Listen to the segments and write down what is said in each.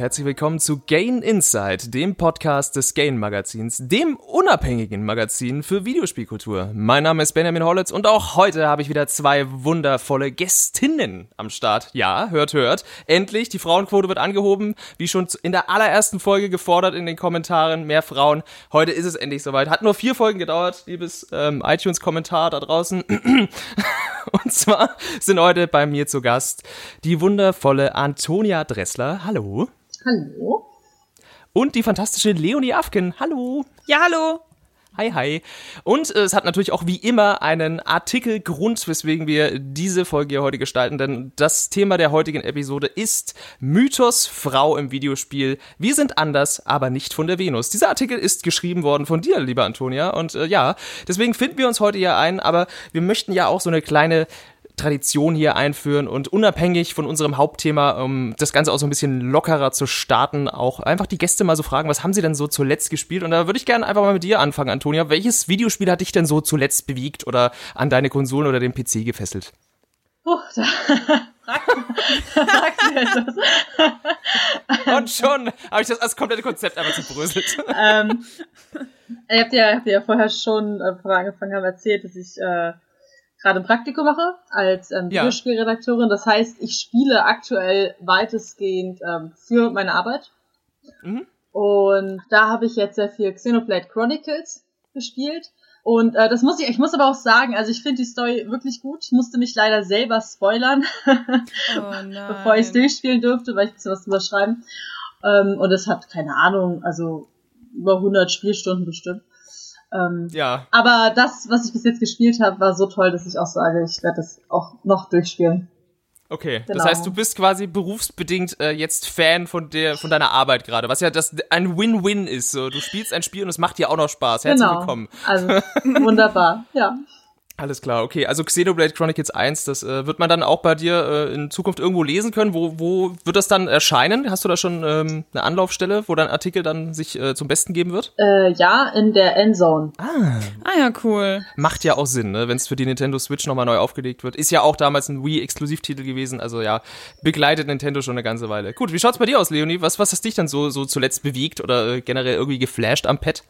herzlich willkommen zu Gain Insight, dem Podcast des Gain Magazins, dem unabhängigen Magazin für Videospielkultur. Mein Name ist Benjamin Hollitz und auch heute habe ich wieder zwei wundervolle Gästinnen am Start. Ja, hört, hört. Endlich, die Frauenquote wird angehoben, wie schon in der allerersten Folge gefordert in den Kommentaren, mehr Frauen. Heute ist es endlich soweit. Hat nur vier Folgen gedauert, liebes ähm, iTunes-Kommentar da draußen. und zwar sind heute bei mir zu Gast die wundervolle Antonia Dressler. Hallo. Hallo. Und die fantastische Leonie Afken. Hallo. Ja, hallo. Hi, hi. Und äh, es hat natürlich auch wie immer einen Artikelgrund, weswegen wir diese Folge hier heute gestalten, denn das Thema der heutigen Episode ist Mythos Frau im Videospiel. Wir sind anders, aber nicht von der Venus. Dieser Artikel ist geschrieben worden von dir, liebe Antonia. Und äh, ja, deswegen finden wir uns heute hier ein, aber wir möchten ja auch so eine kleine Tradition hier einführen und unabhängig von unserem Hauptthema, um das Ganze auch so ein bisschen lockerer zu starten, auch einfach die Gäste mal so fragen, was haben sie denn so zuletzt gespielt? Und da würde ich gerne einfach mal mit dir anfangen, Antonia. Welches Videospiel hat dich denn so zuletzt bewegt oder an deine Konsolen oder den PC gefesselt? Puh, da fragst du etwas. Und schon habe ich das als komplette Konzept einfach zerbröselt. ähm, ihr habt ja, habt ja vorher schon, äh, bevor wir angefangen haben, erzählt, dass ich äh, gerade ein Praktikum mache als ähm, Ja. Videospielredakteurin. Das heißt, ich spiele aktuell weitestgehend ähm, für meine Arbeit. Mhm. Und da habe ich jetzt sehr viel Xenoblade Chronicles gespielt. Und äh, das muss ich, ich muss aber auch sagen, also ich finde die Story wirklich gut. Ich musste mich leider selber spoilern, Oh nein. bevor ich es durchspielen durfte, weil ich ein bisschen was drüber schreiben. Ähm, und es hat, keine Ahnung, also über 100 Spielstunden bestimmt. Ähm, Ja, aber das, was ich bis jetzt gespielt habe, war so toll, dass ich auch sage, ich werde das auch noch durchspielen. okay. Das Genau. heißt, du bist quasi berufsbedingt äh, jetzt Fan von der von deiner Arbeit gerade, was ja das ein Win-Win ist. So, du spielst ein Spiel und es macht dir auch noch Spaß. Herzlich genau. willkommen. Also wunderbar. Ja. Alles klar, okay. Also Xenoblade Chronicles 1, das äh, wird man dann auch bei dir äh, in Zukunft irgendwo lesen können. Wo, wo wird das dann erscheinen? Hast du da schon ähm, eine Anlaufstelle, wo dein Artikel dann sich äh, zum Besten geben wird? Äh, ja, in der Endzone. Ah ja, cool. Macht ja auch Sinn, ne? wenn es für die Nintendo Switch nochmal neu aufgelegt wird. Ist ja auch damals ein Wii-Exklusivtitel gewesen, also ja, begleitet Nintendo schon eine ganze Weile. Gut, wie schaut's bei dir aus, Leonie? Was, was hast dich dann so, so zuletzt bewegt oder äh, generell irgendwie geflasht am Pad?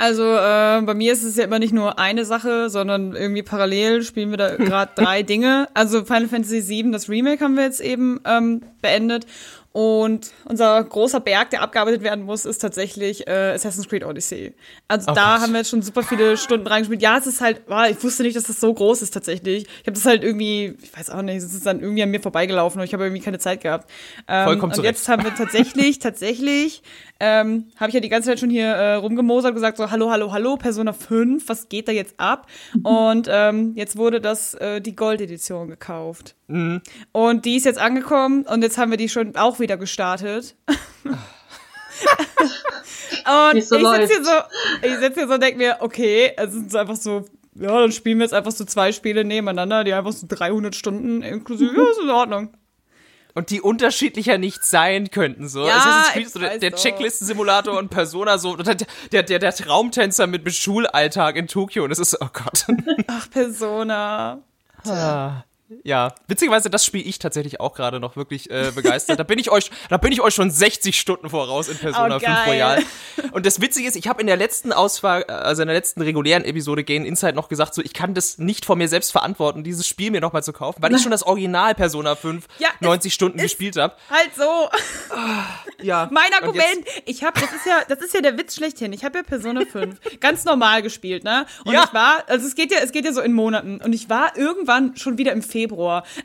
Also äh, bei mir ist es ja immer nicht nur eine Sache, sondern irgendwie parallel spielen wir da gerade drei Dinge. Also Final Fantasy VII, das Remake haben wir jetzt eben ähm, beendet. Und unser großer Berg, der abgearbeitet werden muss, ist tatsächlich äh, Assassin's Creed Odyssey. Also Oh da Gott. haben wir jetzt schon super viele Stunden reingespielt. Ja, es ist halt, ah, ich wusste nicht, dass das so groß ist tatsächlich. Ich habe das halt irgendwie, ich weiß auch nicht, es ist dann irgendwie an mir vorbeigelaufen und ich habe irgendwie keine Zeit gehabt. Ähm, Vollkommen und zu jetzt haben wir tatsächlich, tatsächlich, ähm, habe ich ja die ganze Zeit schon hier äh, rumgemosert, gesagt so, hallo, hallo, hallo, Persona 5, was geht da jetzt ab? Und ähm, jetzt wurde das, äh, die Gold-Edition gekauft. Mhm. Und die ist jetzt angekommen und jetzt haben wir die schon auch wieder gestartet. und Wie ich so sitze hier so, ich sitze hier so und denke mir, okay, es so einfach so, ja, dann spielen wir jetzt einfach so zwei Spiele nebeneinander, die einfach so 300 Stunden inklusive, ja, ist in Ordnung. Und die unterschiedlicher nicht sein könnten, so. Ja, Creed ich ist so der, der. Checklisten-Simulator und Persona so, oder der, der, der, der Traumtänzer mit, mit Schulalltag in Tokio und es ist, oh Gott. Ach, Persona. Ah, Ja, witzigerweise, das spiele ich tatsächlich auch gerade noch wirklich äh, begeistert. Da bin ich euch, da bin ich euch schon 60 Stunden voraus in Persona Oh, 5 geil. Royal. Und das Witzige ist, ich habe in der letzten Auswahl, also in der letzten regulären Episode Gain Insight noch gesagt, so ich kann das nicht von mir selbst verantworten, dieses Spiel mir nochmal zu kaufen, weil ich schon das Original Persona 5 Ja, es 90 Stunden gespielt habe. Halt so. Ja. Mein Argument, ich habe, das ist ja, das ist ja der Witz schlechthin. Ich habe ja Persona 5 ganz normal gespielt, ne? Und Ja. ich war, also es geht ja, es geht ja so in Monaten. Und ich war irgendwann schon wieder im Februar.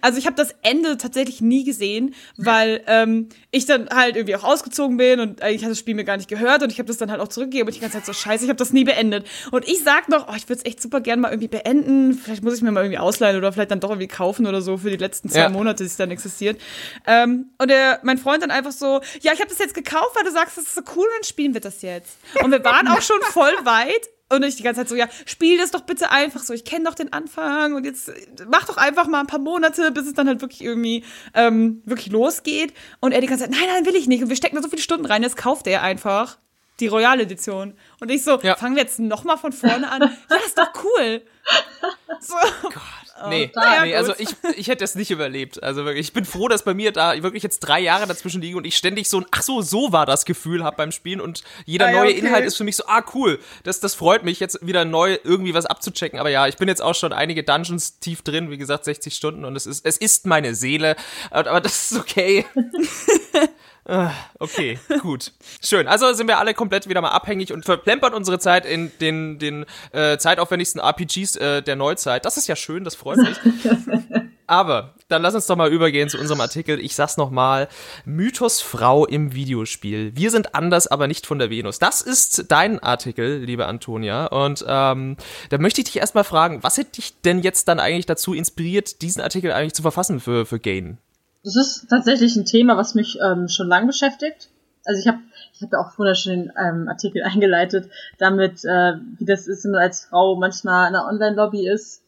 Also ich habe das Ende tatsächlich nie gesehen, weil ähm, ich dann halt irgendwie auch ausgezogen bin und äh, ich hatte das Spiel mir gar nicht gehört und ich habe das dann halt auch zurückgegeben und ich die ganze Zeit so scheiße, ich habe das nie beendet. Und ich sag noch, oh, ich würde es echt super gern mal irgendwie beenden. Vielleicht muss ich mir mal irgendwie ausleihen oder vielleicht dann doch irgendwie kaufen oder so für die letzten zwei Ja. Monate, die es dann existiert. Ähm, und der, mein Freund dann einfach so, ja, ich habe das jetzt gekauft, weil du sagst, das ist so cool, dann spielen wir das jetzt. Und wir waren auch schon voll weit. Und ich die ganze Zeit so, ja, spiel das doch bitte einfach so. Ich kenne doch den Anfang und jetzt äh, mach doch einfach mal ein paar Monate, bis es dann halt wirklich irgendwie ähm, wirklich losgeht. Und er die ganze Zeit, nein, nein, will ich nicht. Und wir stecken da so viele Stunden rein, jetzt kauft er einfach die Royal Edition. Und ich so, Ja. fangen wir jetzt nochmal von vorne an. Ja, ist doch cool. So. Nee, Naja, nee also ich, ich hätte das nicht überlebt. Also wirklich, ich bin froh, dass bei mir da wirklich jetzt drei Jahre dazwischen liegen und ich ständig so ein, ach so, so war das Gefühl habe beim Spielen und jeder Ah ja, neue okay. Inhalt ist für mich so, ah cool, das, das freut mich jetzt wieder neu irgendwie was abzuchecken. Aber ja, ich bin jetzt auch schon einige Dungeons tief drin, wie gesagt 60 Stunden und es ist, es ist meine Seele, aber das ist okay. Ah, Okay, gut. Schön. Also sind wir alle komplett wieder mal abhängig und verplempern unsere Zeit in den, den äh, zeitaufwendigsten RPGs äh, der Neuzeit. Das ist ja schön, das freut mich. Aber dann lass uns doch mal übergehen zu unserem Artikel. Ich sag's nochmal. Mythos Frau im Videospiel. Wir sind anders, aber nicht von der Venus. Das ist dein Artikel, liebe Antonia. Und ähm, da möchte ich dich erstmal fragen, was hat dich denn jetzt dann eigentlich dazu inspiriert, diesen Artikel eigentlich zu verfassen für, für Gain? Das ist tatsächlich ein Thema, was mich ähm, schon lange beschäftigt. Also ich habe ich hab ja auch wunderschön ähm, Artikel eingeleitet, damit, äh, wie das ist, wenn man als Frau manchmal in einer Online-Lobby ist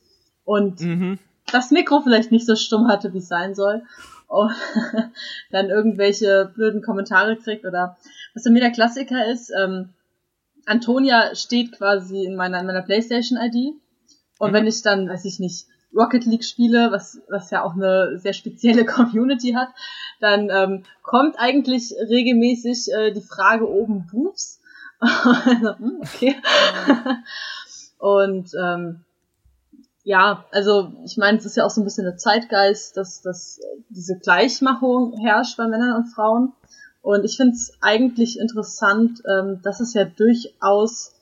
und Mhm. das Mikro vielleicht nicht so stumm hatte, wie es sein soll. Und dann irgendwelche blöden Kommentare kriegt oder was bei mir der Klassiker ist, ähm, Antonia steht quasi in meiner, in meiner Playstation-ID. Und Mhm. wenn ich dann, weiß ich nicht, Rocket League spiele, was, was ja auch eine sehr spezielle Community hat, dann ähm, kommt eigentlich regelmäßig äh, die Frage oben Boobs. Also, hm, okay. Und ähm, ja, also ich meine, es ist ja auch so ein bisschen der Zeitgeist, dass, dass diese Gleichmachung herrscht bei Männern und Frauen. Und ich finde es eigentlich interessant, ähm, dass es ja durchaus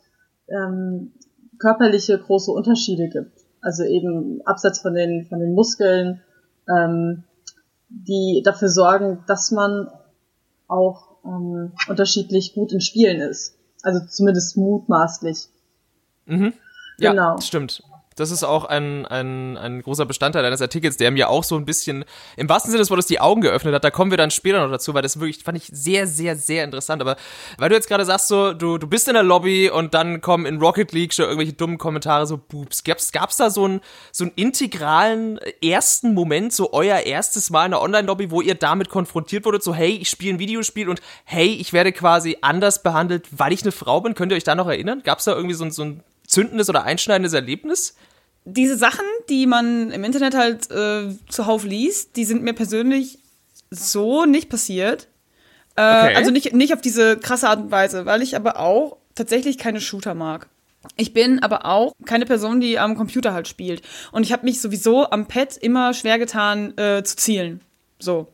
ähm, körperliche große Unterschiede gibt. Also eben abseits von den, von den Muskeln, ähm, die dafür sorgen, dass man auch ähm, unterschiedlich gut in Spielen ist. Also zumindest mutmaßlich. Mhm. Ja, Genau. stimmt. Das ist auch ein, ein, ein großer Bestandteil deines Artikels, der mir auch so ein bisschen im wahrsten Sinne des Wortes die Augen geöffnet hat. Da kommen wir dann später noch dazu, weil das wirklich fand ich sehr, sehr, sehr interessant. Aber weil du jetzt gerade sagst, so, du, du bist in der Lobby und dann kommen in Rocket League schon irgendwelche dummen Kommentare, so Boobs. Gab's, gab's da so einen, so einen integralen ersten Moment, so euer erstes Mal in der Online-Lobby, wo ihr damit konfrontiert wurdet, so, hey, ich spiele ein Videospiel und hey, ich werde quasi anders behandelt, weil ich eine Frau bin? Könnt ihr euch da noch erinnern? Gab's da irgendwie so so ein zündendes oder einschneidendes Erlebnis? diese Sachen, die man im Internet halt äh, zuhauf liest, die sind mir persönlich so nicht passiert. Äh, Okay. Also nicht, nicht auf diese krasse Art und Weise, weil ich aber auch tatsächlich keine Shooter mag. Ich bin aber auch keine Person, die am Computer halt spielt. Und ich habe mich sowieso am Pad immer schwer getan äh, zu zielen. So.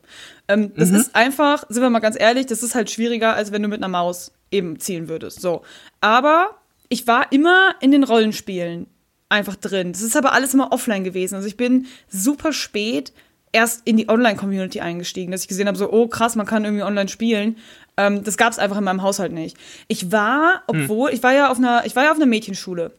Ähm, das ist einfach, sind wir mal ganz ehrlich, das ist halt schwieriger, als wenn du mit einer Maus eben zielen würdest. So. Aber ich war immer in den Rollenspielen einfach drin. Das ist aber alles immer offline gewesen. Also ich bin super spät erst in die Online-Community eingestiegen, dass ich gesehen habe, so, oh krass, man kann irgendwie online spielen. Ähm, das gab es einfach in meinem Haushalt nicht. Ich war, obwohl, ich war ja auf einer, ich war ja auf einer Mädchenschule.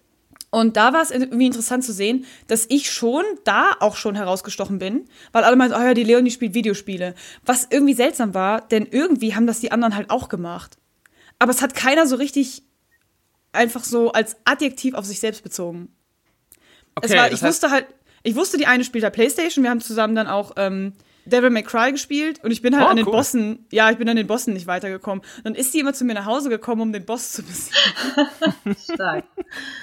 Und da war es irgendwie interessant zu sehen, dass ich schon da auch schon herausgestochen bin, weil alle meinten, oh ja, die Leonie spielt Videospiele. Was irgendwie seltsam war, denn irgendwie haben das die anderen halt auch gemacht. Aber es hat keiner so richtig einfach so als Adjektiv auf sich selbst bezogen. es war, ich wusste halt, ich wusste, die eine spielt da Playstation, wir haben zusammen dann auch ähm, Devil May Cry gespielt und ich bin halt Oh, an den cool. Bossen, ja, ich bin an den Bossen nicht weitergekommen. Dann ist die immer zu mir nach Hause gekommen, um den Boss zu besiegen. Stark.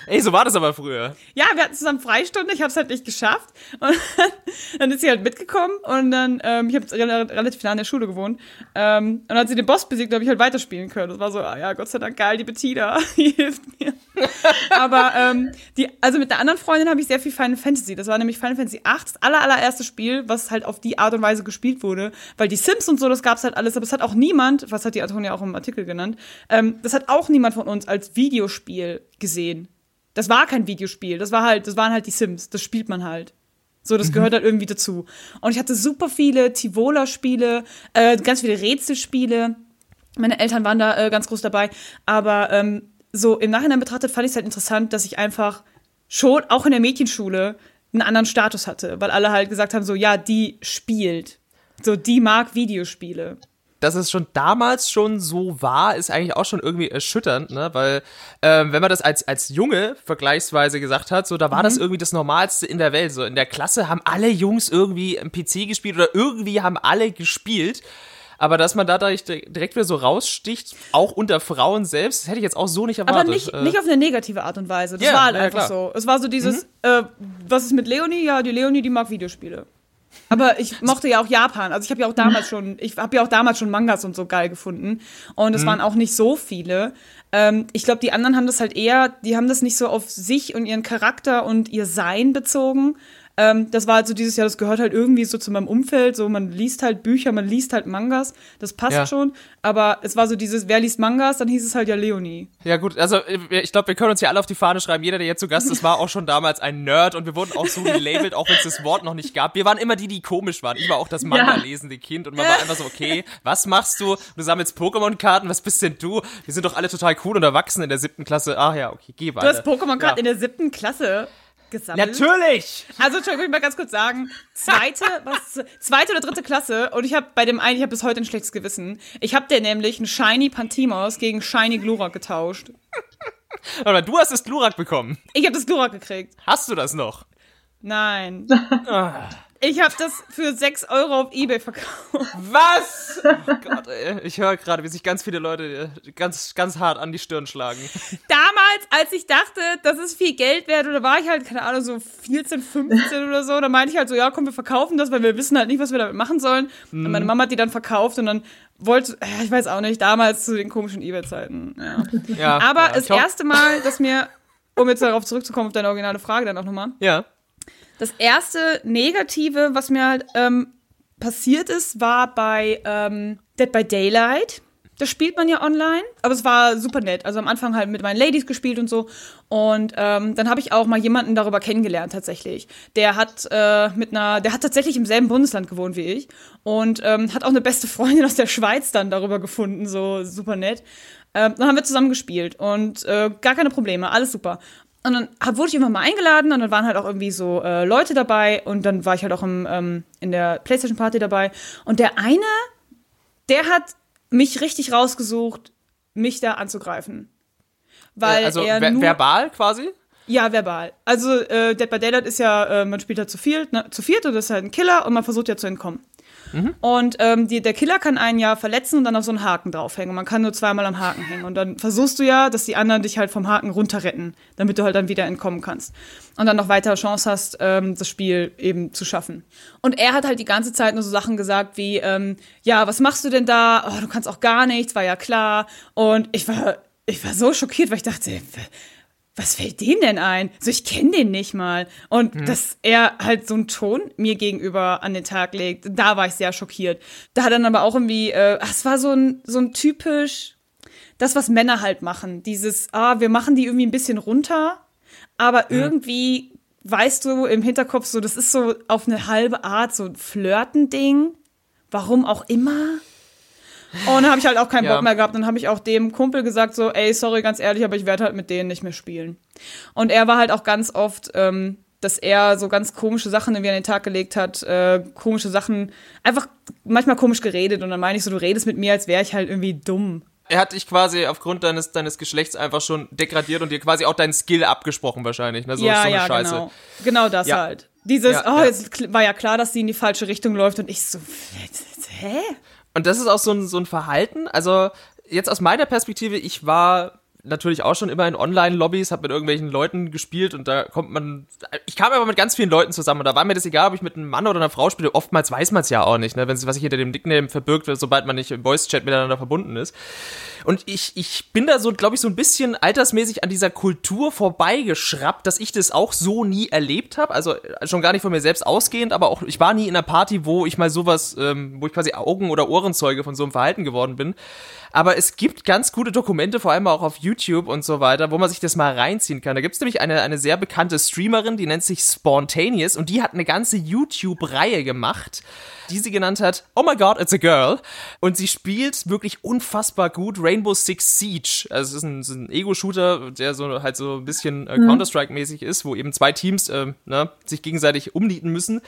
Ey, so war das aber früher. Ja, wir hatten zusammen Freistunde, ich habe es halt nicht geschafft. Und dann ist sie halt mitgekommen und dann, ähm, ich habe re relativ nah an der Schule gewohnt. Ähm, und dann hat sie den Boss besiegt, habe ich halt weiterspielen können. Das war so, ah ja, Gott sei Dank geil, die Bettina, die hilft mir. Aber ähm, die, also mit der anderen Freundin habe ich sehr viel Final Fantasy. Das war nämlich Final Fantasy 8, das aller, allererste Spiel, was halt auf die Art und Weise gespielt wurde. Weil die Sims und so, das gab's halt alles, aber es hat auch niemand, was hat die Antonia auch im Artikel genannt, ähm, das hat auch niemand von uns als Videospiel gesehen. Das war kein Videospiel, das war halt, das waren halt die Sims, das spielt man halt. So, das gehört halt irgendwie dazu. Und ich hatte super viele Tivola-Spiele, äh, ganz viele Rätselspiele. Meine Eltern waren da äh, ganz groß dabei. Aber ähm, so im Nachhinein betrachtet fand ich es halt interessant, dass ich einfach schon auch in der Mädchenschule einen anderen Status hatte, weil alle halt gesagt haben, so, ja, die spielt. So, die mag Videospiele. dass es schon damals schon so war, ist eigentlich auch schon irgendwie erschütternd, ne? Weil ähm, wenn man das als als Junge vergleichsweise gesagt hat, so da war das irgendwie das Normalste in der Welt. So in der Klasse haben alle Jungs irgendwie am PC gespielt oder irgendwie haben alle gespielt. Aber dass man da direkt wieder so raussticht, auch unter Frauen selbst, das hätte ich jetzt auch so nicht erwartet. Aber nicht, Äh, nicht auf eine negative Art und Weise. Das Ja, war halt ja, einfach klar. so. Es war so dieses, äh, was ist mit Leonie? Ja, die Leonie, die mag Videospiele. Aber ich mochte ja auch Japan. Also ich habe ja auch damals schon, ich habe ja auch damals schon Mangas und so geil gefunden. Und es waren auch nicht so viele. Ähm, ich glaube, die anderen haben das halt eher, die haben das nicht so auf sich und ihren Charakter und ihr Sein bezogen. Ähm, das war halt so dieses Jahr, das gehört halt irgendwie so zu meinem Umfeld. So, man liest halt Bücher, man liest halt Mangas. Das passt Ja. schon. Aber es war so dieses, wer liest Mangas? Dann hieß es halt ja Leonie. Ja gut, also äh, ich glaube, wir können uns hier alle auf die Fahne schreiben. Jeder, der jetzt zu Gast ist, war auch schon damals ein Nerd und wir wurden auch so gelabelt, auch wenn es das Wort noch nicht gab. Wir waren immer die, die komisch waren. Ich war auch das Manga-lesende Kind und man war einfach so, okay, was machst du? Du sammelst Pokémon-Karten, was bist denn du? Wir sind doch alle total cool und erwachsen in der siebten Klasse. Ach ja, okay, geh Du weiter. hast Pokémon-Karten ja. in der siebten Klasse gesammelt. Natürlich! Also, Entschuldigung, ich mal ganz kurz sagen. Zweite, was, zweite oder dritte Klasse. Und ich habe bei dem einen, ich habe bis heute ein schlechtes Gewissen. Ich habe dir nämlich einen Shiny Pantimos gegen Shiny Glurak getauscht. Aber du hast das Glurak bekommen. Ich habe das Glurak gekriegt. Hast du das noch? Nein. Ich habe das für 6 Euro auf Ebay verkauft. Was? Oh Gott, ey. Ich höre gerade, wie sich ganz viele Leute äh, ganz, ganz hart an die Stirn schlagen. Damals, als ich dachte, das ist viel Geld wert, oder war ich halt, keine Ahnung, so 14, 15 oder so, da meinte ich halt so, ja, komm, wir verkaufen das, weil wir wissen halt nicht, was wir damit machen sollen. Und meine Mama hat die dann verkauft und dann wollte, äh, ich weiß auch nicht, damals zu den komischen Ebay-Zeiten. Ja. Ja, Aber ja, das erste Mal, dass mir, um jetzt darauf zurückzukommen, auf deine originale Frage dann auch nochmal, Ja. Das erste Negative, was mir halt ähm, passiert ist, war bei ähm, Dead by Daylight. Das spielt man ja online, aber es war super nett. Also am Anfang halt mit meinen Ladies gespielt und so. Und ähm, dann habe ich auch mal jemanden darüber kennengelernt tatsächlich. Der hat äh, mit einer, der hat tatsächlich im selben Bundesland gewohnt wie ich und ähm, hat auch eine beste Freundin aus der Schweiz dann darüber gefunden, so super nett. Ähm, dann haben wir zusammen gespielt und äh, gar keine Probleme, alles super. Und dann hab, wurde ich immer mal eingeladen und dann waren halt auch irgendwie so äh, Leute dabei und dann war ich halt auch im, ähm, in der PlayStation Party dabei. Und der eine, der hat mich richtig rausgesucht, mich da anzugreifen. Weil also er ver nur, verbal quasi? ja, verbal. Also äh, Dead by Daylight ist ja, äh, man spielt halt zu viert, ne, zu viert und das ist halt ein Killer und man versucht ja zu entkommen. Und ähm, die, der Killer kann einen ja verletzen und dann auf so einen Haken draufhängen. Und man kann nur zweimal am Haken hängen. Und dann versuchst du ja, dass die anderen dich halt vom Haken runterretten, damit du halt dann wieder entkommen kannst. Und dann noch weiter Chance hast, ähm, das Spiel eben zu schaffen. Und er hat halt die ganze Zeit nur so Sachen gesagt wie, ähm, ja, was machst du denn da? Oh, du kannst auch gar nichts, war ja klar. Und ich war, ich war so schockiert, weil ich dachte, was fällt dem denn ein? So, ich kenne den nicht mal. Und dass er halt so einen Ton mir gegenüber an den Tag legt, da war ich sehr schockiert. Da hat er dann aber auch irgendwie, äh, ach, es war so ein, so ein typisch, das, was Männer halt machen. Dieses, ah, wir machen die irgendwie ein bisschen runter, aber irgendwie weißt du im Hinterkopf so, das ist so auf eine halbe Art so ein Flirten-Ding. Warum auch immer. Und dann habe ich halt auch keinen Ja. Bock mehr gehabt. Dann habe ich auch dem Kumpel gesagt, so, ey, sorry, ganz ehrlich, aber ich werde halt mit denen nicht mehr spielen. Und er war halt auch ganz oft, ähm, dass er so ganz komische Sachen irgendwie an den Tag gelegt hat, äh, komische Sachen, einfach manchmal komisch geredet. Und dann meine ich so, du redest mit mir, als wäre ich halt irgendwie dumm. Er hat dich quasi aufgrund deines, deines Geschlechts einfach schon degradiert und dir quasi auch deinen Skill abgesprochen wahrscheinlich. Ne? So, ja, so eine ja, Scheiße. genau. Genau das Ja. halt. Dieses, Ja, oh, jetzt war ja klar, dass sie in die falsche Richtung läuft. Und ich so, hä? Und das ist auch so ein, so ein Verhalten. Also, jetzt aus meiner Perspektive, ich war natürlich auch schon immer in Online-Lobbys, habe mit irgendwelchen Leuten gespielt und da kommt man. Ich kam aber mit ganz vielen Leuten zusammen und da war mir das egal, ob ich mit einem Mann oder einer Frau spiele. Oftmals weiß man es ja auch nicht, ne? Wenn was sich hinter dem Nickname verbirgt, sobald man nicht im Voice-Chat miteinander verbunden ist. Und ich, ich bin da so, glaube ich, so ein bisschen altersmäßig an dieser Kultur vorbeigeschraubt, dass ich das auch so nie erlebt habe. Also äh, schon gar nicht von mir selbst ausgehend, aber auch ich war nie in einer Party, wo ich mal sowas, ähm, wo ich quasi Augen- oder Ohrenzeuge von so einem Verhalten geworden bin. Aber es gibt ganz gute Dokumente, vor allem auch auf YouTube und so weiter, wo man sich das mal reinziehen kann. Da gibt es nämlich eine, eine sehr bekannte Streamerin, die nennt sich Spontaneous und die hat eine ganze YouTube-Reihe gemacht, die sie genannt hat Oh my God, it's a girl. Und sie spielt wirklich unfassbar gut Rainbow Six Siege. Also es ist ein, ein Ego-Shooter, der so halt so ein bisschen äh, Counter-Strike-mäßig ist, wo eben zwei Teams äh, ne, sich gegenseitig umnieten müssen.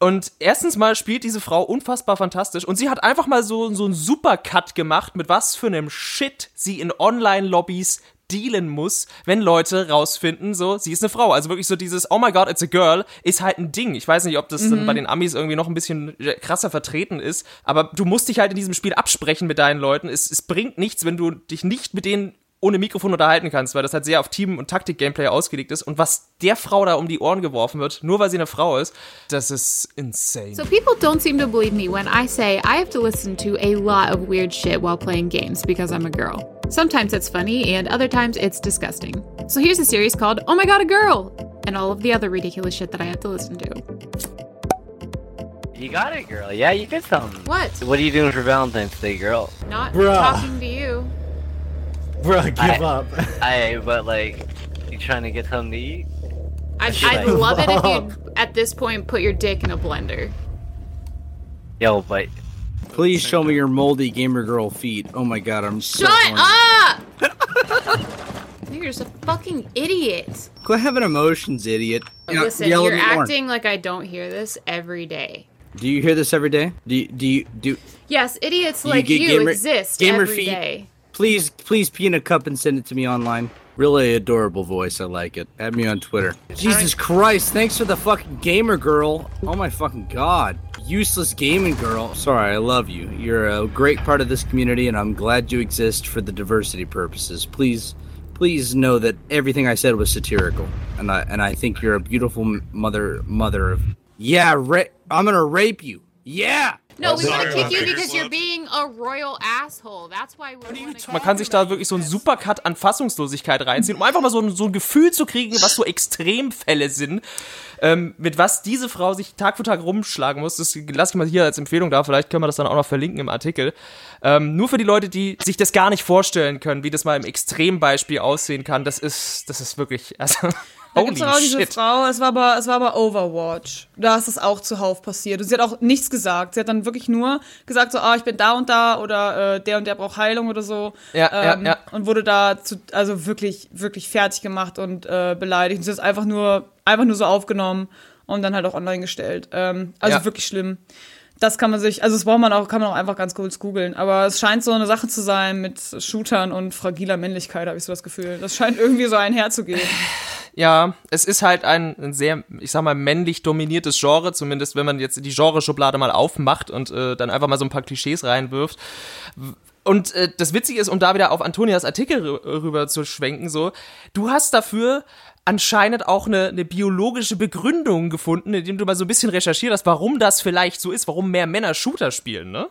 Und erstens mal spielt diese Frau unfassbar fantastisch und sie hat einfach mal so, so einen Supercut gemacht, mit was für einem Shit sie in Online-Lobbys dealen muss, wenn Leute rausfinden, so, sie ist eine Frau. Also wirklich so dieses, oh my god, it's a girl, ist halt ein Ding. Ich weiß nicht, ob das mhm. dann bei den Amis irgendwie noch ein bisschen krasser vertreten ist, aber du musst dich halt in diesem Spiel absprechen mit deinen Leuten. Es, es bringt nichts, wenn du dich nicht mit denen ohne Mikrofon unterhalten kannst, weil das halt sehr auf Team- und Taktik-Gameplay ausgelegt ist. Und was der Frau da um die Ohren geworfen wird, nur weil sie eine Frau ist, das ist insane. So people don't seem to believe me when I say I have to listen to a lot of weird shit while playing games because I'm a girl. Sometimes it's funny and other times it's disgusting. So here's a series called Oh My God, a Girl! And all of the other ridiculous shit that I have to listen to. You got it, girl. Yeah, you did something. What? What are you doing for Valentine's Day, girl? Not Bruh. talking to you. Bruh, give I- up. I, but like, you trying to get something to eat? I'd, I'd like- love it if you, at this point, put your dick in a blender. Yo, but Please show me your moldy gamer girl feet. Oh my god, I'm so Shut horny. up! You're just a fucking idiot. Quit having emotions, idiot. You know, Listen, yell at you're me more. acting like I don't hear this every day. Do you hear this every day? Do you, do you do? Yes, idiots Do like get you gamer- exist gamer every feet? day. Please, please pee in a cup and send it to me online. Really adorable voice. I like it. Add me on Twitter. Jesus Christ! Thanks for the fucking gamer girl. Oh my fucking god. Useless gaming girl. Sorry, I love you. You're a great part of this community, and I'm glad you exist for the diversity purposes. Please, please know that everything I said was satirical, and I and I think you're a beautiful mother. Mother of yeah. Ra- I'm gonna rape you. Yeah. No, we want to kick you because you're being a royal asshole. That's why we want to Man kann sich da wirklich so einen Supercut an Fassungslosigkeit reinziehen, um einfach mal so ein, so ein Gefühl zu kriegen, was so Extremfälle sind, ähm, mit was diese Frau sich Tag für Tag rumschlagen muss. Das lasse ich mal hier als Empfehlung da, vielleicht können wir das dann auch noch verlinken im Artikel. Ähm, nur für die Leute, die sich das gar nicht vorstellen können, wie das mal im Extrembeispiel aussehen kann, das ist, das ist wirklich, also, Da holy gibt's auch diese shit. Frau, es war, aber, es war aber Overwatch. Da ist es auch zuhauf passiert. Und sie hat auch nichts gesagt. Sie hat dann wirklich nur gesagt, so, ah, ich bin da und da oder äh, der und der braucht Heilung oder so. Ja, ja, ähm, ja. Und wurde da zu, also wirklich, wirklich fertig gemacht und äh, beleidigt. Und sie es einfach nur, einfach nur so aufgenommen und dann halt auch online gestellt. Ähm, also Ja. wirklich schlimm. Das kann man sich, also das braucht man auch, kann man auch einfach ganz kurz googeln. Aber es scheint so eine Sache zu sein mit Shootern und fragiler Männlichkeit, habe ich so das Gefühl. Das scheint irgendwie so einherzugehen. Ja, es ist halt ein, sehr, ich sag mal, männlich dominiertes Genre, zumindest wenn man jetzt die Genreschublade mal aufmacht und äh, dann einfach mal so ein paar Klischees reinwirft. Und äh, das Witzige ist, um da wieder auf Antonias Artikel rü- rüber zu schwenken, so, du hast dafür anscheinend auch eine, eine biologische Begründung gefunden, indem du mal so ein bisschen recherchiert hast, warum das vielleicht so ist, warum mehr Männer Shooter spielen, ne?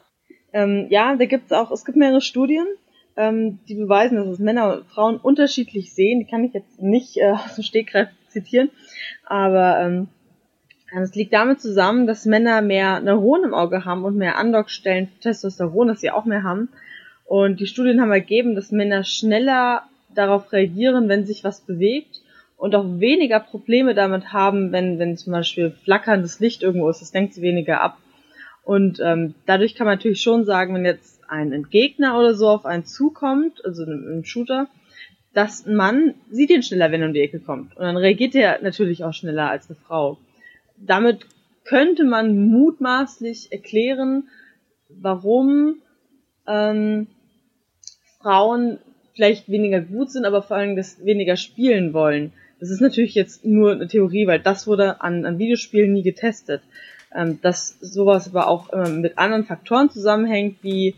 Ähm, ja, da gibt's auch, es gibt mehrere Studien, ähm, die beweisen, dass es Männer und Frauen unterschiedlich sehen. Die kann ich jetzt nicht äh, aus dem Stegreif zitieren, aber ähm, es liegt damit zusammen, dass Männer mehr Neuronen im Auge haben und mehr Andockstellen für Testosteron, das sie auch mehr haben. Und die Studien haben ergeben, dass Männer schneller darauf reagieren, wenn sich was bewegt und auch weniger Probleme damit haben, wenn, wenn zum Beispiel flackerndes Licht irgendwo ist. Das lenkt sie weniger ab. Und ähm, dadurch kann man natürlich schon sagen, wenn jetzt ein Gegner oder so auf einen zukommt, also ein, ein Shooter, dass ein Mann sieht ihn schneller, wenn er um die Ecke kommt. Und dann reagiert er natürlich auch schneller als eine Frau. Damit könnte man mutmaßlich erklären, warum ähm, Frauen vielleicht weniger gut sind, aber vor allem das weniger spielen wollen. Das ist natürlich jetzt nur eine Theorie, weil das wurde an, an Videospielen nie getestet. Ähm, dass sowas aber auch immer mit anderen Faktoren zusammenhängt, wie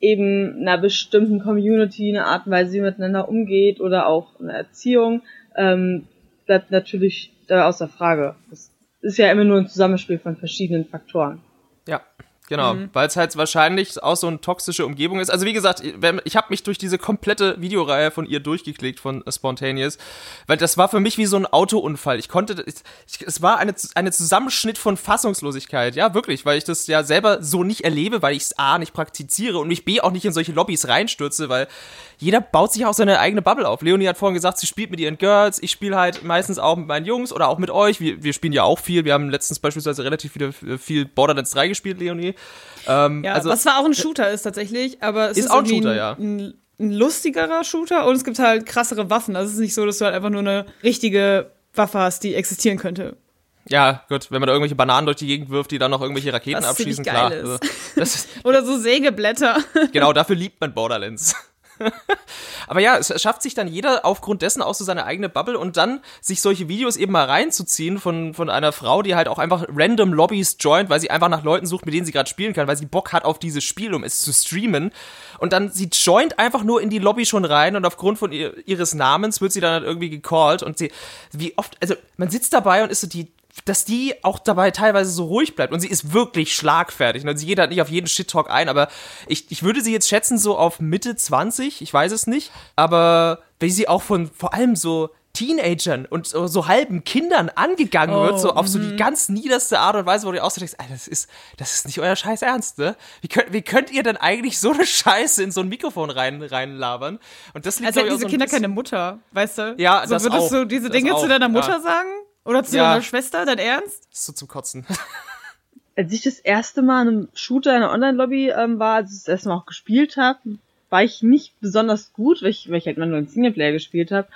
eben einer bestimmten Community, eine Art und Weise, wie miteinander umgeht oder auch eine Erziehung, ähm, bleibt natürlich da außer Frage. Das ist ja immer nur ein Zusammenspiel von verschiedenen Faktoren. Ja, genau, weil es halt wahrscheinlich auch so eine toxische Umgebung ist. Also wie gesagt, ich habe mich durch diese komplette Videoreihe von ihr durchgeklickt von Spontaneous, weil das war für mich wie so ein Autounfall. Ich konnte, ich, es war eine eine Zusammenschnitt von Fassungslosigkeit, ja wirklich, weil ich das ja selber so nicht erlebe, weil ich es a nicht praktiziere und mich b auch nicht in solche Lobbys reinstürze, weil jeder baut sich auch seine eigene Bubble auf. Leonie hat vorhin gesagt, sie spielt mit ihren Girls, ich spiele halt meistens auch mit meinen Jungs oder auch mit euch. Wir, wir spielen ja auch viel. Wir haben letztens beispielsweise relativ viele, viel Borderlands 3 gespielt, Leonie. Ähm, Ja, also, was zwar auch ein Shooter ist tatsächlich, aber es Ist ist, auch ein Shooter, ja. ein, ein lustigerer Shooter und es gibt halt krassere Waffen. Also es ist nicht so, dass du halt einfach nur eine richtige Waffe hast, die existieren könnte. Ja, gut, wenn man da irgendwelche Bananen durch die Gegend wirft, die dann noch irgendwelche Raketen Was abschießen, geil klar. ist. Also, ist, Oder so Sägeblätter. genau dafür liebt man Borderlands. Aber ja, es schafft sich dann jeder aufgrund dessen auch so seine eigene Bubble und dann sich solche Videos eben mal reinzuziehen von, von einer Frau, die halt auch einfach random Lobbys joint, weil sie einfach nach Leuten sucht, mit denen sie gerade spielen kann, weil sie Bock hat auf dieses Spiel, um es zu streamen. Und dann sie joint einfach nur in die Lobby schon rein und aufgrund von ihr, ihres Namens wird sie dann halt irgendwie gecallt und sie, wie oft, also man sitzt dabei und ist so die, dass die auch dabei teilweise so ruhig bleibt. Und sie ist wirklich schlagfertig. Und sie geht halt nicht auf jeden Shit-Talk ein, aber ich, ich würde sie jetzt schätzen so auf Mitte 20, ich weiß es nicht. Aber wenn sie auch von vor allem so Teenagern und so, so halben Kindern angegangen wird, so auf so die ganz niederste Art und Weise, wo du auch so denkst, Alter, das ist, das ist nicht euer Scheiß Ernst, ne? Wie könnt, wie könnt ihr denn eigentlich so eine Scheiße in so ein Mikrofon rein, reinlabern? Und das liegt, Als glaub hätten diese so Kinder bisschen- keine Mutter, weißt du? Ja, so das würdest auch. du diese Dinge auch, zu deiner Mutter ja. sagen? Oder zu Ja. deiner Schwester, dein Ernst? Das ist so zum Kotzen. als ich das erste Mal in einem Shooter in einer Online-Lobby ähm, war, als ich das erste Mal auch gespielt habe, war ich nicht besonders gut, weil ich, weil ich halt immer nur einen Singleplayer gespielt habe.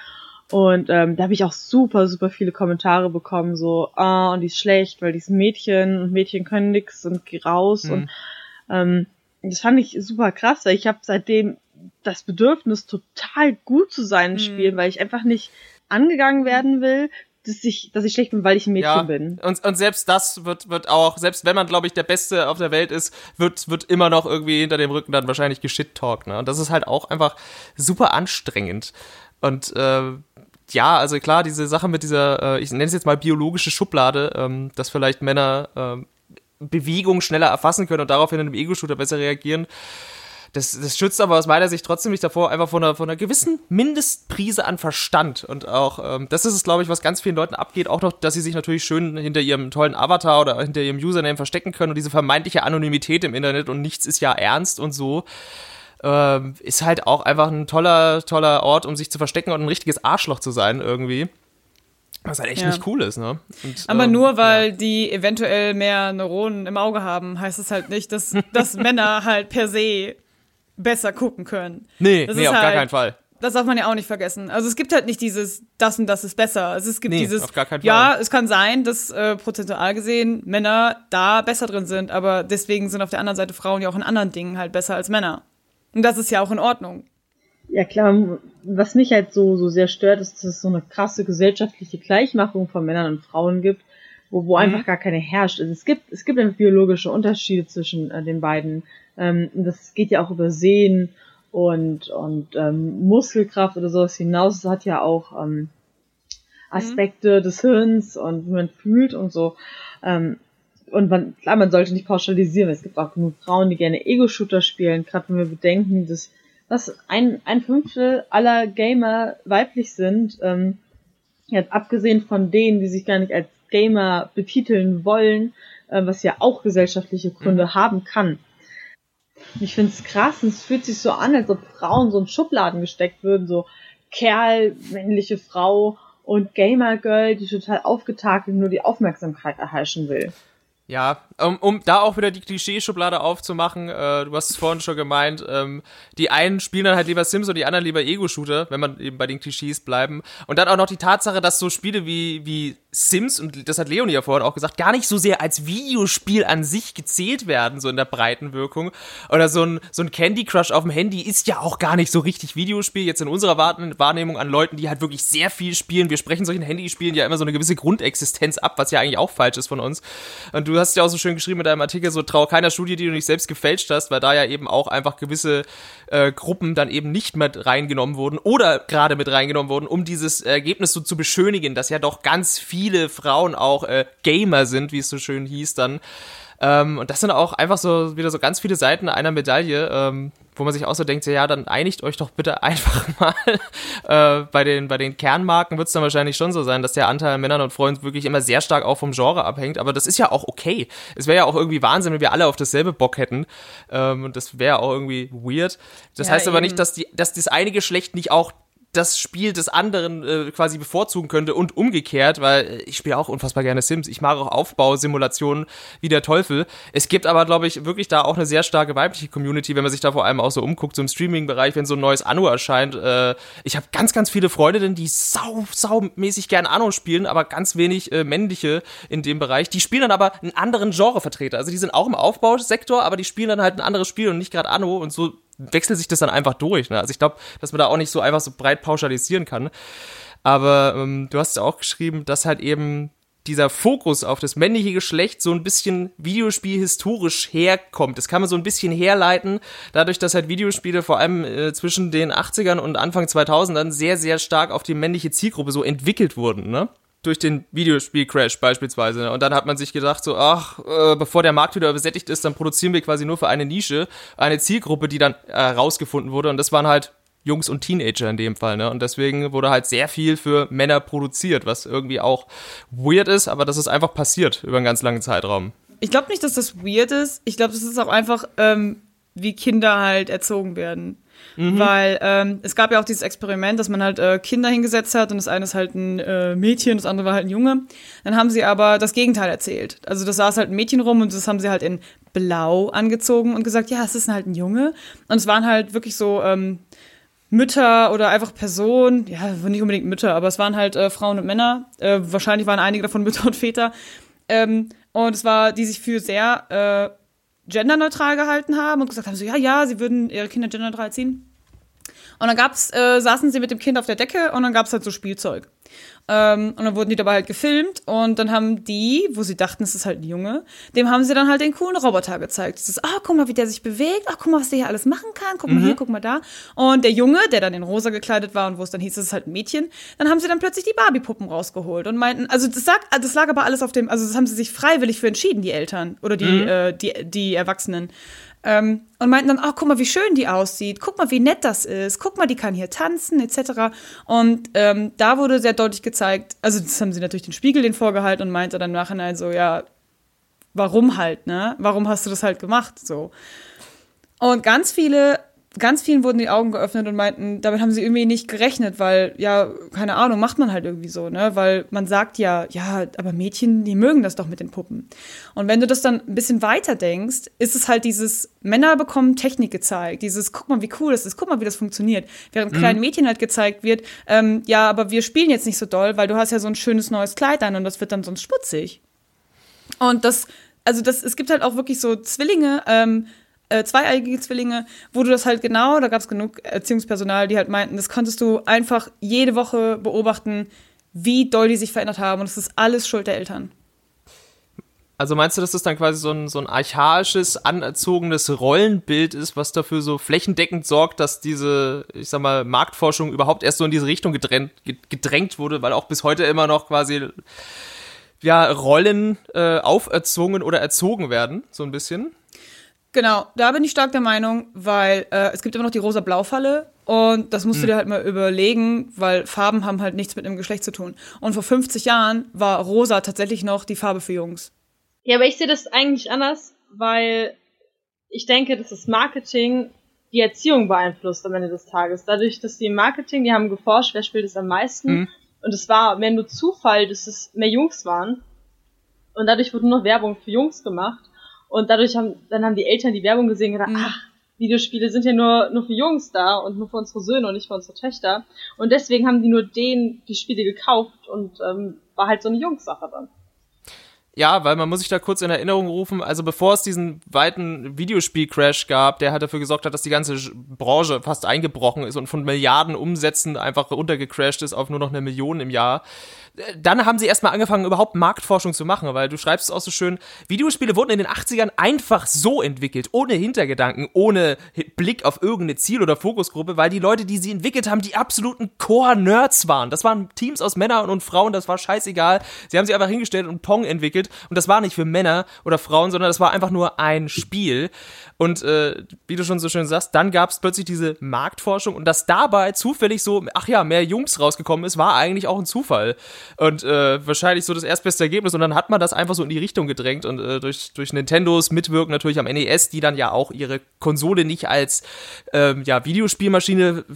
Und ähm, da habe ich auch super, super viele Kommentare bekommen, so, ah, und die ist schlecht, weil die ist ein Mädchen und Mädchen können nix und geh raus. Mhm. Und ähm, das fand ich super krass, weil ich habe seitdem das Bedürfnis, total gut zu sein im Spiel, weil ich einfach nicht angegangen werden will, dass ich, dass ich schlecht bin, weil ich ein Mädchen ja, bin. Und, und selbst das wird, wird auch, selbst wenn man, glaube ich, der Beste auf der Welt ist, wird, wird immer noch irgendwie hinter dem Rücken dann wahrscheinlich geschit-talkt. Ne? Und das ist halt auch einfach super anstrengend. Und äh, ja, also klar, diese Sache mit dieser, äh, ich nenne es jetzt mal biologische Schublade, ähm, dass vielleicht Männer ähm, Bewegung schneller erfassen können und daraufhin in einem Ego-Shooter besser reagieren. Das, das schützt aber aus meiner Sicht trotzdem nicht davor, einfach von einer, von einer gewissen Mindestprise an Verstand. Und auch, ähm, das ist es, glaube ich, was ganz vielen Leuten abgeht, auch noch, dass sie sich natürlich schön hinter ihrem tollen Avatar oder hinter ihrem Username verstecken können und diese vermeintliche Anonymität im Internet und nichts ist ja ernst und so. Ähm, ist halt auch einfach ein toller, toller Ort, um sich zu verstecken und ein richtiges Arschloch zu sein, irgendwie. Was halt echt Ja. nicht cool ist, ne? Und, Aber ähm, nur weil die eventuell mehr Neuronen im Auge haben, heißt es halt nicht, dass, dass Männer halt per se besser gucken können. Nee, Das nee, ist auf gar halt- keinen Fall. Das darf man ja auch nicht vergessen. Also es gibt halt nicht dieses, das und das ist besser. Also es gibt Nee, dieses, auf gar keinen ja, Fall. es kann sein, dass äh, prozentual gesehen Männer da besser drin sind, aber deswegen sind auf der anderen Seite Frauen ja auch in anderen Dingen halt besser als Männer. Und das ist ja auch in Ordnung. Ja klar, was mich halt so, so sehr stört, ist, dass es so eine krasse gesellschaftliche Gleichmachung von Männern und Frauen gibt, wo, wo einfach gar keine herrscht. Also es gibt, es gibt biologische Unterschiede zwischen äh, den beiden. Ähm, das geht ja auch über Sehen und, und ähm, Muskelkraft oder sowas hinaus. Es hat ja auch ähm, Aspekte des Hirns und wie man fühlt und so. Ähm, und man, klar, man sollte nicht pauschalisieren. Es gibt auch genug Frauen, die gerne Ego-Shooter spielen, gerade wenn wir bedenken, dass was ein, ein Fünftel aller Gamer weiblich sind, ähm, jetzt abgesehen von denen, die sich gar nicht als Gamer betiteln wollen, äh, was ja auch gesellschaftliche Gründe haben kann. Ich finde es krass und es fühlt sich so an, als ob Frauen so in Schubladen gesteckt würden, so Kerl, männliche Frau und Gamer-Girl, die total aufgetakelt nur die Aufmerksamkeit erheischen will. Ja, um, um da auch wieder die Klischeeschublade aufzumachen, äh, du hast es vorhin schon gemeint, ähm, die einen spielen dann halt lieber Sims und die anderen lieber Ego-Shooter, wenn man eben bei den Klischees bleiben. Und dann auch noch die Tatsache, dass so Spiele wie, wie Sims, und das hat Leonie ja vorhin auch gesagt, gar nicht so sehr als Videospiel an sich gezählt werden, so in der breiten Wirkung. Oder so ein, so ein Candy Crush auf dem Handy ist ja auch gar nicht so richtig Videospiel, jetzt in unserer Wahrn- Wahrnehmung an Leuten, die halt wirklich sehr viel spielen. Wir sprechen solchen Handyspielen ja immer so eine gewisse Grundexistenz ab, was ja eigentlich auch falsch ist von uns. Und du hast ja auch so schön geschrieben mit deinem Artikel, so trau keiner Studie, die du nicht selbst gefälscht hast, weil da ja eben auch einfach gewisse äh, Gruppen dann eben nicht mit reingenommen wurden oder gerade mit reingenommen wurden, um dieses Ergebnis so zu beschönigen, dass ja doch ganz viele Frauen auch äh, Gamer sind, wie es so schön hieß dann. Ähm, und das sind auch einfach so wieder so ganz viele Seiten einer Medaille, ähm, wo man sich auch so denkt, ja, dann einigt euch doch bitte einfach mal. äh, bei, den, bei den Kernmarken wird es dann wahrscheinlich schon so sein, dass der Anteil an Männern und Frauen wirklich immer sehr stark auch vom Genre abhängt. Aber das ist ja auch okay. Es wäre ja auch irgendwie Wahnsinn, wenn wir alle auf dasselbe Bock hätten. Ähm, und das wäre auch irgendwie weird. Das Ja, heißt aber eben. nicht, dass, die, dass das eine Geschlecht nicht auch das Spiel des anderen äh, quasi bevorzugen könnte und umgekehrt, weil äh, ich spiele auch unfassbar gerne Sims. Ich mag auch Aufbausimulationen wie der Teufel. Es gibt aber, glaube ich, wirklich da auch eine sehr starke weibliche Community, wenn man sich da vor allem auch so umguckt, so im Streaming-Bereich, wenn so ein neues Anno erscheint. Äh, ich habe ganz, ganz viele Freundinnen, die sau, saumäßig gern Anno spielen, aber ganz wenig äh, männliche in dem Bereich. Die spielen dann aber einen anderen Genrevertreter. Also die sind auch im Aufbausektor, aber die spielen dann halt ein anderes Spiel und nicht gerade Anno und so wechselt sich das dann einfach durch. Ne? Also ich glaube, dass man da auch nicht so einfach so breit pauschalisieren kann. Aber ähm, du hast ja auch geschrieben, dass halt eben dieser Fokus auf das männliche Geschlecht so ein bisschen Videospiel-historisch herkommt. Das kann man so ein bisschen herleiten, dadurch, dass halt Videospiele vor allem äh, zwischen den 80ern und Anfang 2000ern sehr, sehr stark auf die männliche Zielgruppe so entwickelt wurden, ne? Durch den Videospiel-Crash beispielsweise. Und dann hat man sich gedacht, so, ach, äh, bevor der Markt wieder besättigt ist, dann produzieren wir quasi nur für eine Nische, eine Zielgruppe, die dann äh, rausgefunden wurde. Und das waren halt Jungs und Teenager in dem Fall. Ne? Und deswegen wurde halt sehr viel für Männer produziert, was irgendwie auch weird ist, aber das ist einfach passiert über einen ganz langen Zeitraum. Ich glaube nicht, dass das weird ist. Ich glaube, das ist auch einfach, ähm, wie Kinder halt erzogen werden. Mhm. Weil ähm, es gab ja auch dieses Experiment, dass man halt äh, Kinder hingesetzt hat und das eine ist halt ein äh, Mädchen, das andere war halt ein Junge. Dann haben sie aber das Gegenteil erzählt. Also das saß halt ein Mädchen rum und das haben sie halt in Blau angezogen und gesagt, ja, es ist halt ein Junge. Und es waren halt wirklich so ähm, Mütter oder einfach Personen, ja, nicht unbedingt Mütter, aber es waren halt äh, Frauen und Männer. Äh, wahrscheinlich waren einige davon Mütter und Väter. Ähm, und es war, die sich für sehr äh, genderneutral gehalten haben und gesagt haben, so, ja, ja, sie würden ihre Kinder genderneutral erziehen. Und dann gab's, äh, saßen sie mit dem Kind auf der Decke und dann gab's halt so Spielzeug. Ähm, und dann wurden die dabei halt gefilmt und dann haben die, wo sie dachten, es ist halt ein Junge, dem haben sie dann halt den coolen Roboter gezeigt. Das ist, ah, oh, guck mal, wie der sich bewegt, ach, guck mal, was der hier alles machen kann, guck mal mhm. hier, guck mal da. Und der Junge, der dann in rosa gekleidet war und wo es dann hieß, es ist halt ein Mädchen, dann haben sie dann plötzlich die Barbie-Puppen rausgeholt und meinten, also das, lag, das lag aber alles auf dem, also das haben sie sich freiwillig für entschieden, die Eltern oder die, mhm. äh, die, die Erwachsenen. Ähm, und meinten dann, ach, guck mal, wie schön die aussieht, guck mal, wie nett das ist, guck mal, die kann hier tanzen, etc. Und ähm, da wurde sehr deutlich gezeigt, also das haben sie natürlich den Spiegel den vorgehalten und meinte dann im Nachhinein so, ja, warum halt, ne? Warum hast du das halt gemacht, so? Und ganz viele ganz vielen wurden die Augen geöffnet und meinten, damit haben sie irgendwie nicht gerechnet, weil, ja, keine Ahnung, macht man halt irgendwie so, ne? Weil man sagt ja, ja, aber Mädchen, die mögen das doch mit den Puppen. Und wenn du das dann ein bisschen weiter denkst, ist es halt dieses, Männer bekommen Technik gezeigt, dieses, guck mal, wie cool das ist, guck mal, wie das funktioniert. Während mhm. kleinen Mädchen halt gezeigt wird, ähm, ja, aber wir spielen jetzt nicht so doll, weil du hast ja so ein schönes neues Kleid an und das wird dann sonst schmutzig. Und das, also das, es gibt halt auch wirklich so Zwillinge, ähm, äh, zweieigige Zwillinge, wo du das halt genau, da gab es genug Erziehungspersonal, die halt meinten, das konntest du einfach jede Woche beobachten, wie doll die sich verändert haben. Und es ist alles Schuld der Eltern. Also meinst du, dass das dann quasi so ein, so ein archaisches, anerzogenes Rollenbild ist, was dafür so flächendeckend sorgt, dass diese, ich sag mal, Marktforschung überhaupt erst so in diese Richtung gedrängt, gedrängt wurde, weil auch bis heute immer noch quasi ja, Rollen äh, auferzogen oder erzogen werden, so ein bisschen? Genau, da bin ich stark der Meinung, weil äh, es gibt immer noch die rosa-blau-Falle und das musst hm. du dir halt mal überlegen, weil Farben haben halt nichts mit einem Geschlecht zu tun. Und vor 50 Jahren war rosa tatsächlich noch die Farbe für Jungs. Ja, aber ich sehe das eigentlich anders, weil ich denke, dass das Marketing die Erziehung beeinflusst am Ende des Tages. Dadurch, dass die im Marketing, die haben geforscht, wer spielt es am meisten. Mhm. Und es war mehr nur Zufall, dass es mehr Jungs waren. Und dadurch wurde nur Werbung für Jungs gemacht. Und dadurch haben, dann haben die Eltern die Werbung gesehen und gedacht, mhm. ach, Videospiele sind ja nur, nur für Jungs da und nur für unsere Söhne und nicht für unsere Töchter. Und deswegen haben die nur denen die Spiele gekauft und ähm, war halt so eine Jungssache dann. Ja, weil man muss sich da kurz in Erinnerung rufen, also bevor es diesen weiten Videospiel-Crash gab, der halt dafür gesorgt hat, dass die ganze Branche fast eingebrochen ist und von Milliarden Umsätzen einfach runtergecrashed ist auf nur noch eine Million im Jahr, dann haben sie erstmal angefangen, überhaupt Marktforschung zu machen, weil du schreibst es auch so schön, Videospiele wurden in den 80ern einfach so entwickelt, ohne Hintergedanken, ohne Blick auf irgendeine Ziel- oder Fokusgruppe, weil die Leute, die sie entwickelt haben, die absoluten Core-Nerds waren. Das waren Teams aus Männern und Frauen, das war scheißegal. Sie haben sie einfach hingestellt und Pong entwickelt und das war nicht für Männer oder Frauen, sondern das war einfach nur ein Spiel. Und äh, wie du schon so schön sagst, dann gab es plötzlich diese Marktforschung und dass dabei zufällig so, ach ja, mehr Jungs rausgekommen ist, war eigentlich auch ein Zufall. Und äh, wahrscheinlich so das erstbeste Ergebnis. Und dann hat man das einfach so in die Richtung gedrängt und äh, durch, durch Nintendos Mitwirken natürlich am NES, die dann ja auch ihre Konsole nicht als ähm, ja, Videospielmaschine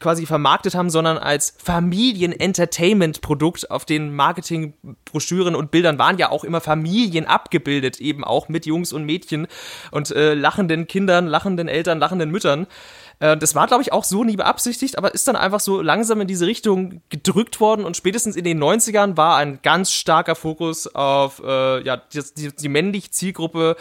quasi vermarktet haben, sondern als Familien-Entertainment-Produkt. Auf den Marketingbroschüren und Bildern waren ja auch immer Familien abgebildet, eben auch mit Jungs und Mädchen und äh, lachenden Kindern, lachenden Eltern, lachenden Müttern. Äh, das war, glaube ich, auch so nie beabsichtigt, aber ist dann einfach so langsam in diese Richtung gedrückt worden und spätestens in den 90ern war ein ganz starker Fokus auf äh, ja, die, die, die männliche Zielgruppe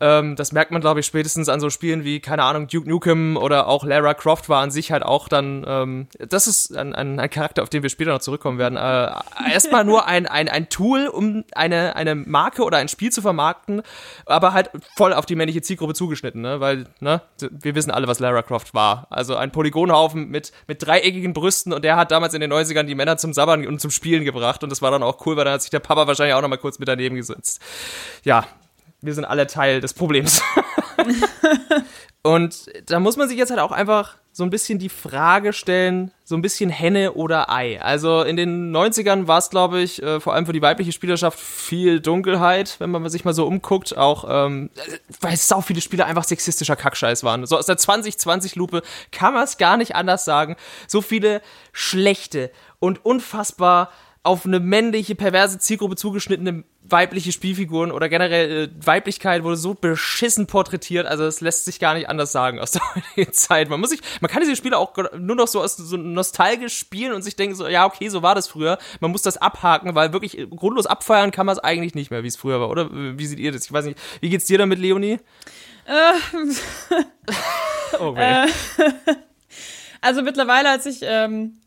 ähm, das merkt man, glaube ich, spätestens an so Spielen wie, keine Ahnung, Duke Nukem oder auch Lara Croft war an sich halt auch dann, ähm, das ist ein, ein, ein Charakter, auf den wir später noch zurückkommen werden. Äh, erstmal nur ein, ein, ein Tool, um eine, eine Marke oder ein Spiel zu vermarkten, aber halt voll auf die männliche Zielgruppe zugeschnitten, ne? Weil, ne, wir wissen alle, was Lara Croft war. Also ein Polygonhaufen mit, mit dreieckigen Brüsten und der hat damals in den 90ern die Männer zum Sabbern und zum Spielen gebracht und das war dann auch cool, weil dann hat sich der Papa wahrscheinlich auch noch mal kurz mit daneben gesetzt. Ja, wir sind alle Teil des Problems. und da muss man sich jetzt halt auch einfach so ein bisschen die Frage stellen, so ein bisschen Henne oder Ei. Also in den 90ern war es, glaube ich, äh, vor allem für die weibliche Spielerschaft viel Dunkelheit, wenn man sich mal so umguckt, auch ähm, weil sau viele Spiele einfach sexistischer Kackscheiß waren. So aus der 2020-Lupe kann man es gar nicht anders sagen. So viele schlechte und unfassbar auf eine männliche, perverse Zielgruppe zugeschnittene weibliche Spielfiguren oder generell äh, Weiblichkeit wurde so beschissen porträtiert, also es lässt sich gar nicht anders sagen aus der heutigen Zeit. Man muss sich, man kann diese Spiele auch nur noch so, aus, so nostalgisch spielen und sich denken so, ja okay, so war das früher. Man muss das abhaken, weil wirklich grundlos abfeiern kann man es eigentlich nicht mehr, wie es früher war, oder? Wie seht ihr das? Ich weiß nicht, wie geht's dir damit, Leonie? Äh, oh, äh, also mittlerweile, als ich ähm,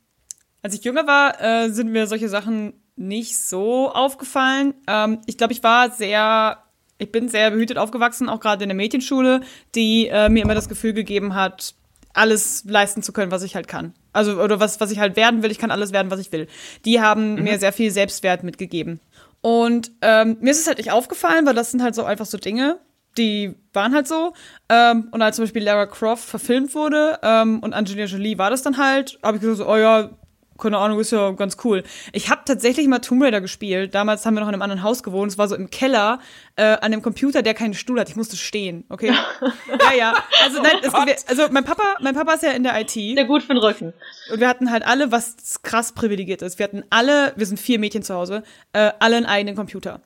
als ich jünger war, äh, sind mir solche Sachen nicht so aufgefallen. Ähm, ich glaube, ich war sehr, ich bin sehr behütet aufgewachsen, auch gerade in der Mädchenschule, die äh, mir immer das Gefühl gegeben hat, alles leisten zu können, was ich halt kann. Also, oder was, was ich halt werden will, ich kann alles werden, was ich will. Die haben mhm. mir sehr viel Selbstwert mitgegeben. Und ähm, mir ist es halt nicht aufgefallen, weil das sind halt so einfach so Dinge, die waren halt so. Ähm, und als zum Beispiel Lara Croft verfilmt wurde ähm, und Angelina Jolie war das dann halt, habe ich gesagt, so, oh ja, keine Ahnung, ist ja ganz cool. Ich habe tatsächlich mal Tomb Raider gespielt. Damals haben wir noch in einem anderen Haus gewohnt. Es war so im Keller äh, an dem Computer, der keinen Stuhl hat. Ich musste stehen, okay? ja, ja. Also nein, es, gibt, also mein Papa, mein Papa ist ja in der IT. Der gut für den Rücken. Und wir hatten halt alle, was krass privilegiert ist. Wir hatten alle, wir sind vier Mädchen zu Hause, äh, alle einen eigenen Computer.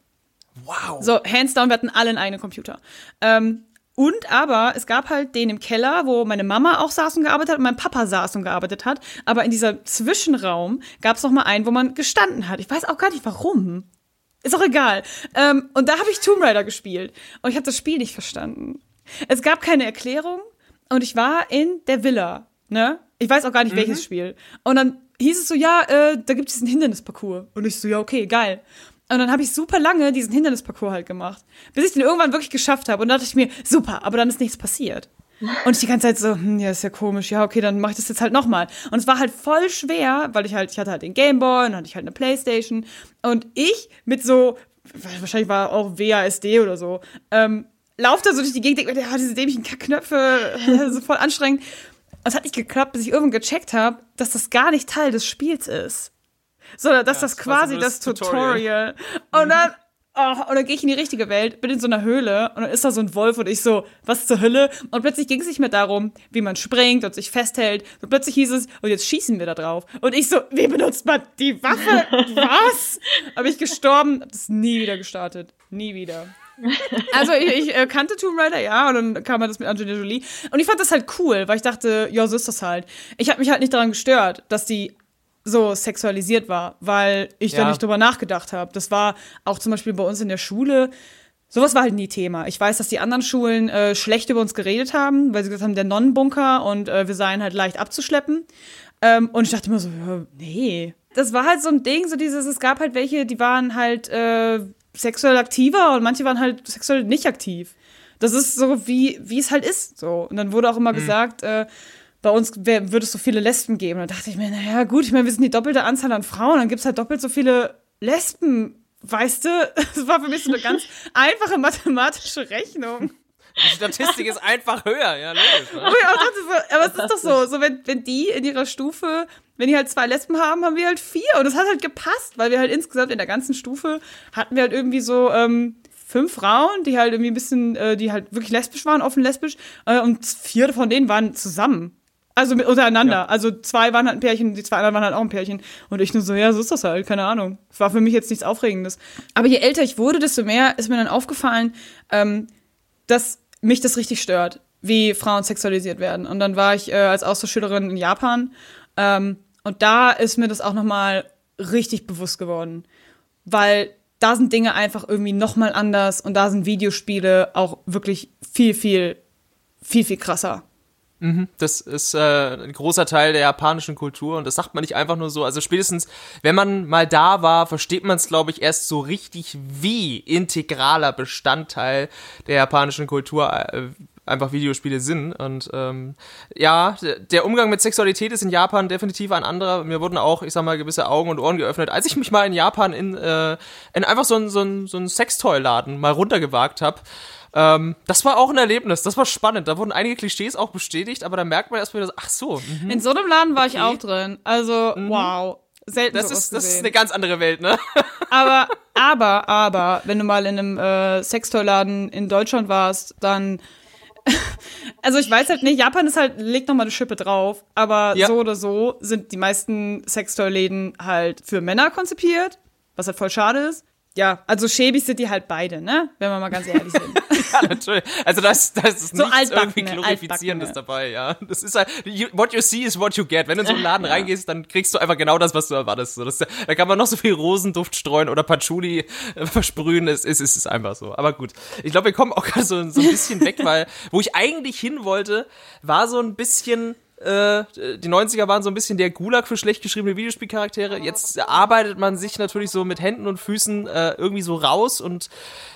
Wow. So, hands down, wir hatten alle einen eigenen Computer. Ähm, und aber es gab halt den im Keller, wo meine Mama auch saß und gearbeitet hat und mein Papa saß und gearbeitet hat. Aber in dieser Zwischenraum gab es noch mal einen, wo man gestanden hat. Ich weiß auch gar nicht warum. Ist auch egal. Ähm, und da habe ich Tomb Raider gespielt. Und ich habe das Spiel nicht verstanden. Es gab keine Erklärung. Und ich war in der Villa. Ne? Ich weiß auch gar nicht, mhm. welches Spiel. Und dann hieß es so, ja, äh, da gibt es diesen Hindernisparcours. Und ich so, ja, okay, geil. Und dann habe ich super lange diesen Hindernisparcours halt gemacht, bis ich den irgendwann wirklich geschafft habe. Und dann dachte ich mir, super, aber dann ist nichts passiert. Und ich die ganze Zeit so, hm, ja, ist ja komisch, ja, okay, dann mache ich das jetzt halt nochmal. Und es war halt voll schwer, weil ich halt, ich hatte halt den Gameboy und dann hatte ich halt eine Playstation. Und ich mit so, wahrscheinlich war auch WASD oder so, ähm, lauf da so durch die Gegend, denke, ja, diese dämlichen Kackknöpfe, so voll anstrengend. Und es hat nicht geklappt, bis ich irgendwann gecheckt habe, dass das gar nicht Teil des Spiels ist sondern dass ja, das quasi so das, das Tutorial. Tutorial. Und dann, oh, und dann gehe ich in die richtige Welt, bin in so einer Höhle und dann ist da so ein Wolf und ich so, was zur Hölle? Und plötzlich ging es nicht mehr darum, wie man springt und sich festhält. Und plötzlich hieß es, und jetzt schießen wir da drauf. Und ich so, wie benutzt man die Waffe? was? Habe ich gestorben, hab das nie wieder gestartet. Nie wieder. Also ich, ich äh, kannte Tomb Raider, ja, und dann kam halt das mit Angelina Jolie. Und ich fand das halt cool, weil ich dachte, ja, so ist das halt. Ich habe mich halt nicht daran gestört, dass die so sexualisiert war, weil ich ja. da nicht drüber nachgedacht habe. Das war auch zum Beispiel bei uns in der Schule. Sowas war halt nie Thema. Ich weiß, dass die anderen Schulen äh, schlecht über uns geredet haben, weil sie gesagt haben, der Nonnenbunker und äh, wir seien halt leicht abzuschleppen. Ähm, und ich dachte immer so, ja, nee. Das war halt so ein Ding, so dieses, es gab halt welche, die waren halt äh, sexuell aktiver und manche waren halt sexuell nicht aktiv. Das ist so, wie, wie es halt ist. So. Und dann wurde auch immer mhm. gesagt, äh, bei uns wär, würde es so viele Lesben geben. Da dachte ich mir, naja, gut, ich meine, wir sind die doppelte Anzahl an Frauen, dann gibt es halt doppelt so viele Lesben weißt du, das war für mich so eine ganz einfache mathematische Rechnung. Die Statistik ist einfach höher, ja, logisch. Ne? So, aber es ist doch so, so wenn, wenn die in ihrer Stufe, wenn die halt zwei Lesben haben, haben wir halt vier. Und das hat halt gepasst, weil wir halt insgesamt in der ganzen Stufe hatten wir halt irgendwie so ähm, fünf Frauen, die halt irgendwie ein bisschen, äh, die halt wirklich lesbisch waren, offen lesbisch. Äh, und vier von denen waren zusammen. Also mit, untereinander. Ja. Also zwei waren halt ein Pärchen, die zwei anderen waren halt auch ein Pärchen. Und ich nur so, ja, so ist das halt, keine Ahnung. Es war für mich jetzt nichts Aufregendes. Aber je älter ich wurde, desto mehr ist mir dann aufgefallen, ähm, dass mich das richtig stört, wie Frauen sexualisiert werden. Und dann war ich äh, als Austauschschülerin in Japan ähm, und da ist mir das auch nochmal richtig bewusst geworden, weil da sind Dinge einfach irgendwie nochmal anders und da sind Videospiele auch wirklich viel, viel, viel, viel krasser. Das ist äh, ein großer Teil der japanischen Kultur und das sagt man nicht einfach nur so. Also spätestens, wenn man mal da war, versteht man es, glaube ich, erst so richtig, wie integraler Bestandteil der japanischen Kultur äh, einfach Videospiele sind. Und ähm, ja, der Umgang mit Sexualität ist in Japan definitiv ein anderer. Mir wurden auch, ich sag mal, gewisse Augen und Ohren geöffnet, als ich mich mal in Japan in, äh, in einfach so ein, so ein, so ein Sextoy-Laden mal runtergewagt habe. Ähm, das war auch ein Erlebnis, das war spannend. Da wurden einige Klischees auch bestätigt, aber da merkt man erstmal wieder, so, ach so, mhm. In so einem Laden war ich auch drin. Also, wow. Selten das ist, das ist eine ganz andere Welt, ne? Aber, aber, aber, wenn du mal in einem äh, Sextoy-Laden in Deutschland warst, dann. Also ich weiß halt nicht, Japan ist halt, legt nochmal eine Schippe drauf, aber Ja. so oder so sind die meisten Sextoy-Läden halt für Männer konzipiert, was halt voll schade ist. Ja, also schäbig sind die halt beide, ne? Wenn wir mal ganz ehrlich sind. ja, natürlich. Also das, das ist So nichts irgendwie Glorifizierendes dabei, ja. Das ist halt, you, what you see is what you get. Wenn du in so einen Laden reingehst, dann kriegst du einfach genau das, was du erwartest. So, das, da kann man noch so viel Rosenduft streuen oder Patchouli äh, versprühen. Es ist, es ist einfach so. Aber gut. Ich glaube, wir kommen auch gerade so, so ein bisschen weg, weil wo ich eigentlich hin wollte, war so ein bisschen äh, die 90er waren so ein bisschen der Gulag für schlecht geschriebene Videospielcharaktere. Jetzt arbeitet man sich natürlich so mit Händen und Füßen äh, irgendwie so raus und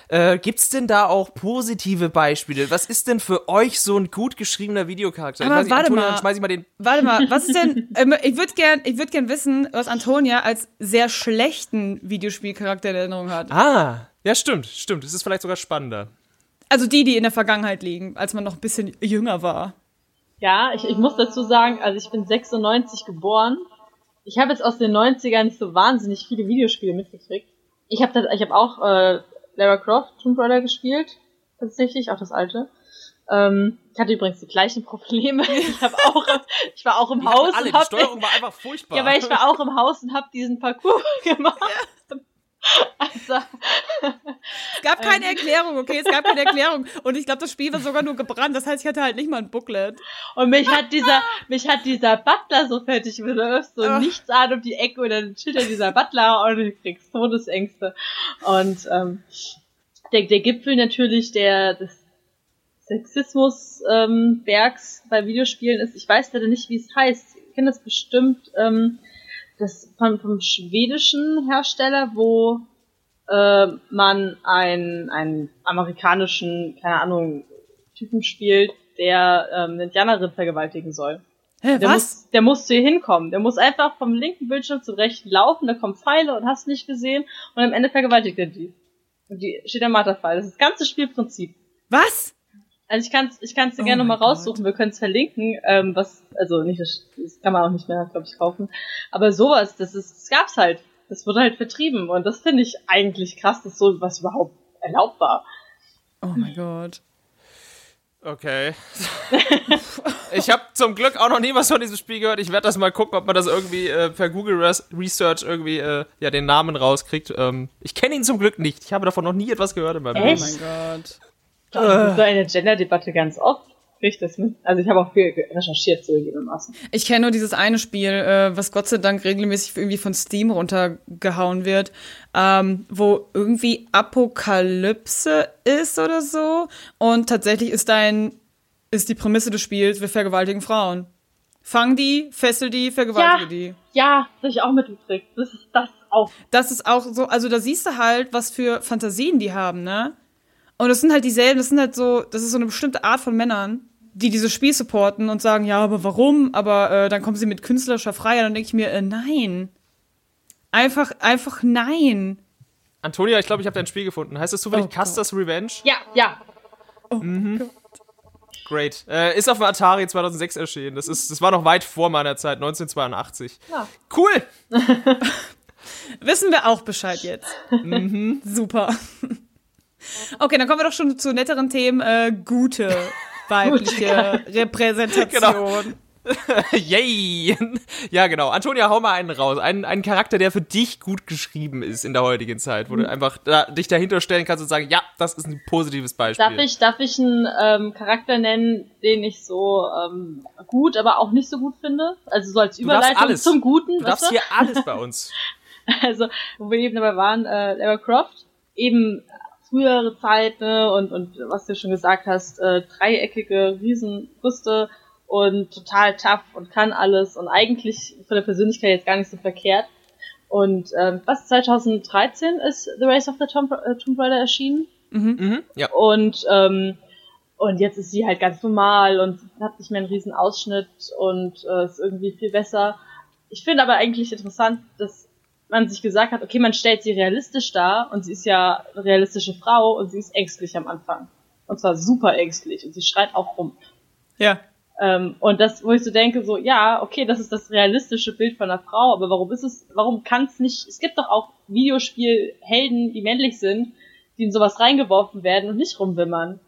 äh, gibt's denn da auch positive Beispiele? Was ist denn für euch so ein gut geschriebener Videocharakter? Aber warte Antonia, mal. dann schmeiß ich mal den. Warte mal, was ist denn, ähm, ich würde gern, ich gern wissen, was Antonia als sehr schlechten Videospielcharakter in Erinnerung hat. Ah, ja, stimmt, stimmt. Das ist vielleicht sogar spannender. Also die, die in der Vergangenheit liegen, als man noch ein bisschen jünger war. Ja, ich, ich muss dazu sagen, also ich bin 96 geboren. Ich habe jetzt aus den 90ern nicht so wahnsinnig viele Videospiele mitgekriegt. Ich habe ich hab auch äh, Lara Croft, Tomb Raider gespielt, tatsächlich, auch das alte. Ähm, ich hatte übrigens die gleichen Probleme. Ich habe auch, ich war auch im Haus Alle, und die hab, Steuerung war einfach furchtbar. ja, weil ich war auch im Haus und habe diesen Parcours gemacht. Also, Es gab keine Erklärung, okay? Es gab keine Erklärung. Und ich glaube, das Spiel war sogar nur gebrannt. Das heißt, ich hatte halt nicht mal ein Booklet. Und mich hat dieser, mich hat dieser Butler so fertig gemacht. So Ach. nichts an um die Ecke und dann schüttelt dieser Butler und du kriegst Todesängste. Und ähm, der, der Gipfel natürlich der des Sexismus ähm, bei Videospielen ist, ich weiß leider nicht, wie es heißt. Ich kenne das bestimmt, ähm, das von, vom schwedischen Hersteller, wo äh, man einen, einen amerikanischen, keine Ahnung, Typen spielt, der ähm, eine Indianerin vergewaltigen soll. Hä, Der was? muss, der muss zu ihr hinkommen. Der muss einfach vom linken Bildschirm zum rechten laufen, da kommen Pfeile und hast nicht gesehen und am Ende vergewaltigt er die. Und die steht am Marterpfeil. Das ist das ganze Spielprinzip. Was? Also ich kann's, ich kann's dir Oh gerne nochmal raussuchen, wir können es verlinken, ähm, was, also nicht, das, kann man auch nicht mehr, glaube ich, kaufen. Aber sowas, das ist, das gab's halt. Das wurde halt vertrieben und das finde ich eigentlich krass, dass so was überhaupt erlaubt war. Oh mein Gott. Okay. ich habe zum Glück auch noch nie was von diesem Spiel gehört. Ich werde das mal gucken, ob man das irgendwie äh, per Google Res Research irgendwie äh, ja den Namen rauskriegt. Ähm, ich kenne ihn zum Glück nicht. Ich habe davon noch nie etwas gehört in meinem Echt? Oh Leben. mein Gott. Das ist so eine Gender-Debatte ganz oft. Krieg das mit? Also ich habe auch viel recherchiert zugegebenermaßen. Ich kenne nur dieses eine Spiel, äh, was Gott sei Dank regelmäßig irgendwie von Steam runtergehauen wird, ähm, wo irgendwie Apokalypse ist oder so. Und tatsächlich ist dein, ist die Prämisse des Spiels, wir vergewaltigen Frauen. Fang die, fessel die, vergewaltige Ja. die. Ja, das ich auch mitgekriegt. Das ist das auch. Das ist auch so, also da siehst du halt, was für Fantasien die haben, ne? Und das sind halt dieselben, das sind halt so, das ist so eine bestimmte Art von Männern, die dieses Spiel supporten und sagen, ja, aber warum? Aber äh, dann kommen sie mit künstlerischer Freiheit, dann denke ich mir, äh, nein. Einfach, einfach nein. Antonia, ich glaube, ich habe dein Spiel gefunden. Heißt das zufällig Oh Custer's Revenge? Ja, ja. Great. Äh, ist auf dem Atari 2006 erschienen. Das, ist, das war noch weit vor meiner Zeit, 1982. Ja. Cool. Wissen wir auch Bescheid jetzt. Mhm. Super. Okay, dann kommen wir doch schon zu netteren Themen. Äh, gute weibliche Repräsentation. Yay! ja, genau. Antonia, hau mal einen raus. Einen, einen Charakter, der für dich gut geschrieben ist in der heutigen Zeit, wo du einfach da, dich dahinter stellen kannst und sagen, ja, das ist ein positives Beispiel. Darf ich, darf ich einen ähm, Charakter nennen, den ich so ähm, gut, aber auch nicht so gut finde? Also so als Du Überleitung alles. zum Guten, Du darfst hier alles bei uns. Also, wo wir eben dabei waren, äh, Lara Croft, eben frühere Zeit, ne, und, und was du schon gesagt hast, äh, dreieckige Riesenbrüste und total tough und kann alles und eigentlich von der Persönlichkeit jetzt gar nicht so verkehrt. Und ähm, was 2013 ist The Race of the Tomb, äh, Tomb Raider erschienen mhm, ja. und ähm, und jetzt ist sie halt ganz normal und hat nicht mehr einen riesen Ausschnitt und äh, ist irgendwie viel besser. Ich finde aber eigentlich interessant, dass man sich gesagt hat, okay, man stellt sie realistisch dar und sie ist ja eine realistische Frau und sie ist ängstlich am Anfang. Und zwar super ängstlich und sie schreit auch rum. Ja. Ähm, und das, wo ich so denke, so, ja, okay, das ist das realistische Bild von einer Frau, aber warum ist es, warum kann es nicht, es gibt doch auch Videospielhelden, die männlich sind, die in sowas reingeworfen werden und nicht rumwimmern.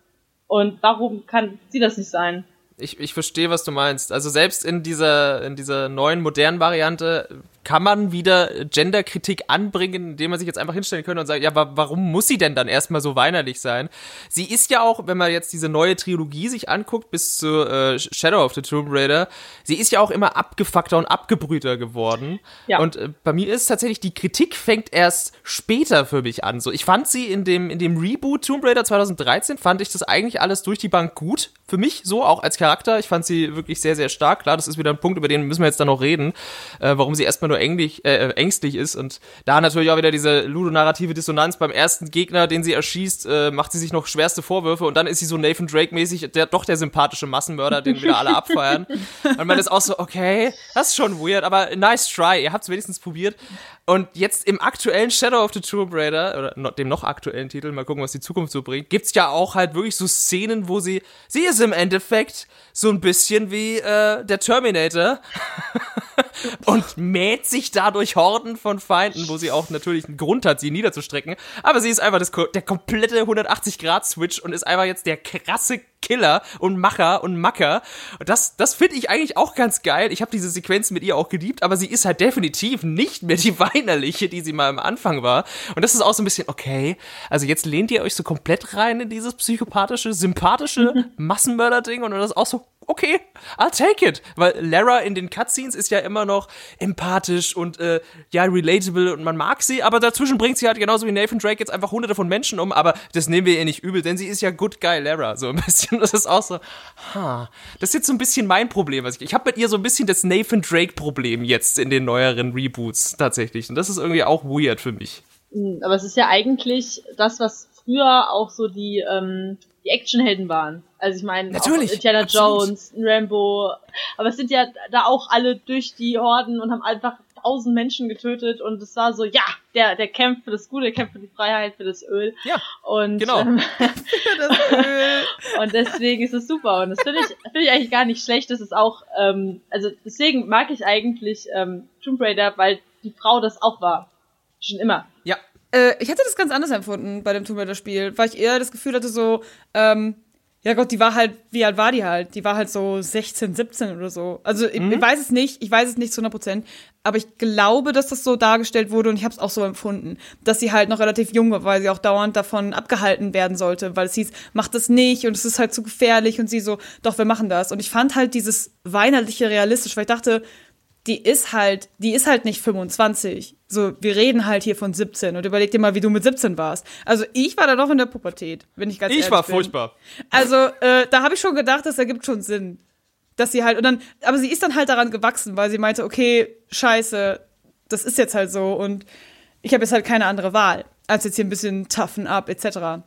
Und warum kann sie das nicht sein? Ich, ich verstehe, was du meinst. Also selbst in dieser, in dieser neuen modernen Variante kann man wieder Genderkritik anbringen, indem man sich jetzt einfach hinstellen könnte und sagt, ja, wa warum muss sie denn dann erstmal so weinerlich sein? Sie ist ja auch, wenn man jetzt diese neue Trilogie sich anguckt, bis zu äh, Shadow of the Tomb Raider, sie ist ja auch immer abgefuckter und abgebrühter geworden. Ja. Und äh, bei mir ist tatsächlich, die Kritik fängt erst später für mich an. So, ich fand sie in dem, in dem Reboot Tomb Raider 2013, fand ich das eigentlich alles durch die Bank gut. Für mich so, auch als Charakter. Ich fand sie wirklich sehr, sehr stark. Klar, das ist wieder ein Punkt, über den müssen wir jetzt dann noch reden, äh, warum sie erstmal nur änglich, äh, ängstlich ist. Und da natürlich auch wieder diese ludonarrative Dissonanz beim ersten Gegner, den sie erschießt, äh, macht sie sich noch schwerste Vorwürfe und dann ist sie so Nathan Drake-mäßig, der doch der sympathische Massenmörder, den wieder alle abfeiern. Und man ist auch so, okay, das ist schon weird, aber nice try, ihr habt es wenigstens probiert. Und jetzt im aktuellen Shadow of the Tomb Raider, oder dem noch aktuellen Titel, mal gucken, was die Zukunft so bringt, gibt's ja auch halt wirklich so Szenen, wo sie, sie ist im Endeffekt so ein bisschen wie äh, der Terminator und mäht sich dadurch Horden von Feinden, wo sie auch natürlich einen Grund hat, sie niederzustrecken. Aber sie ist einfach das, der komplette 180-Grad-Switch und ist einfach jetzt der krasse Killer und Macher und Macker. Und das, das finde ich eigentlich auch ganz geil. Ich habe diese Sequenz mit ihr auch geliebt, aber sie ist halt definitiv nicht mehr die weinerliche, die sie mal am Anfang war. Und das ist auch so ein bisschen, okay, also jetzt lehnt ihr euch so komplett rein in dieses psychopathische, sympathische Massenmörder-Ding und das ist auch so, okay, I'll take it. Weil Lara in den Cutscenes ist ja immer noch empathisch und äh, ja, relatable und man mag sie, aber dazwischen bringt sie halt genauso wie Nathan Drake jetzt einfach hunderte von Menschen um, aber das nehmen wir ihr nicht übel, denn sie ist ja good guy Lara, so ein bisschen. Das ist auch so, ha, das ist jetzt so ein bisschen mein Problem. Was ich ich habe mit ihr so ein bisschen das Nathan Drake-Problem jetzt in den neueren Reboots tatsächlich. Und das ist irgendwie auch weird für mich. Mm, Aber es ist ja eigentlich das, was früher auch so die, ähm, die Actionhelden waren. Also ich meine, Indiana absolut. Jones, Rambo, aber es sind ja da auch alle durch die Horden und haben einfach tausend Menschen getötet und es war so, ja, der, der kämpft für das Gute, der kämpft für die Freiheit, für das Öl. Ja, Und, genau. ähm, Das Öl. und deswegen ist es super. Und das finde ich, finde ich eigentlich gar nicht schlecht. Das ist auch, ähm, also deswegen mag ich eigentlich ähm, Tomb Raider, weil die Frau das auch war. Schon immer. Ja, Äh, ich hatte das ganz anders empfunden bei dem Tomb Raider Spiel, weil ich eher das Gefühl hatte so, ähm, ja Gott, die war halt, wie alt war die halt? Die war halt so 16, 17 oder so. Also ich, ich weiß es nicht, ich weiß es nicht zu 100 Prozent, aber ich glaube, dass das so dargestellt wurde und ich habe es auch so empfunden, dass sie halt noch relativ jung war, weil sie auch dauernd davon abgehalten werden sollte, weil es hieß, mach das nicht und es ist halt zu gefährlich und sie so, doch, wir machen das. Und ich fand halt dieses weinerliche realistisch, weil ich dachte, die ist halt, die ist halt nicht 25. So, wir reden halt hier von 17 und überleg dir mal, wie du mit 17 warst. Also ich war da noch in der Pubertät, wenn ich ganz ich ehrlich war bin. furchtbar. Also äh, da habe ich schon gedacht, das ergibt schon Sinn, dass sie halt und dann, aber sie ist dann halt daran gewachsen, weil sie meinte, okay, scheiße, das ist jetzt halt so und ich habe jetzt halt keine andere Wahl, als jetzt hier ein bisschen toughen up etc.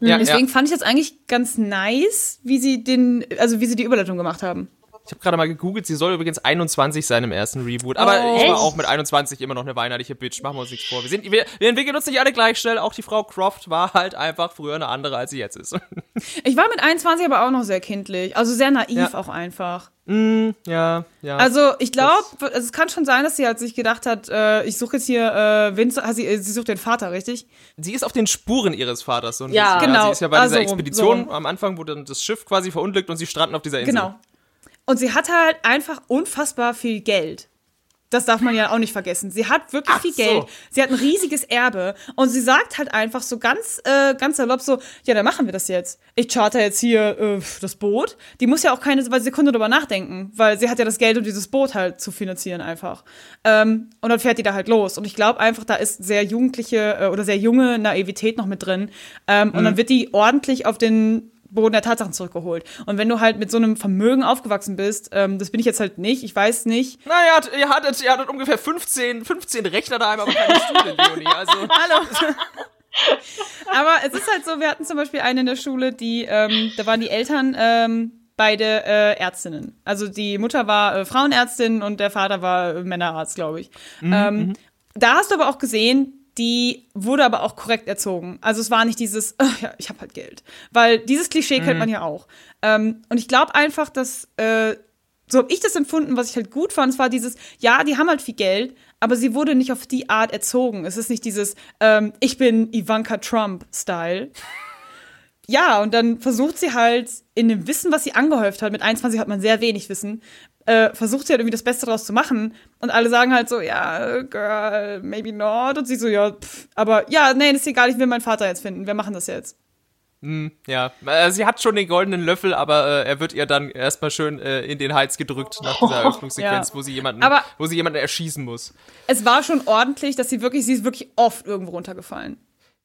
Ja, Deswegen ja. fand ich das eigentlich ganz nice, wie sie den, also wie sie die Überleitung gemacht haben. Ich habe gerade mal gegoogelt, sie soll übrigens 21 sein im ersten Reboot. Aber Oh. ich war Echt? auch mit 21 immer noch eine weinerliche Bitch. Machen wir uns nichts vor. Wir, sind, wir, wir entwickeln uns nicht alle gleich schnell. Auch die Frau Croft war halt einfach früher eine andere, als sie jetzt ist. Ich war mit 21 aber auch noch sehr kindlich. Also sehr naiv Ja. auch einfach. ja, ja. Also ich glaube, es kann schon sein, dass sie halt sich gedacht hat, äh, ich suche jetzt hier äh, Vincent, ah, sie, äh, sie sucht den Vater, richtig? sie ist auf den Spuren ihres Vaters. So ein Ja. bisschen. Genau. Sie ist ja bei Ah, dieser Expedition so am Anfang, wo dann das Schiff quasi verunglückt und sie stranden auf dieser Insel. Genau. Und sie hat halt einfach unfassbar viel Geld. Das darf man ja auch nicht vergessen. Sie hat wirklich Ach viel so. Geld. Sie hat ein riesiges Erbe. Und sie sagt halt einfach so ganz, äh, ganz salopp so, ja, dann machen wir das jetzt. Ich charter jetzt hier äh, das Boot. Die muss ja auch keine Sekunde drüber nachdenken, weil sie hat ja das Geld, um dieses Boot halt zu finanzieren einfach. Ähm, und dann fährt die da halt los. Und ich glaube einfach, da ist sehr jugendliche äh, oder sehr junge Naivität noch mit drin. Ähm, Und dann wird die ordentlich auf den Boden der Tatsachen zurückgeholt. Und wenn du halt mit so einem Vermögen aufgewachsen bist, ähm, das bin ich jetzt halt nicht, ich weiß nicht. Na, ihr, hat, ihr, hattet, ihr hattet ungefähr 15, 15 Rechner daheim, aber keine Stühle, Leonie. Also, Hallo. Aber es ist halt so, wir hatten zum Beispiel eine in der Schule, die, ähm, da waren die Eltern ähm, beide äh, Ärztinnen. Also die Mutter war äh, Frauenärztin und der Vater war äh, Männerarzt, glaube ich. ähm, da hast du aber auch gesehen, die wurde aber auch korrekt erzogen. Also es war nicht dieses, "Ah, ja, ich habe halt Geld. Weil dieses Klischee kennt man ja auch. Ähm, und ich glaube einfach, dass, äh, so habe ich das empfunden, was ich halt gut fand, es war dieses, ja, die haben halt viel Geld, aber sie wurde nicht auf die Art erzogen. Es ist nicht dieses, ähm, ich bin Ivanka Trump-Style. Ja, und dann versucht sie halt in dem Wissen, was sie angehäuft hat, mit 21 hat man sehr wenig Wissen, äh, versucht sie halt irgendwie das Beste daraus zu machen. Und alle sagen halt so, ja, girl, maybe not. Und sie so, ja, pff, aber ja, nee, das ist egal, ich will meinen Vater jetzt finden. Wir machen das jetzt. ja, äh, sie hat schon den goldenen Löffel, aber äh, er wird ihr dann erstmal schön äh, in den Hals gedrückt nach dieser Eröffnungssequenz, Ja. wo, sie jemanden, Aber- wo sie jemanden erschießen muss. Es war schon ordentlich, dass sie wirklich, sie ist wirklich oft irgendwo runtergefallen.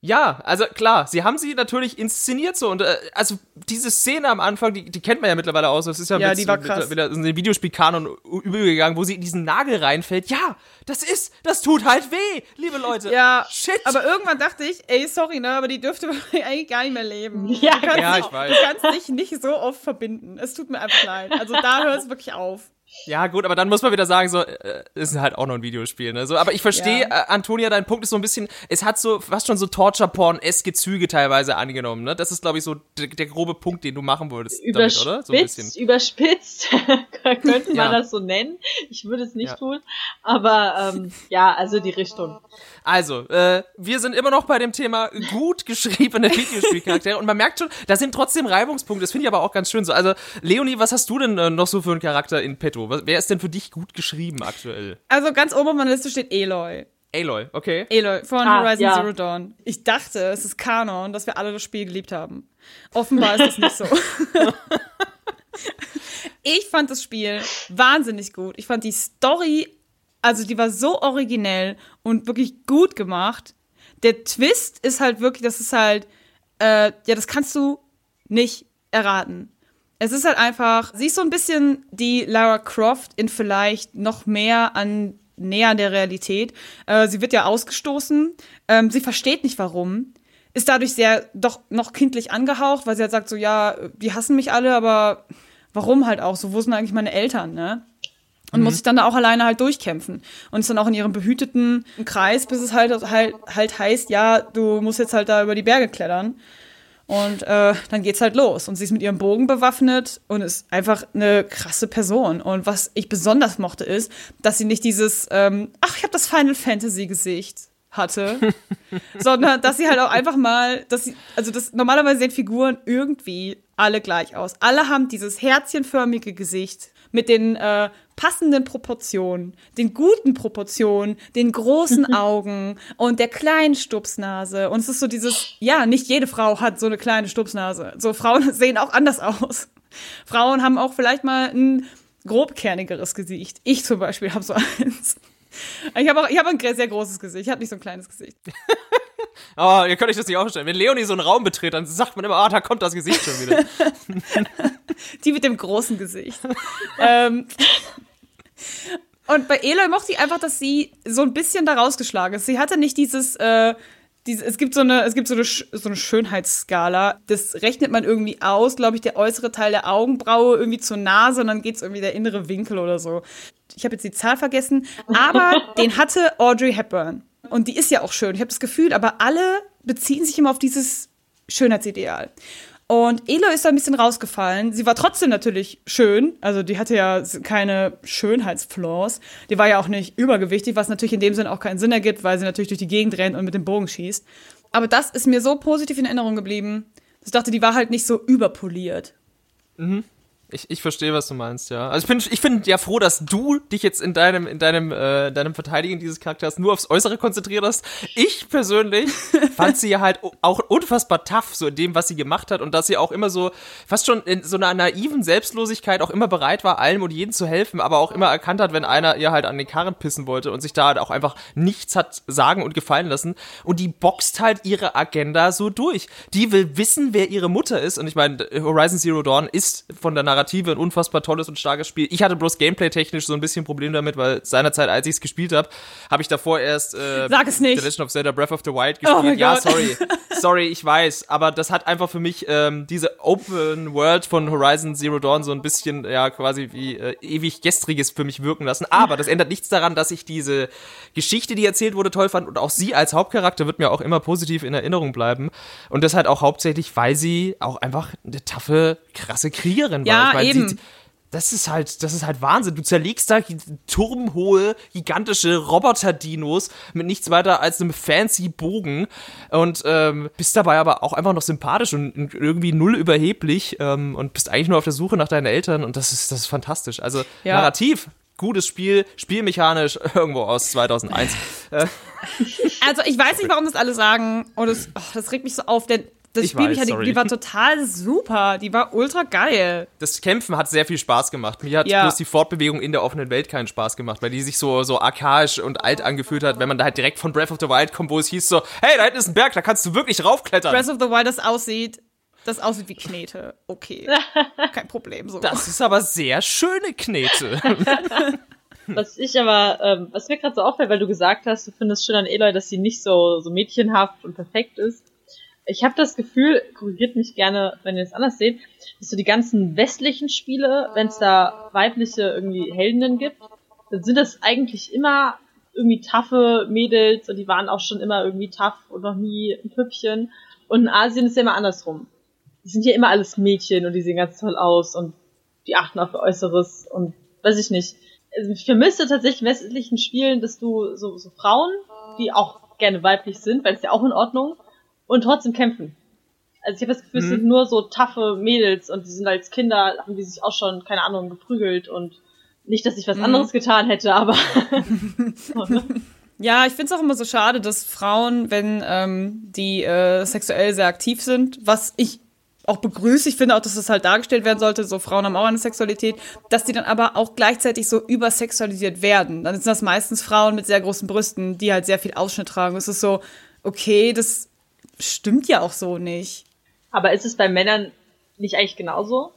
Ja, also klar, sie haben sie natürlich inszeniert so und äh, also diese Szene am Anfang, die, die kennt man ja mittlerweile aus. Das ist ja, Ja, mit, die war mit- krass. wieder in den Videospielkanon übergegangen, wo sie in diesen Nagel reinfällt. Ja, das ist, das tut halt weh, liebe Leute. Ja, shit. aber irgendwann dachte ich, ey, sorry, ne, aber die dürfte eigentlich gar nicht mehr leben. Ja, Ja, dich, ich weiß. du kannst dich nicht so oft verbinden. Es tut mir einfach leid. Also da hört es wirklich auf. Ja, gut, aber dann muss man wieder sagen, so, äh, ist halt auch noch ein Videospiel, ne? So, aber ich verstehe, Ja. äh, Antonia, dein Punkt ist so ein bisschen, es hat so fast schon so Torture-Porn-eske Züge teilweise angenommen, ne? Das ist, glaube ich, so der, grobe Punkt, den du machen würdest damit, oder? So ein bisschen. Überspitzt, überspitzt könnte man Ja. das so nennen. Ich würde es nicht Ja. tun. Aber ähm, ja, also die Richtung. Also, äh, wir sind immer noch bei dem Thema gut geschriebene Videospielcharaktere und man merkt schon, da sind trotzdem Reibungspunkte. Das finde ich aber auch ganz schön so. Also, Leonie, was hast du denn äh, noch so für einen Charakter in petto? Was, wer ist denn für dich gut geschrieben aktuell? Also ganz oben auf meiner Liste steht Aloy. Aloy, okay. Aloy von Ah, Horizon ja. Zero Dawn. Ich dachte, es ist Kanon, dass wir alle das Spiel geliebt haben. Offenbar ist das nicht so. ich fand das Spiel wahnsinnig gut. Ich fand die Story, also die war so originell und wirklich gut gemacht. Der Twist ist halt wirklich, das ist halt, äh, ja, das kannst du nicht erraten. Es ist halt einfach, sie ist so ein bisschen die Lara Croft in vielleicht noch mehr an näher an der Realität. Äh, sie wird ja ausgestoßen. Ähm, sie versteht nicht warum. Ist dadurch sehr doch noch kindlich angehaucht, weil sie halt sagt so, ja, die hassen mich alle, aber warum halt auch? So, wo sind eigentlich meine Eltern, ne? Und muss sich dann da auch alleine halt durchkämpfen. Und ist dann auch in ihrem behüteten Kreis, bis es halt, halt, halt heißt, ja, du musst jetzt halt da über die Berge klettern. Und äh, dann geht's halt los. Und sie ist mit ihrem Bogen bewaffnet und ist einfach eine krasse Person. Und was ich besonders mochte, ist, dass sie nicht dieses, ähm, ach, ich habe das Final Fantasy Gesicht hatte, sondern dass sie halt auch einfach mal, dass sie, also das normalerweise sehen Figuren irgendwie alle gleich aus. Alle haben dieses herzchenförmige Gesicht mit den äh, passenden Proportionen, den guten Proportionen, den großen Augen und der kleinen Stupsnase. Und es ist so dieses, ja, nicht jede Frau hat so eine kleine Stupsnase. So Frauen sehen auch anders aus. Frauen haben auch vielleicht mal ein grobkernigeres Gesicht. Ich zum Beispiel habe so eins. Ich habe auch, ich habe ein sehr großes Gesicht. Ich habe nicht so ein kleines Gesicht. Oh, ihr könnt euch das nicht vorstellen. Wenn Leonie so einen Raum betritt, dann sagt man immer, ah, da kommt das Gesicht schon wieder. Die mit dem großen Gesicht. ähm, und bei Eloy mochte ich einfach, dass sie so ein bisschen da rausgeschlagen ist. Sie hatte nicht dieses, äh, diese, es gibt so eine, es gibt so eine, so eine Schönheitsskala. Das rechnet man irgendwie aus, glaube ich, der äußere Teil der Augenbraue irgendwie zur Nase und dann geht's irgendwie der innere Winkel oder so. Ich habe jetzt die Zahl vergessen, aber den hatte Audrey Hepburn. Und die ist ja auch schön. Ich habe das Gefühl, aber alle beziehen sich immer auf dieses Schönheitsideal. Und Elo ist da ein bisschen rausgefallen. Sie war trotzdem natürlich schön. Also die hatte ja keine Schönheitsflaws. Die war ja auch nicht übergewichtig, was natürlich in dem Sinn auch keinen Sinn ergibt, weil sie natürlich durch die Gegend rennt und mit dem Bogen schießt. Aber das ist mir so positiv in Erinnerung geblieben. dass Ich dachte, die war halt nicht so überpoliert. Ich, ich verstehe, was du meinst, ja. Also ich bin, ich bin ja froh, dass du dich jetzt in deinem, in deinem, äh, deinem Verteidigen dieses Charakters nur aufs Äußere konzentriert hast. Ich persönlich fand sie ja halt auch unfassbar tough, so in dem, was sie gemacht hat und dass sie auch immer so, fast schon in so einer naiven Selbstlosigkeit auch immer bereit war, allem und jedem zu helfen, aber auch immer erkannt hat, wenn einer ihr halt an den Karren pissen wollte und sich da halt auch einfach nichts hat sagen und gefallen lassen. Und die boxt halt ihre Agenda so durch. Die will wissen, wer ihre Mutter ist. Und ich meine, Horizon Zero Dawn ist von der Narrative ein unfassbar tolles und starkes Spiel. Ich hatte bloß gameplay-technisch so ein bisschen Problem damit, weil seinerzeit, als ich es gespielt habe, habe ich davor erst äh, Sag es nicht. The Legend of Zelda Breath of the Wild Oh gespielt. mein ja, Gott. sorry. Sorry, ich weiß. Aber das hat einfach für mich ähm, diese Open World von Horizon Zero Dawn so ein bisschen, ja, quasi wie äh, ewig gestriges für mich wirken lassen. Aber das ändert nichts daran, dass ich diese Geschichte, die erzählt wurde, toll fand. Und auch sie als Hauptcharakter wird mir auch immer positiv in Erinnerung bleiben. Und das halt auch hauptsächlich, weil sie auch einfach eine taffe, krasse Kriegerin war. Ja, meine, eben. Sie, das ist halt, das ist halt Wahnsinn. Du zerlegst da turmhohe, gigantische Roboter-Dinos mit nichts weiter als einem fancy Bogen und ähm, bist dabei aber auch einfach noch sympathisch und irgendwie null überheblich ähm, und bist eigentlich nur auf der Suche nach deinen Eltern und das ist, das ist fantastisch. Also Ja. narrativ, gutes Spiel, spielmechanisch irgendwo aus 2001. Äh, Also ich weiß nicht, warum das alle sagen. Und das, oh, das regt mich so auf, denn das Ich Spiel, weiß, die, sorry. die war total super. Die war ultra geil. das Kämpfen hat sehr viel Spaß gemacht. Mir hat Ja. bloß die Fortbewegung in der offenen Welt keinen Spaß gemacht, weil die sich so, so archaisch und alt angefühlt hat, wenn man da halt direkt von Breath of the Wild kommt, wo es hieß so, hey, da hinten ist ein Berg, da kannst du wirklich raufklettern. Breath of the Wild, das aussieht, das aussieht wie Knete. Okay. Kein Problem. So. Das ist aber sehr schöne Knete. Was ich aber, ähm, was mir gerade so auffällt, weil du gesagt hast, du findest schön an Eloy, dass sie nicht so, so mädchenhaft und perfekt ist. Ich habe das Gefühl, korrigiert mich gerne, wenn ihr es anders seht, dass so die ganzen westlichen Spiele, wenn es da weibliche irgendwie Heldinnen gibt, dann sind das eigentlich immer irgendwie taffe Mädels und die waren auch schon immer irgendwie tough und noch nie ein Püppchen. Und in Asien ist ja immer andersrum. Die sind ja immer alles Mädchen und die sehen ganz toll aus und die achten auf ihr Äußeres und weiß ich nicht. Also ich vermisse tatsächlich in westlichen Spielen, dass du so, so Frauen, die auch gerne weiblich sind, weil es ja auch in Ordnung, und trotzdem kämpfen. Also ich habe das Gefühl, es sind nur so taffe Mädels und die sind als Kinder, haben die sich auch schon, keine Ahnung, geprügelt und nicht, dass ich was anderes getan hätte, aber so, ne? Ja, ich finde es auch immer so schade, dass Frauen, wenn ähm, die äh, sexuell sehr aktiv sind, was ich auch begrüße, ich finde auch, dass das halt dargestellt werden sollte, so Frauen haben auch eine Sexualität, dass die dann aber auch gleichzeitig so übersexualisiert werden. Dann sind das meistens Frauen mit sehr großen Brüsten, die halt sehr viel Ausschnitt tragen. Es ist so, okay, das stimmt ja auch so nicht. Aber ist es bei Männern nicht eigentlich genauso?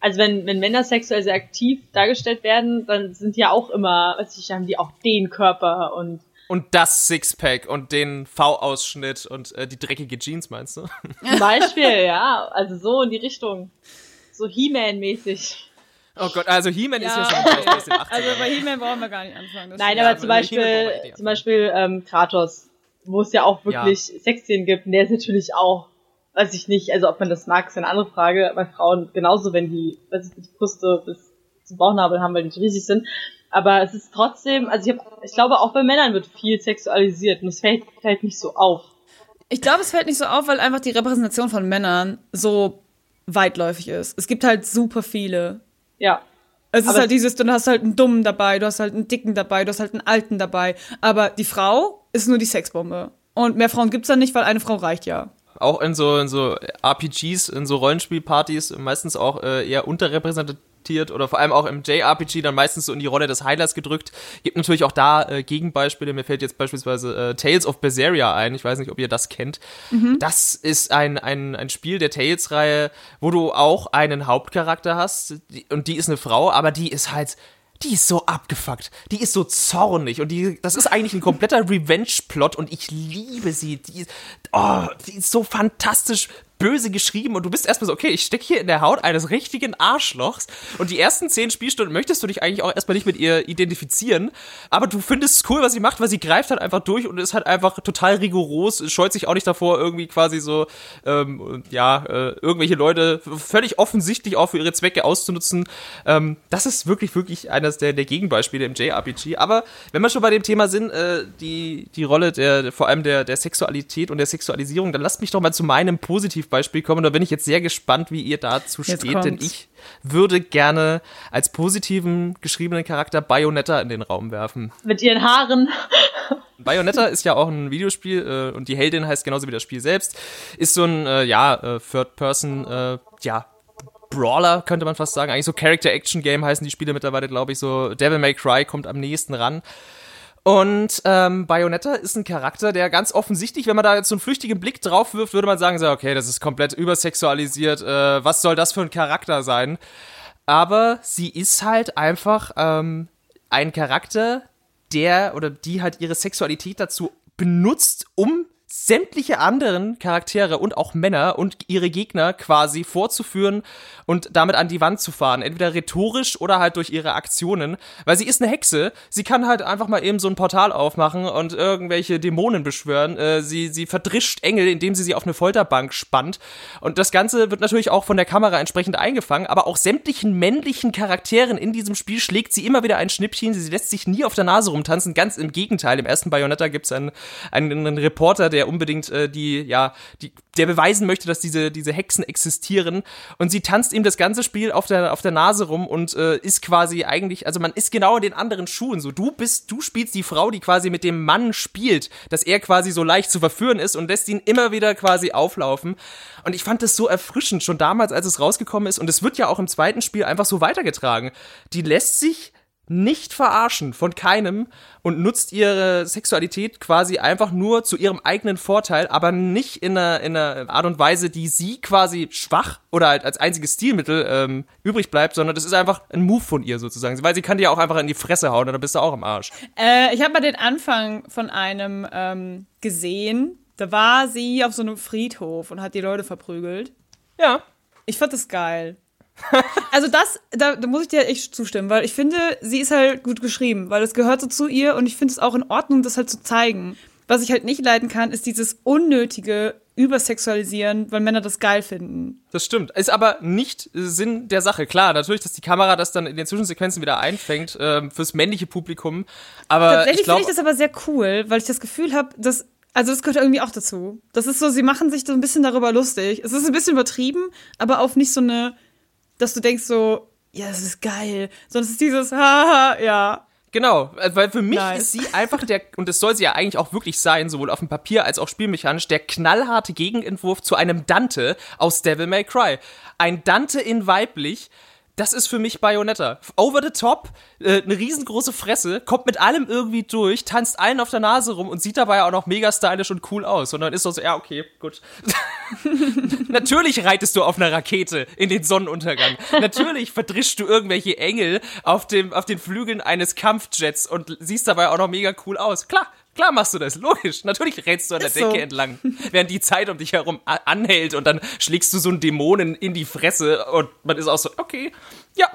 Also wenn, wenn Männer sexuell sehr aktiv dargestellt werden, dann sind die ja auch immer, weiß ich, haben die auch den Körper und Und das Sixpack und den V-Ausschnitt und äh, die dreckige Jeans, meinst du? zum Beispiel, ja, also so in die Richtung. So He-Man-mäßig. Oh Gott, also He-Man ist ja Ja, schon aus den 80ern. Also bei He-Man brauchen wir gar nicht anfangen. das Nein, aber zum aber He-Man Beispiel, zum Beispiel ähm, Kratos, wo es ja auch wirklich Sexszenen gibt, und der ist natürlich auch, weiß ich nicht, also ob man das mag, ist eine andere Frage, bei Frauen genauso, wenn die, weiß ich nicht, Brüste bis zum Bauchnabel haben, weil die riesig sind. Aber es ist trotzdem, also ich, hab, ich glaube, auch bei Männern wird viel sexualisiert und es fällt, fällt nicht so auf. Ich glaube, es fällt nicht so auf, weil einfach die Repräsentation von Männern so weitläufig ist. Es gibt halt super viele. Ja. Es ist Aber halt es- dieses, du hast halt einen Dummen dabei, du hast halt einen Dicken dabei, du hast halt einen Alten dabei. Aber die Frau ist nur die Sexbombe. Und mehr Frauen gibt's da nicht, weil eine Frau reicht ja. auch in so, in so RPGs, in so Rollenspielpartys meistens auch äh, eher unterrepräsentiert oder vor allem auch im JRPG dann meistens so in die Rolle des Heilers gedrückt. Gibt natürlich auch da äh, Gegenbeispiele. Mir fällt jetzt beispielsweise äh, Tales of Berseria ein. Ich weiß nicht, ob ihr das kennt. Das ist ein, ein, ein Spiel der Tales-Reihe, wo du auch einen Hauptcharakter hast die, und die ist eine Frau, aber die ist halt die ist so abgefuckt. Die ist so zornig und die, das ist eigentlich ein kompletter Revenge-Plot und ich liebe sie. Die, oh, die ist so fantastisch böse geschrieben und du bist erstmal so, okay, ich stecke hier in der Haut eines richtigen Arschlochs und die ersten zehn Spielstunden möchtest du dich eigentlich auch erstmal nicht mit ihr identifizieren, aber du findest es cool, was sie macht, weil sie greift halt einfach durch und ist halt einfach total rigoros, scheut sich auch nicht davor, irgendwie quasi so, ähm, ja, äh, irgendwelche Leute völlig offensichtlich auch für ihre Zwecke auszunutzen. Ähm, das ist wirklich, wirklich eines der, der Gegenbeispiele im JRPG. Aber wenn wir schon bei dem Thema sind, äh, die, die Rolle der, vor allem der, der Sexualität und der Sexualisierung, dann lasst mich doch mal zu meinem Positiv Positivbeispiel kommen. Da bin ich jetzt sehr gespannt, wie ihr dazu Jetzt steht, denn kommt's. ich würde gerne als positiven geschriebenen Charakter Bayonetta in den Raum werfen. Mit ihren Haaren. Bayonetta ist ja auch ein Videospiel äh, und die Heldin heißt genauso wie das Spiel selbst. Ist so ein, äh, ja, äh, Third-Person, äh, ja, Brawler, könnte man fast sagen. Eigentlich so Character-Action-Game heißen die Spiele mittlerweile, glaube ich. So Devil May Cry kommt am nächsten ran. Und ähm, Bayonetta ist ein Charakter, der ganz offensichtlich, wenn man da jetzt so einen flüchtigen Blick drauf wirft, würde man sagen, so, okay, das ist komplett übersexualisiert. Äh, was soll das für ein Charakter sein? Aber sie ist halt einfach ähm, ein Charakter, der oder die halt ihre Sexualität dazu benutzt, um sämtliche anderen Charaktere und auch Männer und ihre Gegner quasi vorzuführen und damit an die Wand zu fahren. Entweder rhetorisch oder halt durch ihre Aktionen. Weil sie ist eine Hexe. Sie kann halt einfach mal eben so ein Portal aufmachen und irgendwelche Dämonen beschwören. Äh, sie, sie verdrischt Engel, indem sie sie auf eine Folterbank spannt. Und das Ganze wird natürlich auch von der Kamera entsprechend eingefangen. Aber auch sämtlichen männlichen Charakteren in diesem Spiel schlägt sie immer wieder ein Schnippchen. Sie lässt sich nie auf der Nase rumtanzen. Ganz im Gegenteil. Im ersten Bayonetta gibt es einen, einen, einen Reporter, der unbedingt äh, die, ja, die, der beweisen möchte, dass diese, diese Hexen existieren. Und sie tanzt ihm das ganze Spiel auf der, auf der Nase rum und äh, ist quasi eigentlich, also man ist genau in den anderen Schuhen. So, du bist, du spielst die Frau, die quasi mit dem Mann spielt, dass er quasi so leicht zu verführen ist und lässt ihn immer wieder quasi auflaufen. Und ich fand das so erfrischend, schon damals, als es rausgekommen ist. Und es wird ja auch im zweiten Spiel einfach so weitergetragen. Die lässt sich nicht verarschen von keinem und nutzt ihre Sexualität quasi einfach nur zu ihrem eigenen Vorteil, aber nicht in einer, in einer Art und Weise, die sie quasi schwach oder halt als einziges Stilmittel ähm, übrig bleibt, sondern das ist einfach ein Move von ihr sozusagen. Weil sie kann dir auch einfach in die Fresse hauen und dann bist du auch im Arsch. Äh, ich habe mal den Anfang von einem ähm, gesehen. Da war sie auf so einem Friedhof und hat die Leute verprügelt. Ja. Ich fand das geil. also das, da, da muss ich dir echt zustimmen, weil ich finde, sie ist halt gut geschrieben, weil es gehört so zu ihr und ich finde es auch in Ordnung, das halt zu zeigen. Was ich halt nicht leiden kann, ist dieses unnötige Übersexualisieren, weil Männer das geil finden. Das stimmt. Ist aber nicht Sinn der Sache. Klar, natürlich, dass die Kamera das dann in den Zwischensequenzen wieder einfängt ähm, fürs männliche Publikum. Aber Tatsächlich finde ich das aber sehr cool, weil ich das Gefühl habe, dass also das gehört irgendwie auch dazu. Das ist so, sie machen sich so ein bisschen darüber lustig. Es ist ein bisschen übertrieben, aber auf nicht so eine, dass du denkst so, ja, das ist geil, sondern es ist dieses, haha, ja. Genau, äh, weil für mich Nice. ist sie einfach der, und das soll sie ja eigentlich auch wirklich sein, sowohl auf dem Papier als auch spielmechanisch, der knallharte Gegenentwurf zu einem Dante aus Devil May Cry. Ein Dante in weiblich, das ist für mich Bayonetta. Over the top, äh, eine riesengroße Fresse, kommt mit allem irgendwie durch, tanzt allen auf der Nase rum und sieht dabei auch noch mega stylisch und cool aus. Und dann ist so, so ja, okay, gut. Natürlich reitest du auf einer Rakete in den Sonnenuntergang. Natürlich verdrischst du irgendwelche Engel auf, dem, auf den Flügeln eines Kampfjets und siehst dabei auch noch mega cool aus. Klar, klar machst du das, logisch. Natürlich rennst du an der Ist so. Decke entlang, während die Zeit um dich herum anhält und dann schlägst du so einen Dämonen in die Fresse und man ist auch so, okay, ja.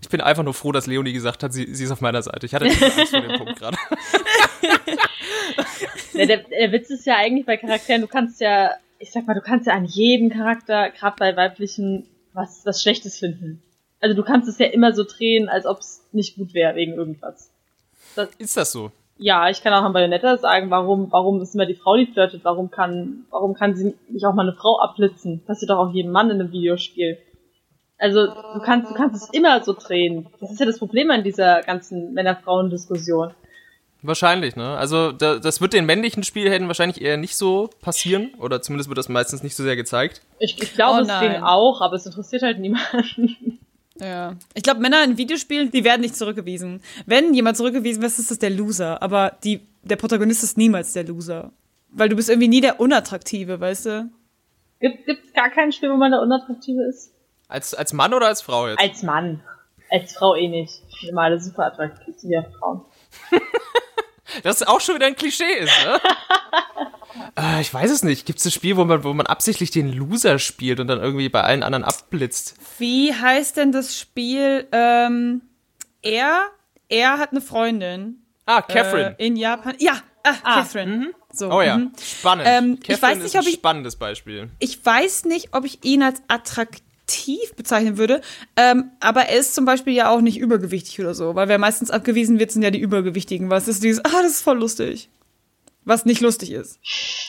Ich bin einfach nur froh, dass Leonie gesagt hat, sie, sie ist auf meiner Seite. Ich hatte nicht Angst vor dem Punkt gerade. Ja, der, der Witz ist ja eigentlich bei Charakteren, du kannst ja, ich sag mal, du kannst ja an jedem Charakter, gerade bei weiblichen, was, was Schlechtes finden. Also du kannst es ja immer so drehen, als ob es nicht gut wäre wegen irgendwas. Ist das so? Ja, ich kann auch an Bayonetta sagen, warum, warum ist immer die Frau, die flirtet, warum kann, warum kann sie nicht auch mal eine Frau abblitzen? Passiert doch auch jedem Mann in einem Videospiel. Also, du kannst, du kannst es immer so drehen. Das ist ja das Problem an dieser ganzen Männer-Frauen-Diskussion. Wahrscheinlich, ne? Also da, das wird den männlichen Spielhelden wahrscheinlich eher nicht so passieren. Oder zumindest wird das meistens nicht so sehr gezeigt. Ich, ich glaube, Oh es ging auch, aber es interessiert halt niemanden. Ja. Ich glaube, Männer in Videospielen, die werden nicht zurückgewiesen. Wenn jemand zurückgewiesen wird, ist das der Loser. Aber die, der Protagonist ist niemals der Loser. Weil du bist irgendwie nie der Unattraktive, weißt du? Gibt gibt's gar kein Spiel, wo man der Unattraktive ist? Als, als Mann oder als Frau jetzt? Als Mann. Als Frau eh nicht. Ich bin immer alle super attraktiv, sind ja Frauen. Das auch schon wieder ein Klischee ist, ne? äh, ich weiß es nicht. Gibt es ein Spiel, wo man, wo man absichtlich den Loser spielt und dann irgendwie bei allen anderen abblitzt? Wie heißt denn das Spiel? Ähm, er, er hat eine Freundin. Ah, Catherine. Äh, in Japan. Ja, ah, Catherine. So, oh ja, mhm. spannend. Ähm, ich weiß nicht, ist ob ein ich- spannendes Beispiel. Ich weiß nicht, ob ich ihn als attraktiv bezeichnen würde, ähm, aber er ist zum Beispiel ja auch nicht übergewichtig oder so, weil wer meistens abgewiesen wird, sind ja die Übergewichtigen. Was ist dieses, ah, das ist voll lustig. Was nicht lustig ist.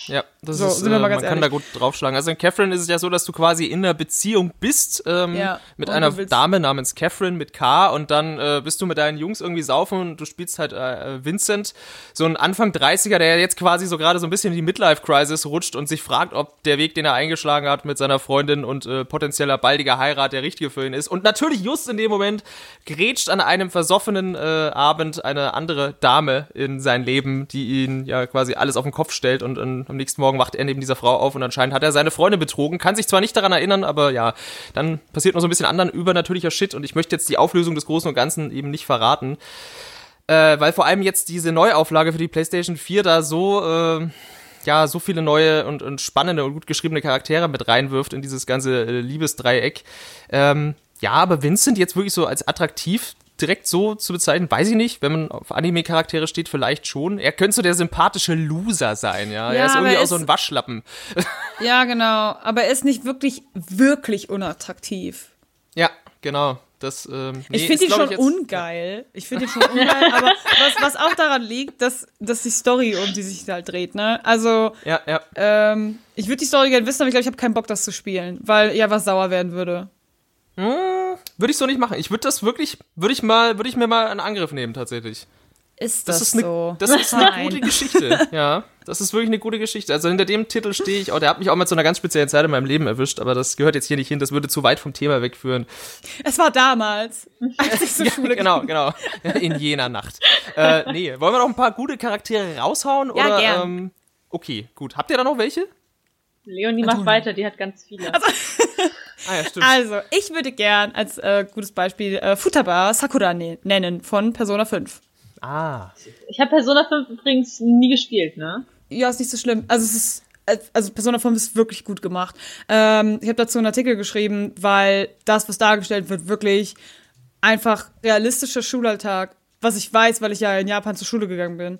Ja, das So, ist, sind wir äh, man kann da gut draufschlagen. Also in Catherine ist es ja so, dass du quasi in einer Beziehung bist ähm, Ja, mit einer Dame namens Catherine mit K und dann äh, bist du mit deinen Jungs irgendwie saufen und du spielst halt äh, Vincent, so ein Anfang 30er, der jetzt quasi so gerade so ein bisschen in die Midlife-Crisis rutscht und sich fragt, ob der Weg, den er eingeschlagen hat mit seiner Freundin und äh, potenzieller baldiger Heirat der richtige für ihn ist. Und natürlich just in dem Moment grätscht an einem versoffenen äh, Abend eine andere Dame in sein Leben, die ihn ja quasi alles auf den Kopf stellt und, und am nächsten Morgen wacht er neben dieser Frau auf und anscheinend hat er seine Freundin betrogen, kann sich zwar nicht daran erinnern, aber ja, dann passiert noch so ein bisschen anderen übernatürlicher Shit und ich möchte jetzt die Auflösung des Großen und Ganzen eben nicht verraten, äh, weil vor allem jetzt diese Neuauflage für die PlayStation 4 da so äh, ja, so viele neue und, und spannende und gut geschriebene Charaktere mit reinwirft in dieses ganze äh, Liebesdreieck. Ähm, ja, aber Vincent jetzt wirklich so als attraktiv direkt so zu bezeichnen, weiß ich nicht. Wenn man auf Anime-Charaktere steht, vielleicht schon. Er könnte so der sympathische Loser sein, ja. Ja, er ist irgendwie er auch so ist- ein Waschlappen. Ja, genau. Aber er ist nicht wirklich, wirklich unattraktiv. Ja, genau. Das, ähm, nee, Ich finde ist, ihn schon jetzt- ungeil. Ich finde ihn schon ungeil, aber was, was auch daran liegt, dass, dass die Story, um die sich halt dreht, ne? Also, Ja, ja. ähm, ich würde die Story gerne wissen, aber ich glaube, ich habe keinen Bock, das zu spielen, weil ja was sauer werden würde. Würde ich so nicht machen. Ich würde das wirklich, würde ich mal, würde ich mir mal einen Angriff nehmen, tatsächlich. Ist Das, das, ist eine, so? das ist eine Nein. gute Geschichte. Ja, das ist wirklich eine gute Geschichte. Also hinter dem Titel stehe ich auch. Der hat mich auch mal zu einer ganz speziellen Zeit in meinem Leben erwischt, aber das gehört jetzt hier nicht hin. Das würde zu weit vom Thema wegführen. Es war damals, als ich zur Schule genau, genau. In jener Nacht. Äh, nee, wollen wir noch ein paar gute Charaktere raushauen? Ja, oder, gern. Ähm, okay, gut. Habt ihr da noch welche? Leonie macht weiter, die hat ganz viele. Ah ja, stimmt. Also, ich würde gern als äh, gutes Beispiel äh, Futaba Sakura ne nennen von Persona 5. ah. Ich habe Persona 5 übrigens nie gespielt, ne? Ja, ist nicht so schlimm. Also es ist also Persona 5 ist wirklich gut gemacht. Ähm, ich habe dazu einen Artikel geschrieben, weil das, was dargestellt wird, wirklich einfach realistischer Schulalltag, was ich weiß, weil ich ja in Japan zur Schule gegangen bin.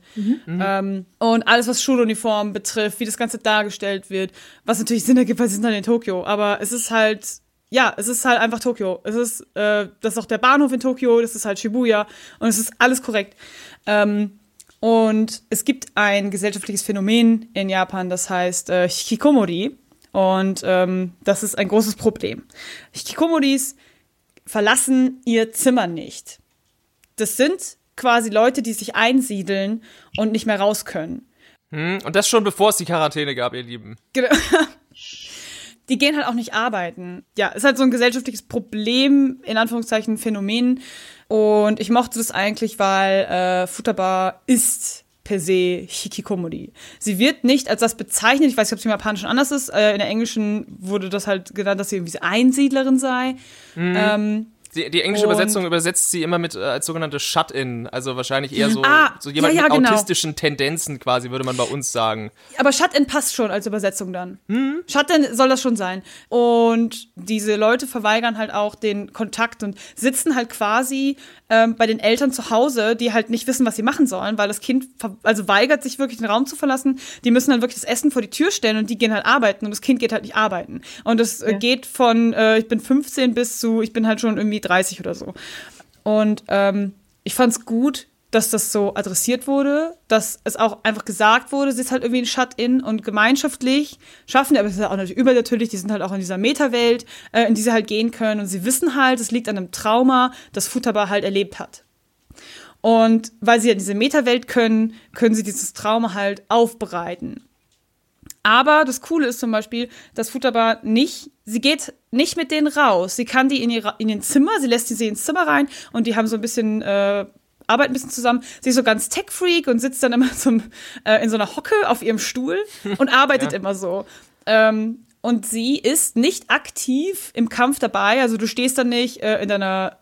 Ähm, und alles, was Schuluniformen betrifft, wie das Ganze dargestellt wird, was natürlich Sinn ergibt, weil sie sind dann in Tokio. Aber es ist halt, ja, es ist halt einfach Tokio. Es ist, äh, das ist auch der Bahnhof in Tokio, das ist halt Shibuya und es ist alles korrekt. Ähm, und es gibt ein gesellschaftliches Phänomen in Japan, das heißt äh, Hikikomori. Und ähm, das ist ein großes Problem. Hikikomoris verlassen ihr Zimmer nicht. Das sind quasi Leute, die sich einsiedeln und nicht mehr raus können. Hm, Und das schon bevor es die Quarantäne gab, ihr Lieben. Genau. Die gehen halt auch nicht arbeiten. Ja, ist halt so ein gesellschaftliches Problem, in Anführungszeichen Phänomen. Und ich mochte das eigentlich, weil äh, Futaba ist per se Hikikomori. Sie wird nicht als das bezeichnet, ich weiß nicht, ob es im Japanischen anders ist, äh, in der Englischen wurde das halt genannt, dass sie irgendwie Einsiedlerin sei. Ähm, Die, die englische Und- Übersetzung übersetzt sie immer mit äh, als sogenannte Shut-In. Also wahrscheinlich eher so, Ah, so jemand ja, ja, mit genau. autistischen Tendenzen quasi, würde man bei uns sagen. Aber Shut-in passt schon als Übersetzung dann. Shut-in soll das schon sein. Und diese Leute verweigern halt auch den Kontakt und sitzen halt quasi ähm, bei den Eltern zu Hause, die halt nicht wissen, was sie machen sollen, weil das Kind also weigert sich wirklich den Raum zu verlassen. Die müssen dann wirklich das Essen vor die Tür stellen und die gehen halt arbeiten und das Kind geht halt nicht arbeiten. Und das äh, Ja. geht von äh, ich bin 15 bis zu ich bin halt schon irgendwie 30 oder so. Und ähm, ich fand's gut, dass das so adressiert wurde, dass es auch einfach gesagt wurde, sie ist halt irgendwie ein Shut-in und gemeinschaftlich schaffen, die, aber es ist auch natürlich übernatürlich, die sind halt auch in dieser Meta-Welt, äh, in die sie halt gehen können und sie wissen halt, es liegt an einem Trauma, das Futaba halt erlebt hat. Und weil sie ja in diese Meta-Welt können, können sie dieses Trauma halt aufbereiten. Aber das Coole ist zum Beispiel, dass Futaba nicht, sie geht nicht mit denen raus. Sie kann die in, ihre, in ihr Zimmer, sie lässt die sie ins Zimmer rein und die haben so ein bisschen, äh, arbeiten ein bisschen zusammen. Sie ist so ganz Tech-Freak und sitzt dann immer zum, äh, in so einer Hocke auf ihrem Stuhl und arbeitet immer so. Ähm, und sie ist nicht aktiv im Kampf dabei. Also du stehst dann nicht äh, in deiner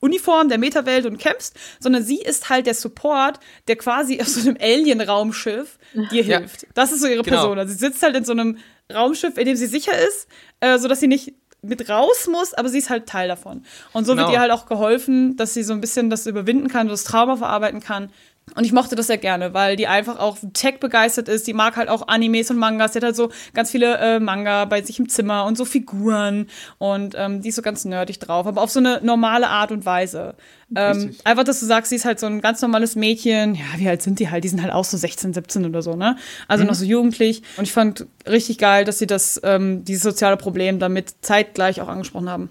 Uniform der Metawelt und kämpfst, sondern sie ist halt der Support, der quasi auf so einem Alien-Raumschiff dir Ja. hilft. Das ist so ihre Genau. Person. Also sie sitzt halt in so einem Raumschiff, in dem sie sicher ist, äh, sodass sie nicht mit raus muss, aber sie ist halt Teil davon. Und so Genau. wird ihr halt auch geholfen, dass sie so ein bisschen das überwinden kann, das Trauma verarbeiten kann. Und ich mochte das sehr gerne, weil die einfach auch Tech begeistert ist. Die mag halt auch Animes und Mangas. Die hat halt so ganz viele äh, Manga bei sich im Zimmer und so Figuren. Und ähm, die ist so ganz nerdig drauf, aber auf so eine normale Art und Weise. Ähm, einfach, dass du sagst, sie ist halt so ein ganz normales Mädchen. Ja, wie alt sind die halt? Die sind halt auch so 16, 17 oder so, ne? Also noch so jugendlich. Und ich fand richtig geil, dass sie das, ähm, dieses soziale Problem damit zeitgleich auch angesprochen haben.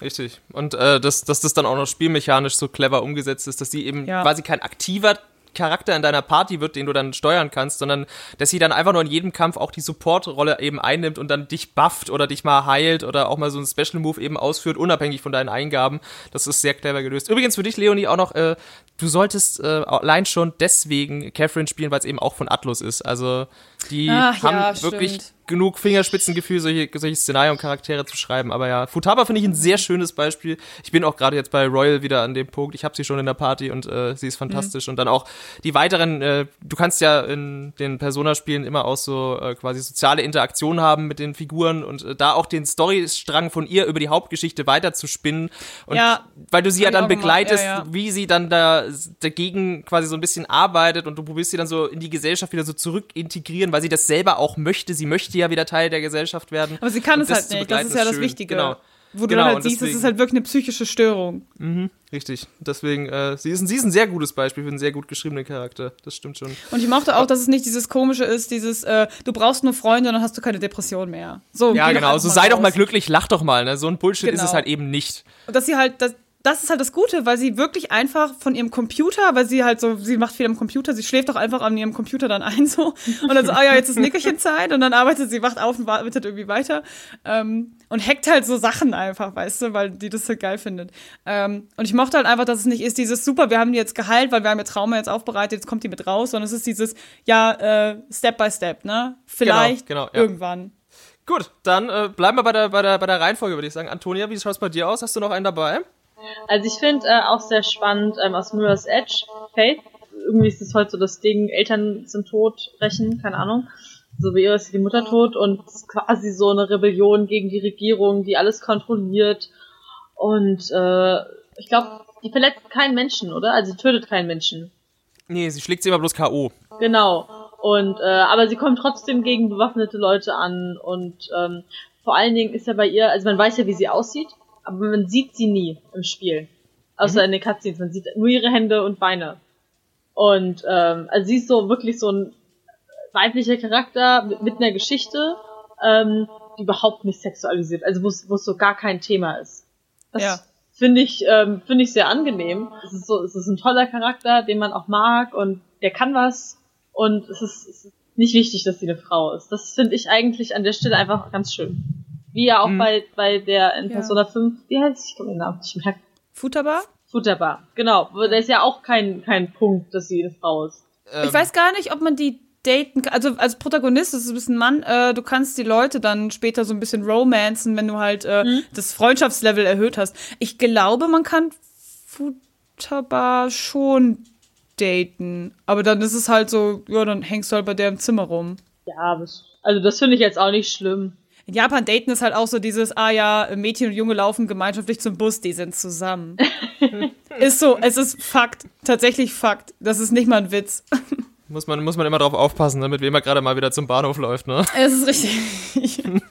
Richtig. Und äh, dass, dass das dann auch noch spielmechanisch so clever umgesetzt ist, dass sie eben Ja. quasi kein aktiver Charakter in deiner Party wird, den du dann steuern kannst, sondern dass sie dann einfach nur in jedem Kampf auch die Support-Rolle eben einnimmt und dann dich bufft oder dich mal heilt oder auch mal so einen Special-Move eben ausführt, unabhängig von deinen Eingaben. Das ist sehr clever gelöst. Übrigens für dich, Leonie, auch noch, äh, du solltest äh, allein schon deswegen Catherine spielen, weil es eben auch von Atlus ist. Also die Ach haben ja, wirklich genug Fingerspitzengefühl, solche, solche Szenarien und Charaktere zu schreiben. Aber ja, Futaba finde ich ein sehr schönes Beispiel. Ich bin auch gerade jetzt bei Royal wieder an dem Punkt. Ich habe sie schon in der Party und äh, sie ist fantastisch. Und dann auch die weiteren, äh, du kannst ja in den Persona-Spielen immer auch so äh, quasi soziale Interaktion haben mit den Figuren und äh, da auch den Storystrang von ihr über die Hauptgeschichte weiter zu spinnen. Und Ja, weil du sie ja dann begleitest, ja, ja. wie sie dann da dagegen quasi so ein bisschen arbeitet und du probierst sie dann so in die Gesellschaft wieder so zurück integrieren, weil sie das selber auch möchte. Sie möchte ja wieder Teil der Gesellschaft werden. Aber sie kann Und es halt nicht. Das ist ja das schön. Wichtige. Genau. Wo du Genau, dann halt und siehst, es deswegen- ist halt wirklich eine psychische Störung. Richtig. Deswegen, äh, sie, ist ein, sie ist ein sehr gutes Beispiel für einen sehr gut geschriebenen Charakter. Das stimmt schon. Und ich mochte auch, dass es nicht dieses komische ist, dieses, äh, du brauchst nur Freunde, dann hast du keine Depression mehr. So, Ja, genau. So sei doch mal raus. glücklich, lach doch mal. Ne? So ein Bullshit ist Genau. es halt eben nicht. Und dass sie halt, das, das ist halt das Gute, weil sie wirklich einfach von ihrem Computer, weil sie halt so, sie macht viel am Computer, sie schläft auch einfach an ihrem Computer dann ein so und dann so, ah ja, jetzt ist Nickerchenzeit und dann arbeitet sie, wacht auf und arbeitet irgendwie weiter ähm, und hackt halt so Sachen einfach, weißt du, weil die das halt geil findet. Ähm, und ich mochte halt einfach, dass es nicht ist dieses, super, wir haben die jetzt geheilt, weil wir haben ihr Trauma jetzt aufbereitet, jetzt kommt die mit raus, sondern es ist dieses, ja, äh, Step by Step, ne? Vielleicht genau, ja. irgendwann. Gut, dann äh, bleiben wir bei der, bei, der, bei der Reihenfolge, würde ich sagen. Antonia, wie schaut es bei dir aus? Hast du noch einen dabei? Also ich finde äh, auch sehr spannend ähm, aus Mirror's Edge, Faith. Irgendwie ist das heute so das Ding, Eltern sind tot, rächen, keine Ahnung. So wie ihr ist die Mutter tot und ist quasi so eine Rebellion gegen die Regierung, die alles kontrolliert. Und äh, ich glaube, die verletzt keinen Menschen, oder? Also sie tötet keinen Menschen. Nee, sie schlägt sie immer bloß K.O. Genau. Und äh, aber sie kommt trotzdem gegen bewaffnete Leute an und ähm, vor allen Dingen ist ja bei ihr, also man weiß ja, wie sie aussieht, aber man sieht sie nie im Spiel. Außer in den Cutscenes. Man sieht nur ihre Hände und Beine. Und ähm, also sie ist so wirklich so ein weiblicher Charakter mit, mit einer Geschichte, ähm, die überhaupt nicht sexualisiert, also wo es wo es so gar kein Thema ist. Das Ja. finde ich ähm, finde ich sehr angenehm. Es ist so es ist ein toller Charakter, den man auch mag und der kann was und es ist, es ist nicht wichtig, dass sie eine Frau ist. Das finde ich eigentlich an der Stelle einfach ganz schön. Wie ja auch Mhm. bei bei der in Ja. Persona 5, wie heißt ich kann den Namen nicht merken. Futterbar? Futterbar. Genau, da ist ja auch kein kein Punkt, dass sie eine Frau ist. Ähm, Ich weiß gar nicht, ob man die daten kann. Also als Protagonist ist es ein bisschen Mann, äh, du kannst die Leute dann später so ein bisschen romanzen, wenn du halt äh, das Freundschaftslevel erhöht hast. Ich glaube, man kann Futterbar schon daten. Aber dann ist es halt so, ja, dann hängst du halt bei der im Zimmer rum. Ja, also das finde ich jetzt auch nicht schlimm. In Japan daten ist halt auch so dieses, ah ja, Mädchen und Junge laufen gemeinschaftlich zum Bus, die sind zusammen. ist so, es ist Fakt, tatsächlich Fakt. Das ist nicht mal ein Witz. muss, man, muss man immer drauf aufpassen, damit wem er gerade mal wieder zum Bahnhof läuft, ne? Es ist richtig.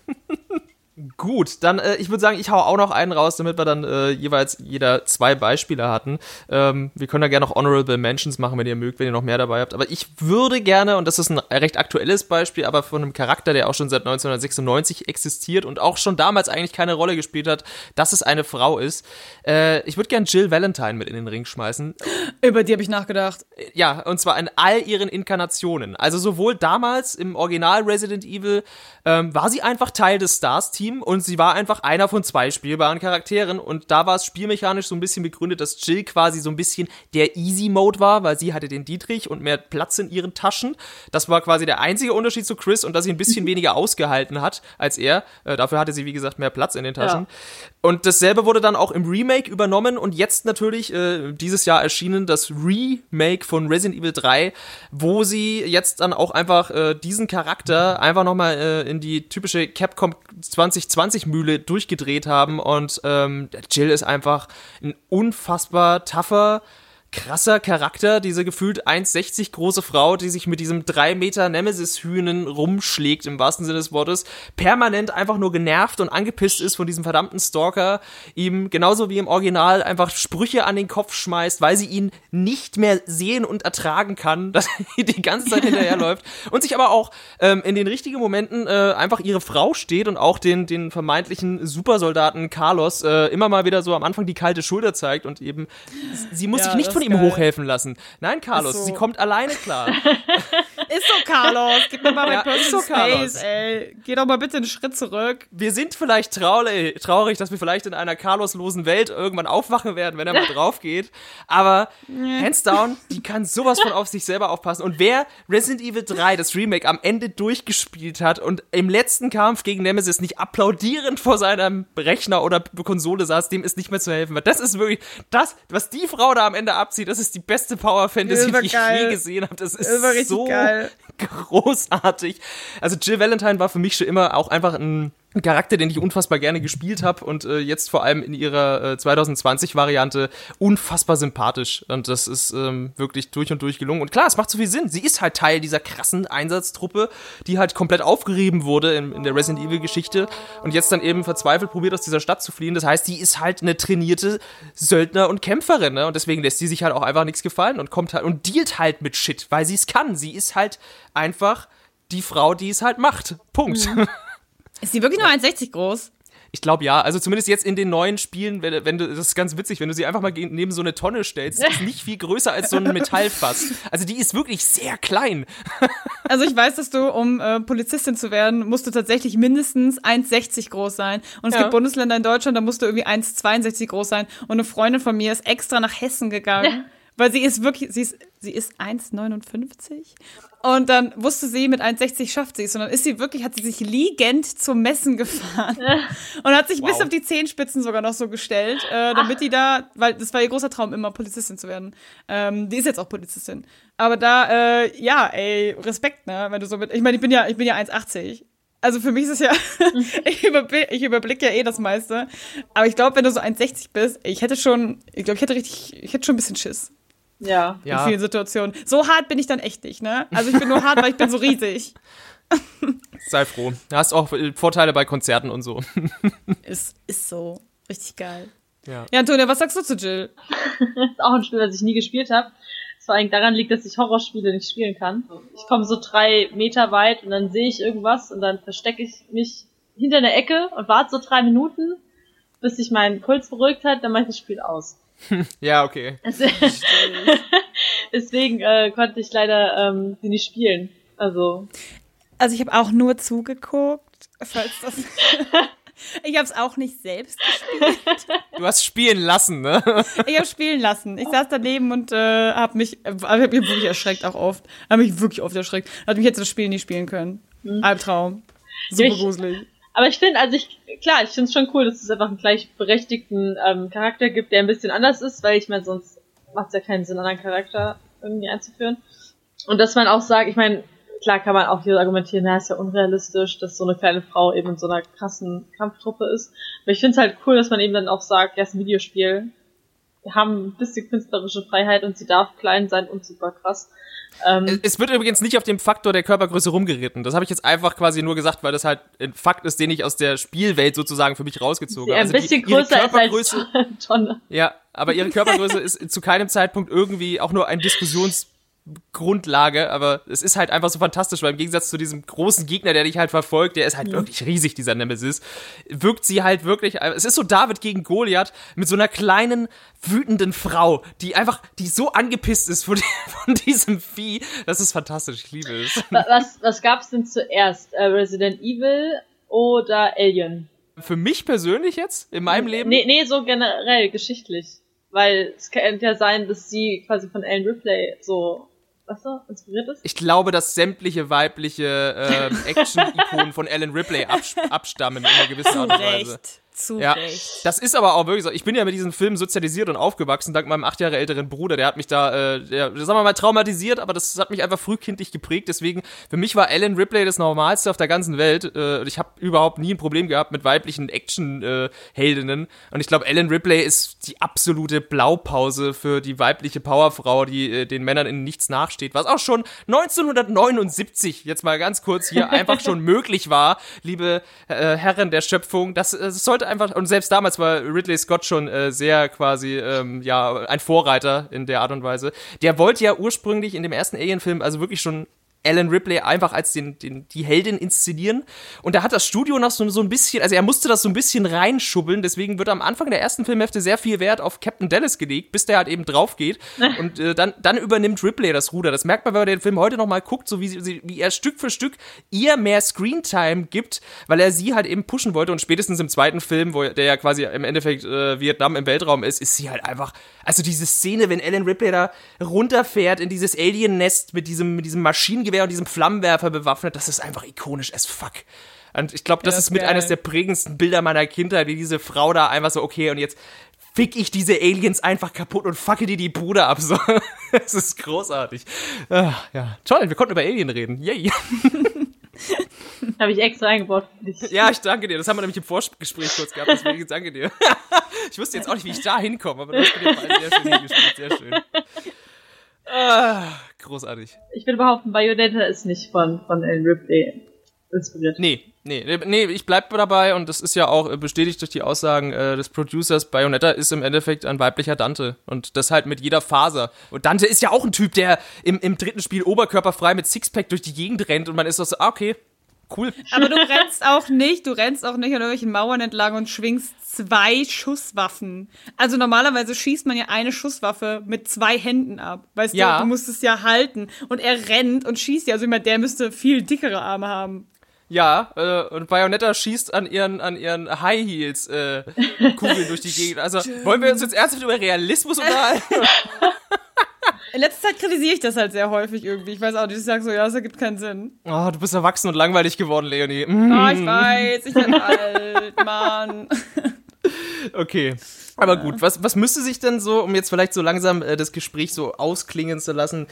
Gut, dann äh, ich würde sagen, ich hau auch noch einen raus, damit wir dann äh, jeweils jeder zwei Beispiele hatten. Ähm, wir können da gerne noch Honorable Mentions machen, wenn ihr mögt, wenn ihr noch mehr dabei habt. Aber ich würde gerne, und das ist ein recht aktuelles Beispiel, aber von einem Charakter, der auch schon seit 1996 existiert und auch schon damals eigentlich keine Rolle gespielt hat, dass es eine Frau ist. Äh, ich würde gerne Jill Valentine mit in den Ring schmeißen. Über die habe ich nachgedacht. Ja, und zwar in all ihren Inkarnationen. Also sowohl damals im Original Resident Evil ähm, war sie einfach Teil des Stars-Team und sie war einfach einer von zwei spielbaren Charakteren und da war es spielmechanisch so ein bisschen begründet, dass Jill quasi so ein bisschen der Easy-Mode war, weil sie hatte den Dietrich und mehr Platz in ihren Taschen. Das war quasi der einzige Unterschied zu Chris und dass sie ein bisschen weniger ausgehalten hat als er. Äh, dafür hatte sie, wie gesagt, mehr Platz in den Taschen. Und dasselbe wurde dann auch im Remake übernommen und jetzt natürlich äh, dieses Jahr erschienen das Remake von Resident Evil 3, wo sie jetzt dann auch einfach äh, diesen Charakter einfach nochmal äh, in die typische Capcom 2020 Mühle durchgedreht haben und ähm, Jill ist einfach ein unfassbar tougher krasser Charakter, diese gefühlt 1,60 große Frau, die sich mit diesem 3 Meter Nemesis-Hühnen rumschlägt, im wahrsten Sinne des Wortes, permanent einfach nur genervt und angepisst ist von diesem verdammten Stalker, ihm genauso wie im Original einfach Sprüche an den Kopf schmeißt, weil sie ihn nicht mehr sehen und ertragen kann, dass er die ganze Zeit hinterherläuft und sich aber auch ähm, in den richtigen Momenten äh, einfach ihre Frau steht und auch den, den vermeintlichen Supersoldaten Carlos äh, immer mal wieder so am Anfang die kalte Schulter zeigt und eben, sie muss Ja, sich nicht von ihm geil. hochhelfen lassen. Nein, Carlos, so. sie kommt alleine klar. Ist so, Carlos. Gib mir mal mein Ja, Personal ist so, Carlos. Space, ey. Geh doch mal bitte einen Schritt zurück. Wir sind vielleicht traurig, traurig, dass wir vielleicht in einer Carlos-losen Welt irgendwann aufwachen werden, wenn er mal drauf geht. Aber hands down, die kann sowas von auf sich selber aufpassen. Und wer Resident Evil 3, das Remake, am Ende durchgespielt hat und im letzten Kampf gegen Nemesis nicht applaudierend vor seinem Rechner oder Konsole saß, dem ist nicht mehr zu helfen. Weil Das ist wirklich, das, was die Frau da am Ende abzieht, das ist die beste Power Fantasy, Das war die ich geil. je gesehen habe. Das ist richtig so geil. großartig. Also Jill Valentine war für mich schon immer auch einfach ein Charakter, den ich unfassbar gerne gespielt habe und äh, jetzt vor allem in ihrer äh, 2020-Variante unfassbar sympathisch. Und das ist ähm, wirklich durch und durch gelungen. Und klar, es macht so viel Sinn. Sie ist halt Teil dieser krassen Einsatztruppe, die halt komplett aufgerieben wurde in, in der Resident Evil-Geschichte und jetzt dann eben verzweifelt probiert, aus dieser Stadt zu fliehen. Das heißt, die ist halt eine trainierte Söldner und Kämpferin, ne? Und deswegen lässt sie sich halt auch einfach nichts gefallen und kommt halt und dealt halt mit Shit, weil sie es kann. Sie ist halt einfach die Frau, die es halt macht. Punkt. Ist die wirklich nur 1,60 groß? Ich glaube ja, also zumindest jetzt in den neuen Spielen, wenn, wenn du, das ist ganz witzig, wenn du sie einfach mal neben so eine Tonne stellst, die ist nicht viel größer als so ein Metallfass. Also die ist wirklich sehr klein. Also ich weiß, dass du, um äh, Polizistin zu werden, musst du tatsächlich mindestens 1,60 groß sein. Und es Ja. gibt Bundesländer in Deutschland, da musst du irgendwie 1,62 groß sein. Und eine Freundin von mir ist extra nach Hessen gegangen, weil sie ist wirklich, sie ist, sie ist 1,59. Und dann wusste sie, mit 1,60 schafft sie es. Und dann ist sie wirklich, hat sie sich liegend zum Messen gefahren. und hat sich bis Wow. auf die Zehenspitzen sogar noch so gestellt, äh, damit die da, weil das war ihr großer Traum, immer Polizistin zu werden. Ähm, die ist jetzt auch Polizistin. Aber da, äh, ja, ey, Respekt, ne? Wenn du so mit, ich meine, ich bin ja, ich bin ja 1,80. Also für mich ist es ja, ich, überblick, ich überblicke ja eh das meiste. Aber ich glaube, wenn du so 1,60 bist, ich hätte schon, ich glaube, ich hätte richtig, ich hätte schon ein bisschen Schiss Ja. in vielen Situationen. So hart bin ich dann echt nicht, ne? Also ich bin nur hart, weil ich bin so riesig. sei froh. Du hast auch äh, Vorteile bei Konzerten und so. Ist, ist so. Richtig geil. Ja. Ja, Antonia, was sagst du zu Jill? ist auch ein Spiel, das ich nie gespielt habe. Das vor allem daran liegt, dass ich Horrorspiele nicht spielen kann. Ich komme so drei Meter weit und dann sehe ich irgendwas und dann verstecke ich mich hinter einer Ecke und warte so drei Minuten, bis sich mein Puls beruhigt hat, dann mache ich das Spiel aus. Ja, okay. Deswegen äh, konnte ich leider ähm, sie nicht spielen. Also Also ich habe auch nur zugeguckt, falls das. ich habe es auch nicht selbst gespielt. Du hast spielen lassen, ne? Ich habe spielen lassen. Ich saß daneben und äh, habe mich, äh, hab mich wirklich erschreckt auch oft. Habe mich wirklich oft erschreckt. Hat mich jetzt das Spiel nicht spielen können. Albtraum. Super Ich- gruselig. Aber ich finde, also ich, klar, ich finde es schon cool, dass es einfach einen gleichberechtigten ähm, Charakter gibt, der ein bisschen anders ist, weil ich meine, sonst macht es ja keinen Sinn, einen anderen Charakter irgendwie einzuführen. Und dass man auch sagt, ich meine, klar kann man auch hier argumentieren, na, ist ja unrealistisch, dass so eine kleine Frau eben in so einer krassen Kampftruppe ist. Aber ich finde es halt cool, dass man eben dann auch sagt, ja, ist ein Videospiel. Haben ein bisschen künstlerische Freiheit und sie darf klein sein und super krass. Ähm, Es wird übrigens nicht auf dem Faktor der Körpergröße rumgeritten. Das habe ich jetzt einfach quasi nur gesagt, weil das halt ein Fakt ist, den ich aus der Spielwelt sozusagen für mich rausgezogen ja, habe. ein bisschen Also ihre größer ist als Tonne. Ja, aber ihre Körpergröße ist zu keinem Zeitpunkt irgendwie auch nur ein Diskussionsgrundlage, aber es ist halt einfach so fantastisch, weil im Gegensatz zu diesem großen Gegner, der dich halt verfolgt, der ist halt wirklich riesig, dieser Nemesis, wirkt sie halt wirklich, es ist so David gegen Goliath mit so einer kleinen, wütenden Frau, die einfach, die so angepisst ist von, von diesem Vieh, das ist fantastisch, ich liebe es. Wa- Was, was gab's denn zuerst? Äh, Resident Evil oder Alien? Für mich persönlich jetzt, in meinem Leben? Nee, nee, so generell, geschichtlich. Weil es könnte ja sein, dass sie quasi von Ellen Ripley so, was so, inspiriert ist. Ich glaube, dass sämtliche weibliche ähm, Action-Ikonen von Ellen Ripley abs abstammen in einer gewissen Art und Weise. Recht. Zu Ja, Recht. das ist aber auch wirklich so. Ich bin ja mit diesem Film sozialisiert und aufgewachsen, dank meinem acht Jahre älteren Bruder. Der hat mich da, äh, der, sagen wir mal, traumatisiert, aber das hat mich einfach frühkindlich geprägt. Deswegen, für mich war Ellen Ripley das Normalste auf der ganzen Welt. Äh, und ich habe überhaupt nie ein Problem gehabt mit weiblichen Action-Heldinnen. und ich glaube, Ellen Ripley ist die absolute Blaupause für die weibliche Powerfrau, die äh, den Männern in nichts nachsteht. Was auch schon 1979, jetzt mal ganz kurz hier, einfach schon möglich war, liebe äh, Herren der Schöpfung. Das, äh, das sollte einfach, und selbst damals war Ridley Scott schon äh, sehr quasi, ähm, ja, ein Vorreiter in der Art und Weise. Der wollte ja ursprünglich in dem ersten Alien-Film also wirklich schon Alan Ripley einfach als den, den, die Heldin inszenieren. Und da hat das Studio noch so, so ein bisschen, also er musste das so ein bisschen reinschubbeln, deswegen wird am Anfang der ersten Filmhälfte sehr viel Wert auf Captain Dallas gelegt, bis der halt eben drauf geht. Und äh, dann, dann übernimmt Ripley das Ruder. Das merkt man, wenn man den Film heute nochmal guckt, so wie, sie, wie er Stück für Stück ihr mehr Screentime gibt, weil er sie halt eben pushen wollte. Und spätestens im zweiten Film, wo der ja quasi im Endeffekt äh, Vietnam im Weltraum ist, ist sie halt einfach, also diese Szene, wenn Alan Ripley da runterfährt in dieses Alien-Nest mit diesem, mit diesem Maschinengewehr und diesem Flammenwerfer bewaffnet, das ist einfach ikonisch as fuck. Und ich glaube, das Ja, ist mit geil. eines der prägendsten Bilder meiner Kindheit, wie diese Frau da einfach so, okay, und jetzt fick ich diese Aliens einfach kaputt und facke dir die Bruder ab. So. Das ist großartig. Ah, ja, toll, wir konnten über Alien reden. Yay. Habe ich extra eingebaut für dich. Ja, ich danke dir. Das haben wir nämlich im Vorgespräch kurz gehabt, deswegen danke dir. Ich wusste jetzt auch nicht, wie ich da hinkomme, aber das hast du dir sehr schön hingespielt. Sehr schön. Ah, großartig. Ich würde behaupten, Bayonetta ist nicht von, von Ellen Ripley inspiriert. Nee, nee, nee, ich bleib dabei und das ist ja auch äh, bestätigt durch die Aussagen äh, des Producers. Bayonetta ist im Endeffekt ein weiblicher Dante und das halt mit jeder Faser. Und Dante ist ja auch ein Typ, der im, im dritten Spiel oberkörperfrei mit Sixpack durch die Gegend rennt und man ist so, ah, okay, cool. Aber du rennst auch nicht, du rennst auch nicht an irgendwelchen Mauern entlang und schwingst zwei Schusswaffen. Also normalerweise schießt man ja eine Schusswaffe mit zwei Händen ab. Weißt Ja. du, du musst es ja halten. Und er rennt und schießt ja. Also immer der müsste viel dickere Arme haben. Ja, äh, und Bayonetta schießt an ihren, an ihren High Heels äh, Kugeln durch die Gegend. Also, wollen wir uns jetzt ernsthaft über Realismus unterhalten? In letzter Zeit kritisiere ich das halt sehr häufig irgendwie. Ich weiß auch nicht, ich sage so, ja, das ergibt keinen Sinn. Oh, du bist erwachsen und langweilig geworden, Leonie. Mm, Ah, ich weiß, ich bin alt, Mann. okay. Aber gut, was, was müsste sich denn so, um jetzt vielleicht so langsam äh, das Gespräch so ausklingen zu lassen,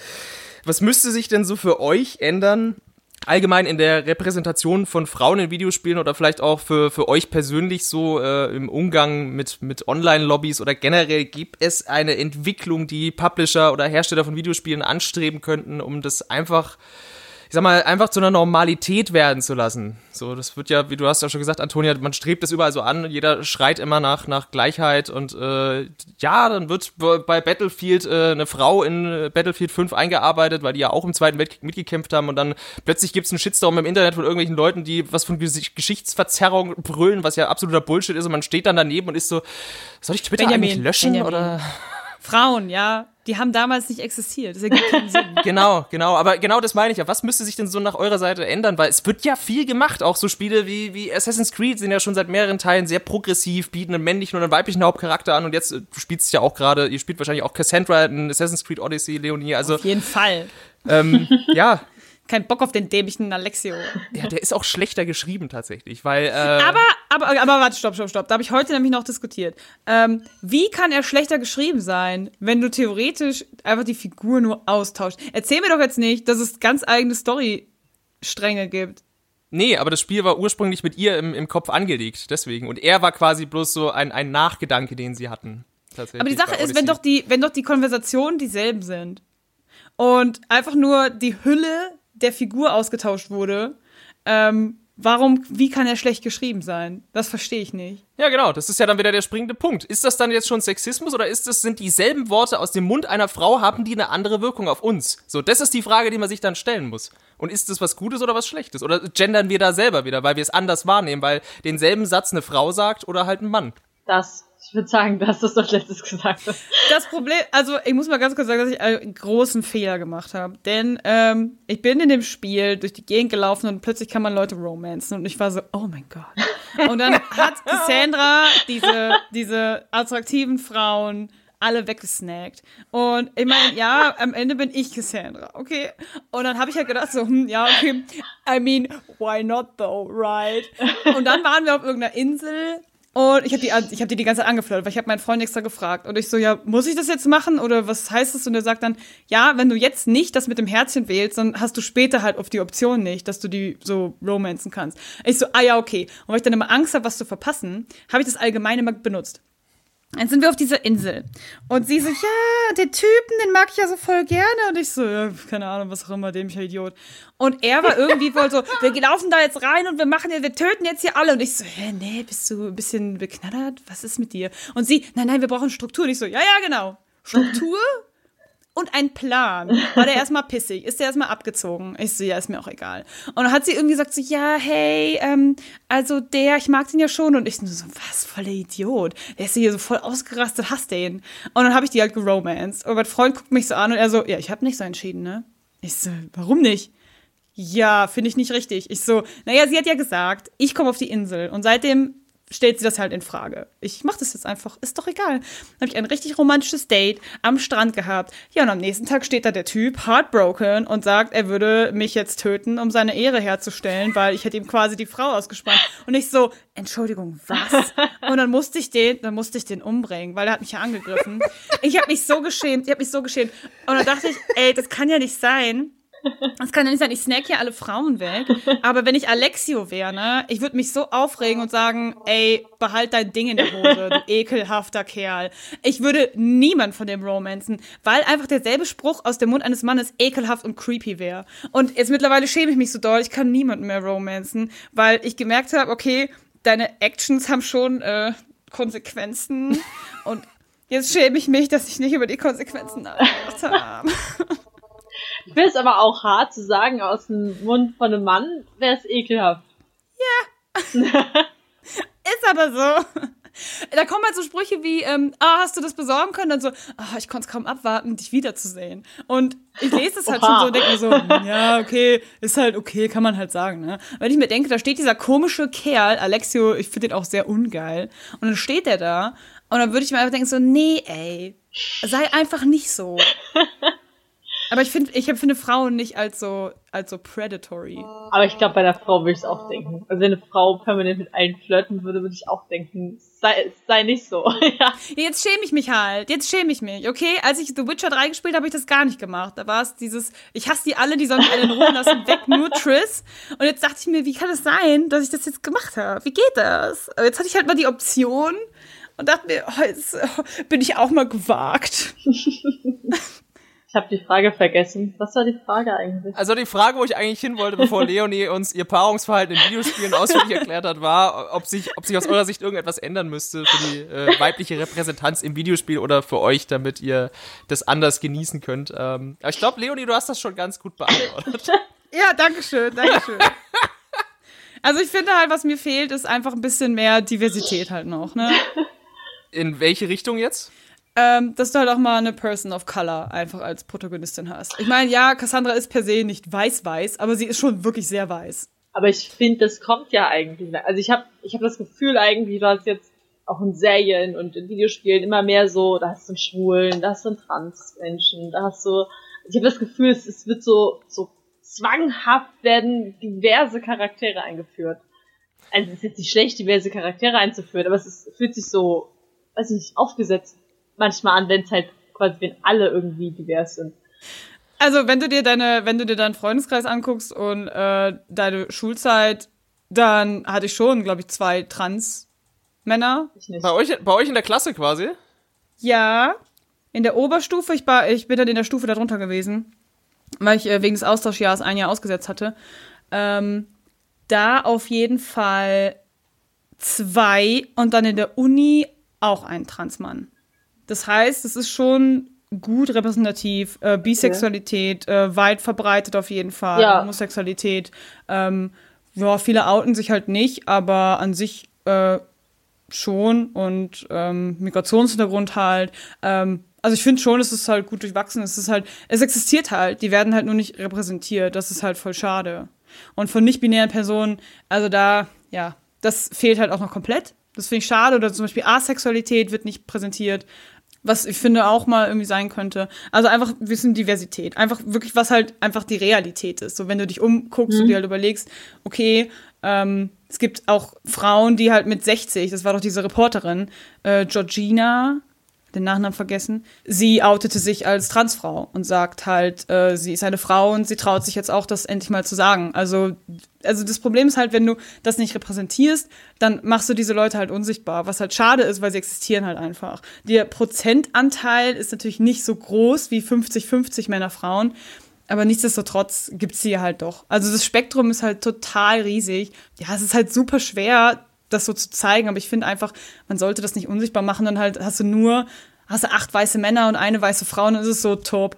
was müsste sich denn so für euch ändern, allgemein in der Repräsentation von Frauen in Videospielen oder vielleicht auch für, für euch persönlich so äh, im Umgang mit, mit Online-Lobbys oder generell gibt es eine Entwicklung, die Publisher oder Hersteller von Videospielen anstreben könnten, um das einfach ich sag mal, einfach zu einer Normalität werden zu lassen. So, das wird ja, wie du hast ja schon gesagt, Antonia, man strebt das überall so an, jeder schreit immer nach, nach Gleichheit und äh, ja, dann wird bei Battlefield äh, eine Frau in äh, Battlefield 5 eingearbeitet, weil die ja auch im Zweiten Weltkrieg mitgekämpft haben und dann plötzlich gibt's einen Shitstorm im Internet von irgendwelchen Leuten, die was von Ges Geschichtsverzerrung brüllen, was ja absoluter Bullshit ist und man steht dann daneben und ist so, soll ich Twitter Benjamin, eigentlich löschen Benjamin. oder? Frauen, ja, die haben damals nicht existiert. Das ergibt keinen Sinn. Genau, genau, aber genau das meine ich ja. Was müsste sich denn so nach eurer Seite ändern? Weil es wird ja viel gemacht. Auch so Spiele wie, wie Assassin's Creed sind ja schon seit mehreren Teilen sehr progressiv, bieten einen männlichen und einen weiblichen Hauptcharakter an. Und jetzt, äh, du spielst ja auch gerade, ihr spielt wahrscheinlich auch Cassandra in Assassin's Creed Odyssey, Leonie. Also, Auf jeden Fall. ähm, ja, Kein Bock auf den dämlichen Alexio. ja, der ist auch schlechter geschrieben tatsächlich, weil, äh, Aber, aber, aber warte, stopp, stopp, stopp. Da habe ich heute nämlich noch diskutiert. Ähm, wie kann er schlechter geschrieben sein, wenn du theoretisch einfach die Figur nur austauschst? Erzähl mir doch jetzt nicht, dass es ganz eigene Storystränge gibt. nee, aber das Spiel war ursprünglich mit ihr im, im Kopf angelegt, deswegen. Und er war quasi bloß so ein, ein Nachgedanke, den sie hatten. Tatsächlich Aber die Sache ist, wenn doch die, wenn doch die Konversationen dieselben sind und einfach nur die Hülle der Figur ausgetauscht wurde, ähm, warum, wie kann er schlecht geschrieben sein? Das verstehe ich nicht. Ja, genau, das ist ja dann wieder der springende Punkt. Ist das dann jetzt schon Sexismus oder ist das, sind dieselben Worte aus dem Mund einer Frau, haben die eine andere Wirkung auf uns? So, das ist die Frage, die man sich dann stellen muss. Und ist das was Gutes oder was Schlechtes? Oder gendern wir da selber wieder, weil wir es anders wahrnehmen, weil denselben Satz eine Frau sagt oder halt ein Mann? Das. Ich würde sagen, dass du es doch letztes gesagt hast. Das Problem, also ich muss mal ganz kurz sagen, dass ich einen großen Fehler gemacht habe. Denn ähm, ich bin in dem Spiel durch die Gegend gelaufen und plötzlich kann man Leute romanzen und ich war so, oh mein Gott. Und dann hat Cassandra diese, diese attraktiven Frauen alle weggesnackt. Und ich meine, ja, am Ende bin ich Cassandra, okay? Und dann habe ich halt gedacht so, hm, ja, okay, I mean, why not though, right? Und dann waren wir auf irgendeiner Insel und ich habe die, hab die die ganze Zeit angeflirtet, weil ich habe meinen Freund extra gefragt. Und ich so, ja, muss ich das jetzt machen oder was heißt das? Und er sagt dann, ja, wenn du jetzt nicht das mit dem Herzchen wählst, dann hast du später halt auf die Option nicht, dass du die so romanzen kannst. Ich so, ah ja, okay. Und weil ich dann immer Angst habe, was zu verpassen, habe ich das allgemeine mal benutzt. Dann sind wir auf dieser Insel. Und sie so, ja, den Typen, den mag ich ja so voll gerne. Und ich so, ja, keine Ahnung, was auch immer, dämlicher Idiot. Und er war irgendwie voll so, wir laufen da jetzt rein und wir machen, wir töten jetzt hier alle. Und ich so, hä, nee, bist du ein bisschen beknattert? Was ist mit dir? Und sie, nein, nein, wir brauchen Struktur. Und ich so, ja, ja, genau. Struktur? Und ein Plan. War der erstmal pissig? Ist der erstmal abgezogen? Ich so, ja, ist mir auch egal. Und dann hat sie irgendwie gesagt so, ja, hey, ähm, also der, ich mag den ja schon. Und ich so, was, voller Idiot. Der ist hier so voll ausgerastet, hasst den. Und dann habe ich die halt geromanced. Und mein Freund guckt mich so an und er so, ja, ich habe nicht so entschieden, ne? Ich so, warum nicht? Ja, finde ich nicht richtig. Ich so, naja, sie hat ja gesagt, ich komme auf die Insel. Und seitdem stellt sie das halt in Frage. Ich mache das jetzt einfach, ist doch egal. Dann habe ich ein richtig romantisches Date am Strand gehabt. Ja, und am nächsten Tag steht da der Typ, heartbroken, und sagt, er würde mich jetzt töten, um seine Ehre herzustellen, weil ich hätte ihm quasi die Frau ausgespannt. Und ich so, Entschuldigung, was? Und dann musste ich den, dann musste ich den umbringen, weil er hat mich ja angegriffen. Ich habe mich so geschämt, ich habe mich so geschämt. Und dann dachte ich, ey, das kann ja nicht sein das kann ja nicht sein, ich snack hier alle Frauen weg. Aber wenn ich Alexio wäre, ne, ich würde mich so aufregen und sagen, ey, behalt dein Ding in der Hose, du ekelhafter Kerl. Ich würde niemand von dem romanzen, weil einfach derselbe Spruch aus dem Mund eines Mannes ekelhaft und creepy wäre. Und jetzt mittlerweile schäme ich mich so doll, ich kann niemanden mehr romanzen, weil ich gemerkt habe, okay, deine Actions haben schon äh, Konsequenzen und jetzt schäme ich mich, dass ich nicht über die Konsequenzen nachgedacht habe. Ich finde es aber auch hart zu sagen, aus dem Mund von einem Mann wäre es ekelhaft. Ja. Ist aber so. Da kommen halt so Sprüche wie, ähm, ah, hast du das besorgen können? Dann so, ah, ich konnte es kaum abwarten, dich wiederzusehen. Und ich lese es halt Oha. schon so und denke mir so, hm, ja, okay, ist halt okay, kann man halt sagen, ne? Wenn ich mir denke, da steht dieser komische Kerl, Alexio, ich finde den auch sehr ungeil, und dann steht der da, und dann würde ich mir einfach denken so, nee, ey, sei einfach nicht so. Aber ich finde, ich empfinde Frauen nicht als so, als so predatory. Aber ich glaube, bei einer Frau würde ich es auch denken. Also wenn eine Frau permanent mit allen flirten würde, würde ich auch denken, sei, sei nicht so. ja. Jetzt schäme ich mich halt. Jetzt schäme ich mich. Okay, als ich The Witcher 3 gespielt habe, habe ich das gar nicht gemacht. Da war es dieses, ich hasse die alle, die sollen alle in Ruhe lassen, weg, nur Triss. Und jetzt dachte ich mir, wie kann es das sein, dass ich das jetzt gemacht habe? Wie geht das? Aber jetzt hatte ich halt mal die Option und dachte mir, oh, jetzt bin ich auch mal gewagt. Ich habe die Frage vergessen. Was war die Frage eigentlich? Also die Frage, wo ich eigentlich hin wollte, bevor Leonie uns ihr Paarungsverhalten in Videospielen ausführlich erklärt hat, war, ob sich, ob sich aus eurer Sicht irgendetwas ändern müsste für die äh, weibliche Repräsentanz im Videospiel oder für euch, damit ihr das anders genießen könnt. Ähm, aber ich glaube, Leonie, du hast das schon ganz gut beantwortet. ja, danke schön, danke schön. Also ich finde halt, was mir fehlt, ist einfach ein bisschen mehr Diversität halt noch, ne? In welche Richtung jetzt? Ähm, dass du halt auch mal eine Person of Color einfach als Protagonistin hast. Ich meine, ja, Cassandra ist per se nicht weiß-weiß, aber sie ist schon wirklich sehr weiß. Aber ich finde, das kommt ja eigentlich. Also ich habe ich hab das Gefühl eigentlich, du hast jetzt auch in Serien und in Videospielen immer mehr so, da hast du einen Schwulen, da hast du einen Transmenschen, da hast du, ich habe das Gefühl, es, es wird so, so zwanghaft werden diverse Charaktere eingeführt. Also es ist jetzt nicht schlecht, diverse Charaktere einzuführen, aber es ist, fühlt sich so, weiß ich nicht, aufgesetzt manchmal an, wenn es halt quasi, wenn alle irgendwie divers sind. Also wenn du dir deine, wenn du dir deinen Freundeskreis anguckst und äh, deine Schulzeit, dann hatte ich schon, glaube ich, zwei Trans-Männer. Bei euch, bei euch in der Klasse quasi? Ja, in der Oberstufe. Ich, war, ich bin dann in der Stufe darunter gewesen, weil ich äh, wegen des Austauschjahres ein Jahr ausgesetzt hatte. Ähm, da auf jeden Fall zwei und dann in der Uni auch ein Transmann. Das heißt, es ist schon gut repräsentativ. Äh, Bisexualität, äh, weit verbreitet auf jeden Fall. Ja. Homosexualität. Ähm, ja, viele outen sich halt nicht, aber an sich äh, schon und ähm, Migrationshintergrund halt. Ähm, also ich finde schon, es ist halt gut durchwachsen. Es ist halt, es existiert halt. Die werden halt nur nicht repräsentiert. Das ist halt voll schade. Und von nicht-binären Personen, also da, ja, das fehlt halt auch noch komplett. Das finde ich schade. Oder zum Beispiel Asexualität wird nicht präsentiert. Was ich finde auch mal irgendwie sein könnte. Also einfach ein bisschen Diversität. Einfach wirklich, was halt einfach die Realität ist. So, wenn du dich umguckst und dir halt überlegst, okay, ähm, es gibt auch Frauen, die halt mit 60, das war doch diese Reporterin, äh, Georgina, den Nachnamen vergessen, sie outete sich als Transfrau und sagt halt, äh, sie ist eine Frau und sie traut sich jetzt auch, das endlich mal zu sagen. Also, also das Problem ist halt, wenn du das nicht repräsentierst, dann machst du diese Leute halt unsichtbar, was halt schade ist, weil sie existieren halt einfach. Der Prozentanteil ist natürlich nicht so groß wie 50-50 Männer, Frauen. Aber nichtsdestotrotz gibt's sie halt doch. Also das Spektrum ist halt total riesig. Ja, es ist halt super schwer, das so zu zeigen, aber ich finde einfach, man sollte das nicht unsichtbar machen, dann halt hast du nur, hast du acht weiße Männer und eine weiße Frau und es so top.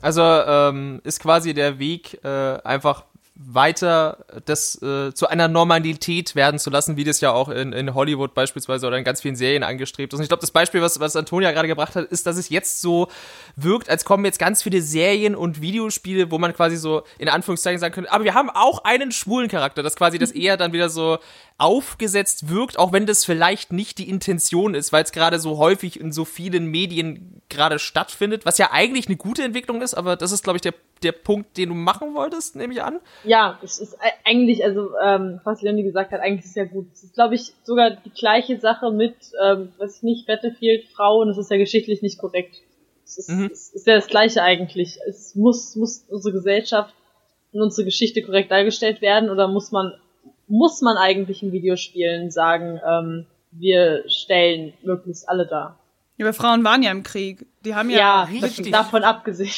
Also ähm, ist quasi der Weg äh, einfach weiter das äh, zu einer Normalität werden zu lassen, wie das ja auch in, in Hollywood beispielsweise oder in ganz vielen Serien angestrebt ist. Und ich glaube, das Beispiel, was, was Antonia gerade gebracht hat, ist, dass es jetzt so wirkt, als kommen jetzt ganz viele Serien und Videospiele, wo man quasi so in Anführungszeichen sagen könnte, aber wir haben auch einen schwulen Charakter, dass quasi das eher dann wieder so aufgesetzt wirkt, auch wenn das vielleicht nicht die Intention ist, weil es gerade so häufig in so vielen Medien gerade stattfindet, was ja eigentlich eine gute Entwicklung ist, aber das ist, glaube ich, der, der Punkt, den du machen wolltest, nehme ich an. Ja, es ist eigentlich, also ähm, was Leonie gesagt hat, eigentlich ist es ja gut. Es ist, glaube ich, sogar die gleiche Sache mit, ähm, was ich nicht, Battlefield, Frauen, das ist ja geschichtlich nicht korrekt. Es ist, Mhm. es ist ja das gleiche eigentlich. Es muss, muss unsere Gesellschaft und unsere Geschichte korrekt dargestellt werden oder muss man, muss man eigentlich in Videospielen sagen, ähm, wir stellen möglichst alle dar. Ja, aber Frauen waren ja im Krieg. Die haben ja, Ja, richtig. davon abgesehen.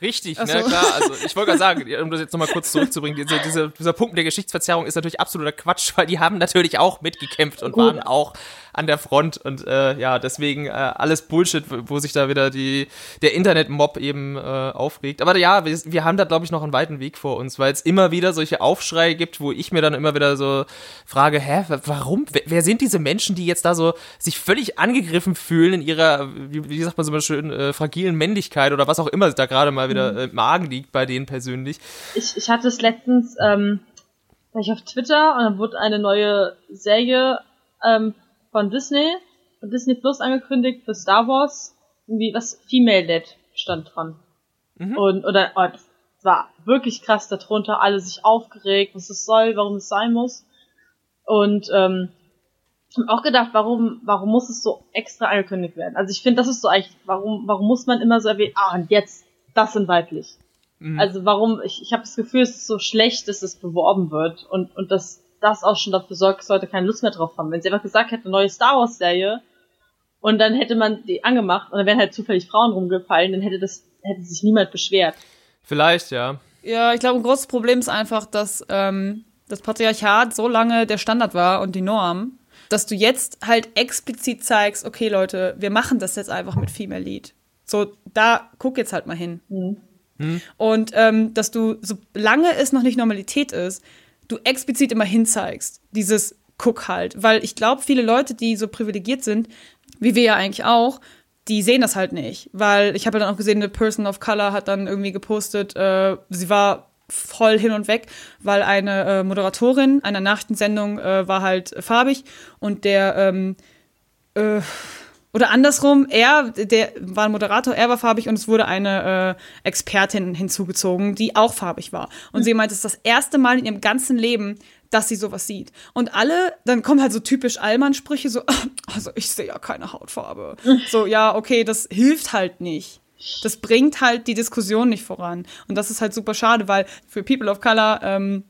Richtig, Ach ne, so. klar. Also ich wollte gerade sagen, um das jetzt nochmal kurz zurückzubringen, diese, diese, dieser Punkt der Geschichtsverzerrung ist natürlich absoluter Quatsch, weil die haben natürlich auch mitgekämpft und Gut. waren auch an der Front und äh, ja, deswegen äh, alles Bullshit, wo sich da wieder die der Internetmob eben äh, aufregt. Aber ja, wir, wir haben da glaube ich noch einen weiten Weg vor uns, weil es immer wieder solche Aufschreie gibt, wo ich mir dann immer wieder so frage, hä, wa- warum? Wer, wer sind diese Menschen, die jetzt da so sich völlig angegriffen fühlen in ihrer, wie, wie sagt man so mal schön, äh, fragilen Männlichkeit oder was auch immer da gerade mal wieder äh, im Magen liegt bei denen persönlich. ich, ich hatte es letztens, ähm, war ich auf Twitter und dann wurde eine neue Serie ähm, von Disney, von Disney Plus angekündigt für Star Wars, irgendwie was Female-led stand dran. Und, oder, oh, das war wirklich krass darunter, alle sich aufgeregt, was es soll, warum es sein muss. Und, ähm, ich hab auch gedacht, warum, warum muss es so extra angekündigt werden? Also ich finde, das ist so eigentlich, warum, warum muss man immer so erwähnen, ah, und jetzt, das sind weiblich. Also warum, ich, ich habe das Gefühl, es ist so schlecht, dass es beworben wird und, und dass das auch schon dafür sorgt, dass Leute keine Lust mehr drauf haben. Wenn sie einfach gesagt hätten, neue Star Wars Serie und dann hätte man die angemacht und dann wären halt zufällig Frauen rumgefallen, dann hätte das, hätte sich niemand beschwert. Vielleicht, ja. Ja, ich glaube, ein großes Problem ist einfach, dass ähm, das Patriarchat so lange der Standard war und die Norm, dass du jetzt halt explizit zeigst, okay, Leute, wir machen das jetzt einfach mit Female Lead. So, da guck jetzt halt mal hin. Und ähm, dass du, solange es noch nicht Normalität ist, du explizit immer hinzeigst, dieses Guck halt. Weil ich glaube, viele Leute, die so privilegiert sind, wie wir ja eigentlich auch, die sehen das halt nicht. Weil ich habe ja dann auch gesehen, eine Person of Color hat dann irgendwie gepostet, äh, sie war voll hin und weg, weil eine äh, Moderatorin einer Nachrichtensendung äh, war halt farbig und der ähm, äh, oder andersrum, er, der war ein Moderator, er war farbig und es wurde eine äh, Expertin hinzugezogen, die auch farbig war. Und sie meinte, es ist das erste Mal in ihrem ganzen Leben, dass sie sowas sieht. Und alle, dann kommen halt so typisch Allmann-Sprüche, so, also ich sehe ja keine Hautfarbe. So, ja, okay, das hilft halt nicht. Das bringt halt die Diskussion nicht voran. Und das ist halt super schade, weil für People of Color ähm,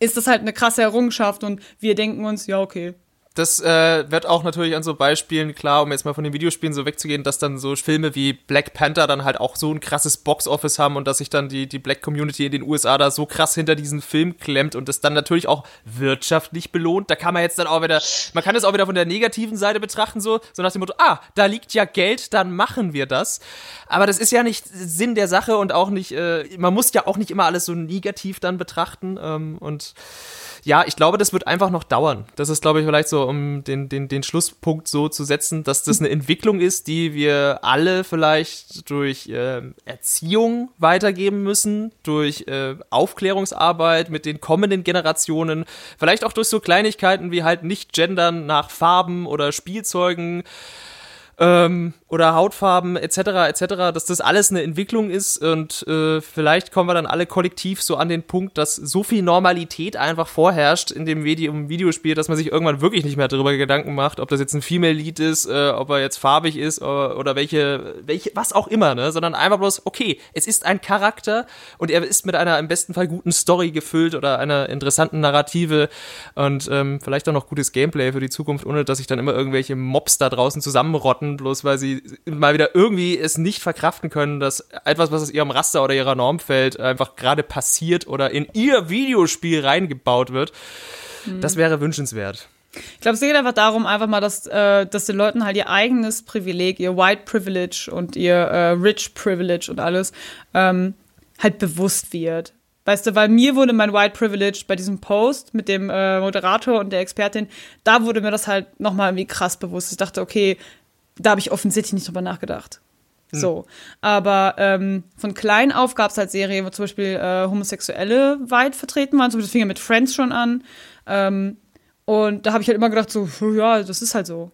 ist das halt eine krasse Errungenschaft und wir denken uns, ja, okay, Das äh, wird auch natürlich an so Beispielen klar, um jetzt mal von den Videospielen so wegzugehen, dass dann so Filme wie Black Panther dann halt auch so ein krasses Box-Office haben und dass sich dann die, die Black Community in den USA da so krass hinter diesen Film klemmt und das dann natürlich auch wirtschaftlich belohnt. Da kann man jetzt dann auch wieder, man kann es auch wieder von der negativen Seite betrachten, so, so nach dem Motto, ah, da liegt ja Geld, dann machen wir das. Aber das ist ja nicht Sinn der Sache und auch nicht, äh, man muss ja auch nicht immer alles so negativ dann betrachten ähm, und ja, ich glaube, das wird einfach noch dauern. Das ist, glaube ich, vielleicht so, um den, den, den Schlusspunkt so zu setzen, dass das eine Entwicklung ist, die wir alle vielleicht durch äh, Erziehung weitergeben müssen, durch äh, Aufklärungsarbeit mit den kommenden Generationen, vielleicht auch durch so Kleinigkeiten wie halt nicht gendern nach Farben oder Spielzeugen ähm, oder Hautfarben etc. etc., dass das alles eine Entwicklung ist und äh, vielleicht kommen wir dann alle kollektiv so an den Punkt, dass so viel Normalität einfach vorherrscht in dem Medium Videospiel, dass man sich irgendwann wirklich nicht mehr darüber Gedanken macht, ob das jetzt ein Female Lead ist, äh, ob er jetzt farbig ist oder, oder welche, welche, was auch immer, ne, sondern einfach bloß, okay, es ist ein Charakter und er ist mit einer im besten Fall guten Story gefüllt oder einer interessanten Narrative und ähm, vielleicht auch noch gutes Gameplay für die Zukunft, ohne dass sich dann immer irgendwelche Mobs da draußen zusammenrotten, bloß weil sie mal wieder irgendwie es nicht verkraften können, dass etwas, was aus ihrem Raster oder ihrer Norm fällt, einfach gerade passiert oder in ihr Videospiel reingebaut wird. Mhm. Das wäre wünschenswert. Ich glaube, es geht einfach darum, einfach mal, dass, äh, dass den Leuten halt ihr eigenes Privileg, ihr White Privilege und ihr äh, Rich Privilege und alles ähm, halt bewusst wird. Weißt du, weil mir wurde mein White Privilege bei diesem Post mit dem äh, Moderator und der Expertin, da wurde mir das halt nochmal irgendwie krass bewusst. Ich dachte, okay, da habe ich offensichtlich nicht drüber nachgedacht. Hm. So. Aber ähm, von klein auf gab es halt Serien, wo zum Beispiel äh, Homosexuelle weit vertreten waren. Zum Beispiel fing ja mit Friends schon an. Ähm, und da habe ich halt immer gedacht, so, ja, das ist halt so.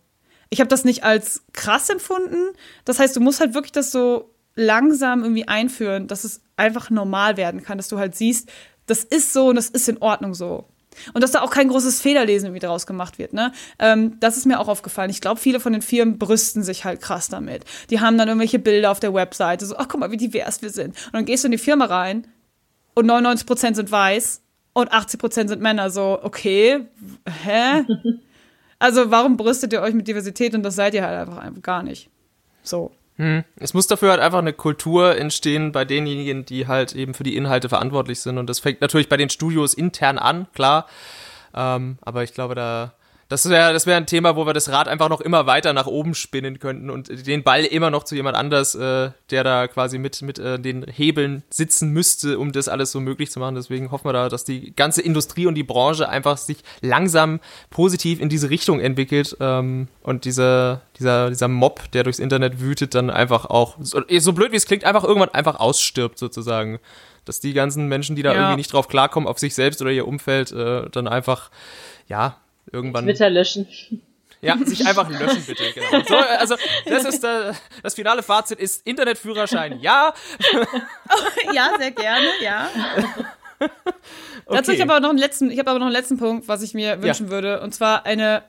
Ich habe das nicht als krass empfunden. Das heißt, du musst halt wirklich das so langsam irgendwie einführen, dass es einfach normal werden kann, dass du halt siehst, das ist so und das ist in Ordnung so. Und dass da auch kein großes Federlesen irgendwie draus gemacht wird. Ne? Ähm, das ist mir auch aufgefallen. Ich glaube, viele von den Firmen brüsten sich halt krass damit. Die haben dann irgendwelche Bilder auf der Webseite, so, ach guck mal, wie divers wir sind. Und dann gehst du in die Firma rein und 99% sind weiß und 80% sind Männer. So, okay, hä? Also warum brüstet ihr euch mit Diversität und das seid ihr halt einfach, einfach gar nicht. So. Hm. Es muss dafür halt einfach eine Kultur entstehen bei denjenigen, die halt eben für die Inhalte verantwortlich sind. Und das fängt natürlich bei den Studios intern an, klar. Ähm, aber ich glaube, da das wäre das wär ein Thema, wo wir das Rad einfach noch immer weiter nach oben spinnen könnten und den Ball immer noch zu jemand anders, äh, der da quasi mit, mit äh, den Hebeln sitzen müsste, um das alles so möglich zu machen. Deswegen hoffen wir da, dass die ganze Industrie und die Branche einfach sich langsam positiv in diese Richtung entwickelt ähm, und dieser, dieser, dieser Mob, der durchs Internet wütet, dann einfach auch, so, so blöd wie es klingt, einfach irgendwann einfach ausstirbt sozusagen dass die ganzen Menschen, die da ja. irgendwie nicht drauf klarkommen, auf sich selbst oder ihr Umfeld, äh, dann einfach, ja, irgendwann. Twitter löschen. Ja, sich einfach löschen bitte. Genau. So, also das ist äh, das finale Fazit ist Internetführerschein. Ja. ja, sehr gerne. Ja. Okay. Dazu ich aber noch einen letzten, ich habe aber noch einen letzten Punkt, was ich mir wünschen ja. würde, und zwar eine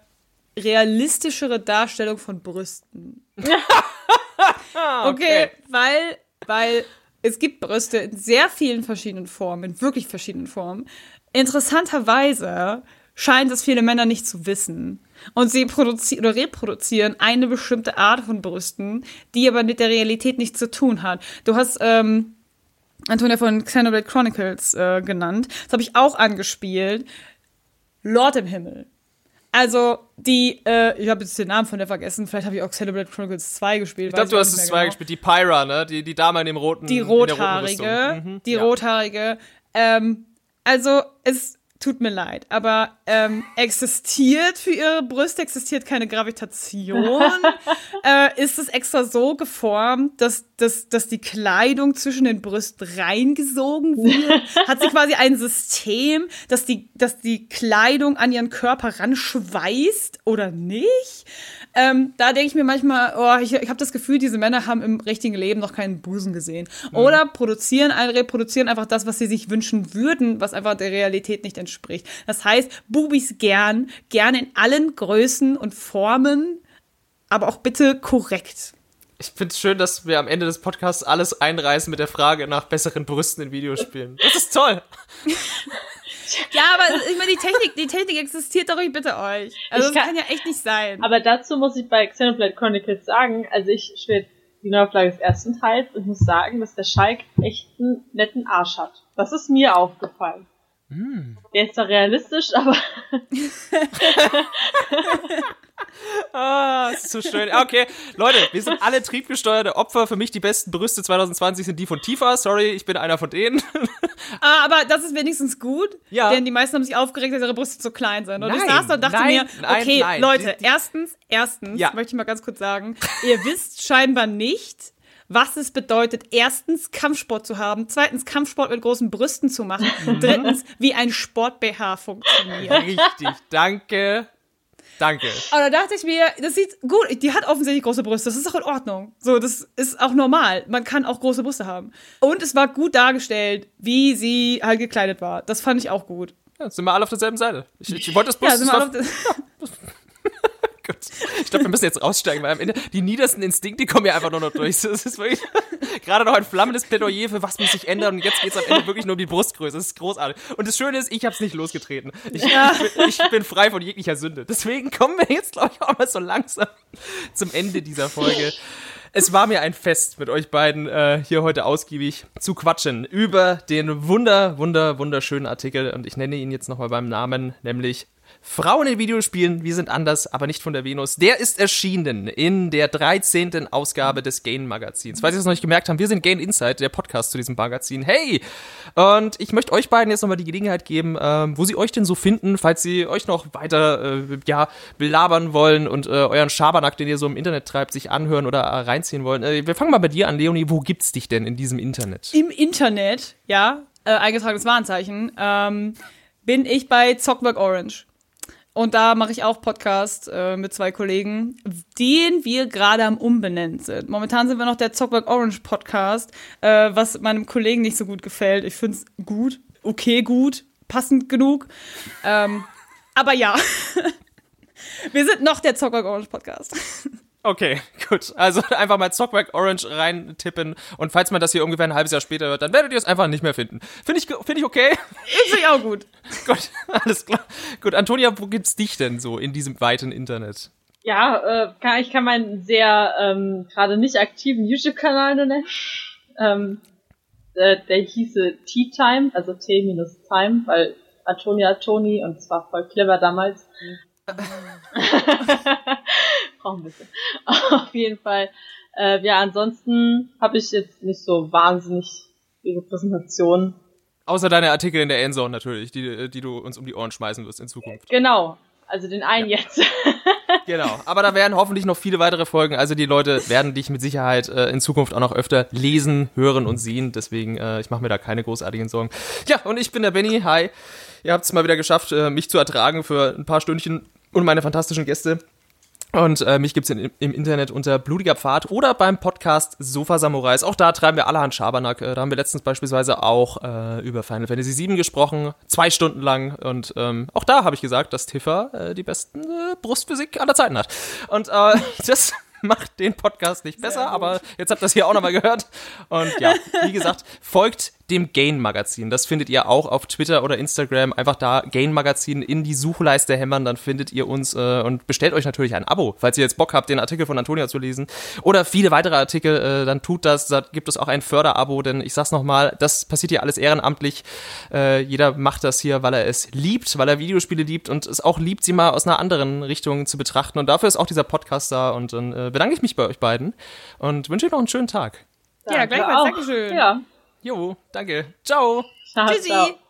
realistischere Darstellung von Brüsten. okay. okay, weil weil es gibt Brüste in sehr vielen verschiedenen Formen, in wirklich verschiedenen Formen. Interessanterweise scheint es viele Männer nicht zu wissen. Und sie produzieren oder reproduzieren eine bestimmte Art von Brüsten, die aber mit der Realität nichts zu tun hat. Du hast ähm, Antonia von Xenoblade Chronicles äh, genannt. Das habe ich auch angespielt. Lord im Himmel. Also, die, äh, ich habe jetzt den Namen von der vergessen, vielleicht habe ich auch Xenoblade Chronicles 2 gespielt. Ich glaube, du hast es 2 genau. gespielt, die Pyra, ne? Die, die Dame in dem roten. Die rothaarige, mhm, die ja. rothaarige. Ähm, also, es tut mir leid, aber ähm, existiert für ihre Brüste, existiert keine Gravitation? äh, ist es extra so geformt, dass, dass, dass die Kleidung zwischen den Brüsten reingesogen wird? Hat sie quasi ein System, dass die, dass die Kleidung an ihren Körper ranschweißt oder nicht? Ähm, da denke ich mir manchmal, oh, ich, ich habe das Gefühl, diese Männer haben im richtigen Leben noch keinen Busen gesehen. Mhm. Oder produzieren, reproduzieren einfach das, was sie sich wünschen würden, was einfach der Realität nicht entspricht. Das heißt, Bubis gern, gern in allen Größen und Formen, aber auch bitte korrekt. Ich finde es schön, dass wir am Ende des Podcasts alles einreißen mit der Frage nach besseren Brüsten in Videospielen. Das ist toll. Ja, aber ich meine, die Technik, die Technik existiert doch, ich bitte euch. Also Ich das kann- kann ja echt nicht sein. Aber dazu muss ich bei Xenoblade Chronicles sagen, also ich spiele die Neuauflage des ersten Teils und muss sagen, dass der Schalk echt einen netten Arsch hat. Das ist mir aufgefallen. Der ist zwar realistisch, aber Ah, ist so schön. Okay, Leute, wir sind alle triebgesteuerte Opfer. Für mich die besten Brüste 2020 sind die von Tifa. Sorry, ich bin einer von denen. Ah, aber das ist wenigstens gut, Ja. denn die meisten haben sich aufgeregt, dass ihre Brüste zu klein sind. Und ich Nein, saß da und dachte nein, mir, nein, okay, nein. Leute, Die- die- erstens, erstens Ja. möchte ich mal ganz kurz sagen, ihr wisst scheinbar nicht, was es bedeutet, erstens Kampfsport zu haben, zweitens Kampfsport mit großen Brüsten zu machen, Mhm. drittens, wie ein Sport-BH funktioniert. Richtig, danke. Danke. Aber da dachte ich mir, das sieht gut, die hat offensichtlich große Brüste, das ist auch in Ordnung. So, das ist auch normal. Man kann auch große Brüste haben. Und es war gut dargestellt, wie sie halt gekleidet war. Das fand ich auch gut. Ja, sind wir alle auf derselben Seite. Ich, ich wollte das bloß. Ja, sind wir alle auf der- Gut. Ich glaube, wir müssen jetzt raussteigen, weil am Ende die niedersten Instinkte kommen ja einfach nur noch durch. Das ist wirklich gerade noch ein flammendes Plädoyer für was muss sich ändern und jetzt geht es am Ende wirklich nur um die Brustgröße. Das ist großartig. Und das Schöne ist, ich habe es nicht losgetreten. Ich, ich, bin, ich bin frei von jeglicher Sünde. Deswegen kommen wir jetzt, glaube ich, auch mal so langsam zum Ende dieser Folge. Es war mir ein Fest, mit euch beiden äh, hier heute ausgiebig zu quatschen über den wunder, wunder, wunderschönen Artikel. Und ich nenne ihn jetzt nochmal beim Namen, nämlich Frauen in Videospielen, wir sind anders, aber nicht von der Venus. Der ist erschienen in der 13. Ausgabe des Gain Magazins. Falls ihr es noch nicht gemerkt habt, wir sind Gain Insight, der Podcast zu diesem Magazin. Hey! Und ich möchte euch beiden jetzt nochmal die Gelegenheit geben, ähm, wo sie euch denn so finden, falls sie euch noch weiter, äh, ja, belabern wollen und äh, euren Schabernack, den ihr so im Internet treibt, sich anhören oder äh, reinziehen wollen. Äh, wir fangen mal bei dir an, Leonie. Wo gibt's dich denn in diesem Internet? Im Internet, ja, äh, eingetragenes Warenzeichen, ähm, bin ich bei Zockwork Orange. Und da mache ich auch Podcast äh, mit zwei Kollegen, den wir gerade am Umbenennen sind. Momentan sind wir noch der Zockwork Orange Podcast, äh, was meinem Kollegen nicht so gut gefällt. Ich finde es gut, okay gut, passend genug. Ähm, aber ja, wir sind noch der Zockwork Orange Podcast. Okay, gut. Also einfach mal Zockback Orange reintippen und falls man das hier ungefähr ein halbes Jahr später hört, dann werdet ihr es einfach nicht mehr finden. Finde ich, finde ich okay. Finde ich auch gut. gut, alles klar. Gut, Antonia, wo gibt's dich denn so in diesem weiten Internet? ja, äh, kann, ich kann meinen sehr ähm, gerade nicht aktiven YouTube-Kanal nur nennen. Ähm, äh, der hieße Tea Time, also T-Time, weil Antonia Toni und es war voll clever damals. Braucht ein bisschen. Auf jeden Fall. Äh, ja, ansonsten habe ich jetzt nicht so wahnsinnig viele Präsentationen. Außer deine Artikel in der Endzone natürlich, die, die du uns um die Ohren schmeißen wirst in Zukunft. Genau. Also den einen jetzt. Genau. Aber da werden hoffentlich noch viele weitere Folgen. Also die Leute werden dich mit Sicherheit äh, in Zukunft auch noch öfter lesen, hören und sehen. Deswegen, äh, ich mache mir da keine großartigen Sorgen. Ja, und ich bin der Benny. Hi. Ihr habt es mal wieder geschafft, äh, mich zu ertragen für ein paar Stündchen und meine fantastischen Gäste. Und äh, mich gibt's in, im Internet unter Blutiger Pfad oder beim Podcast Sofa Samurais. Auch da treiben wir allerhand Schabernack. Äh, da haben wir letztens beispielsweise auch äh, über Final Fantasy VII gesprochen, zwei Stunden lang. Und ähm, auch da habe ich gesagt, dass Tifa äh, die besten äh, Brustphysik aller Zeiten hat. Und äh, das macht den Podcast nicht besser, aber jetzt habt ihr das hier auch nochmal gehört. Und ja, wie gesagt, folgt dem Gain-Magazin. Das findet ihr auch auf Twitter oder Instagram. Einfach da Gain-Magazin in die Suchleiste hämmern, dann findet ihr uns äh, und bestellt euch natürlich ein Abo, falls ihr jetzt Bock habt, den Artikel von Antonia zu lesen. Oder viele weitere Artikel, äh, dann tut das. Da gibt es auch ein Förderabo, denn ich sag's nochmal, das passiert hier alles ehrenamtlich. Äh, jeder macht das hier, weil er es liebt, weil er Videospiele liebt und es auch liebt, sie mal aus einer anderen Richtung zu betrachten. Und dafür ist auch dieser Podcast da. Und dann äh, bedanke ich mich bei euch beiden und wünsche euch noch einen schönen Tag. Ja, Danke gleichfalls. Dankeschön. Ja. Jo, danke. Ciao. Ciao, Tschüssi. ciao.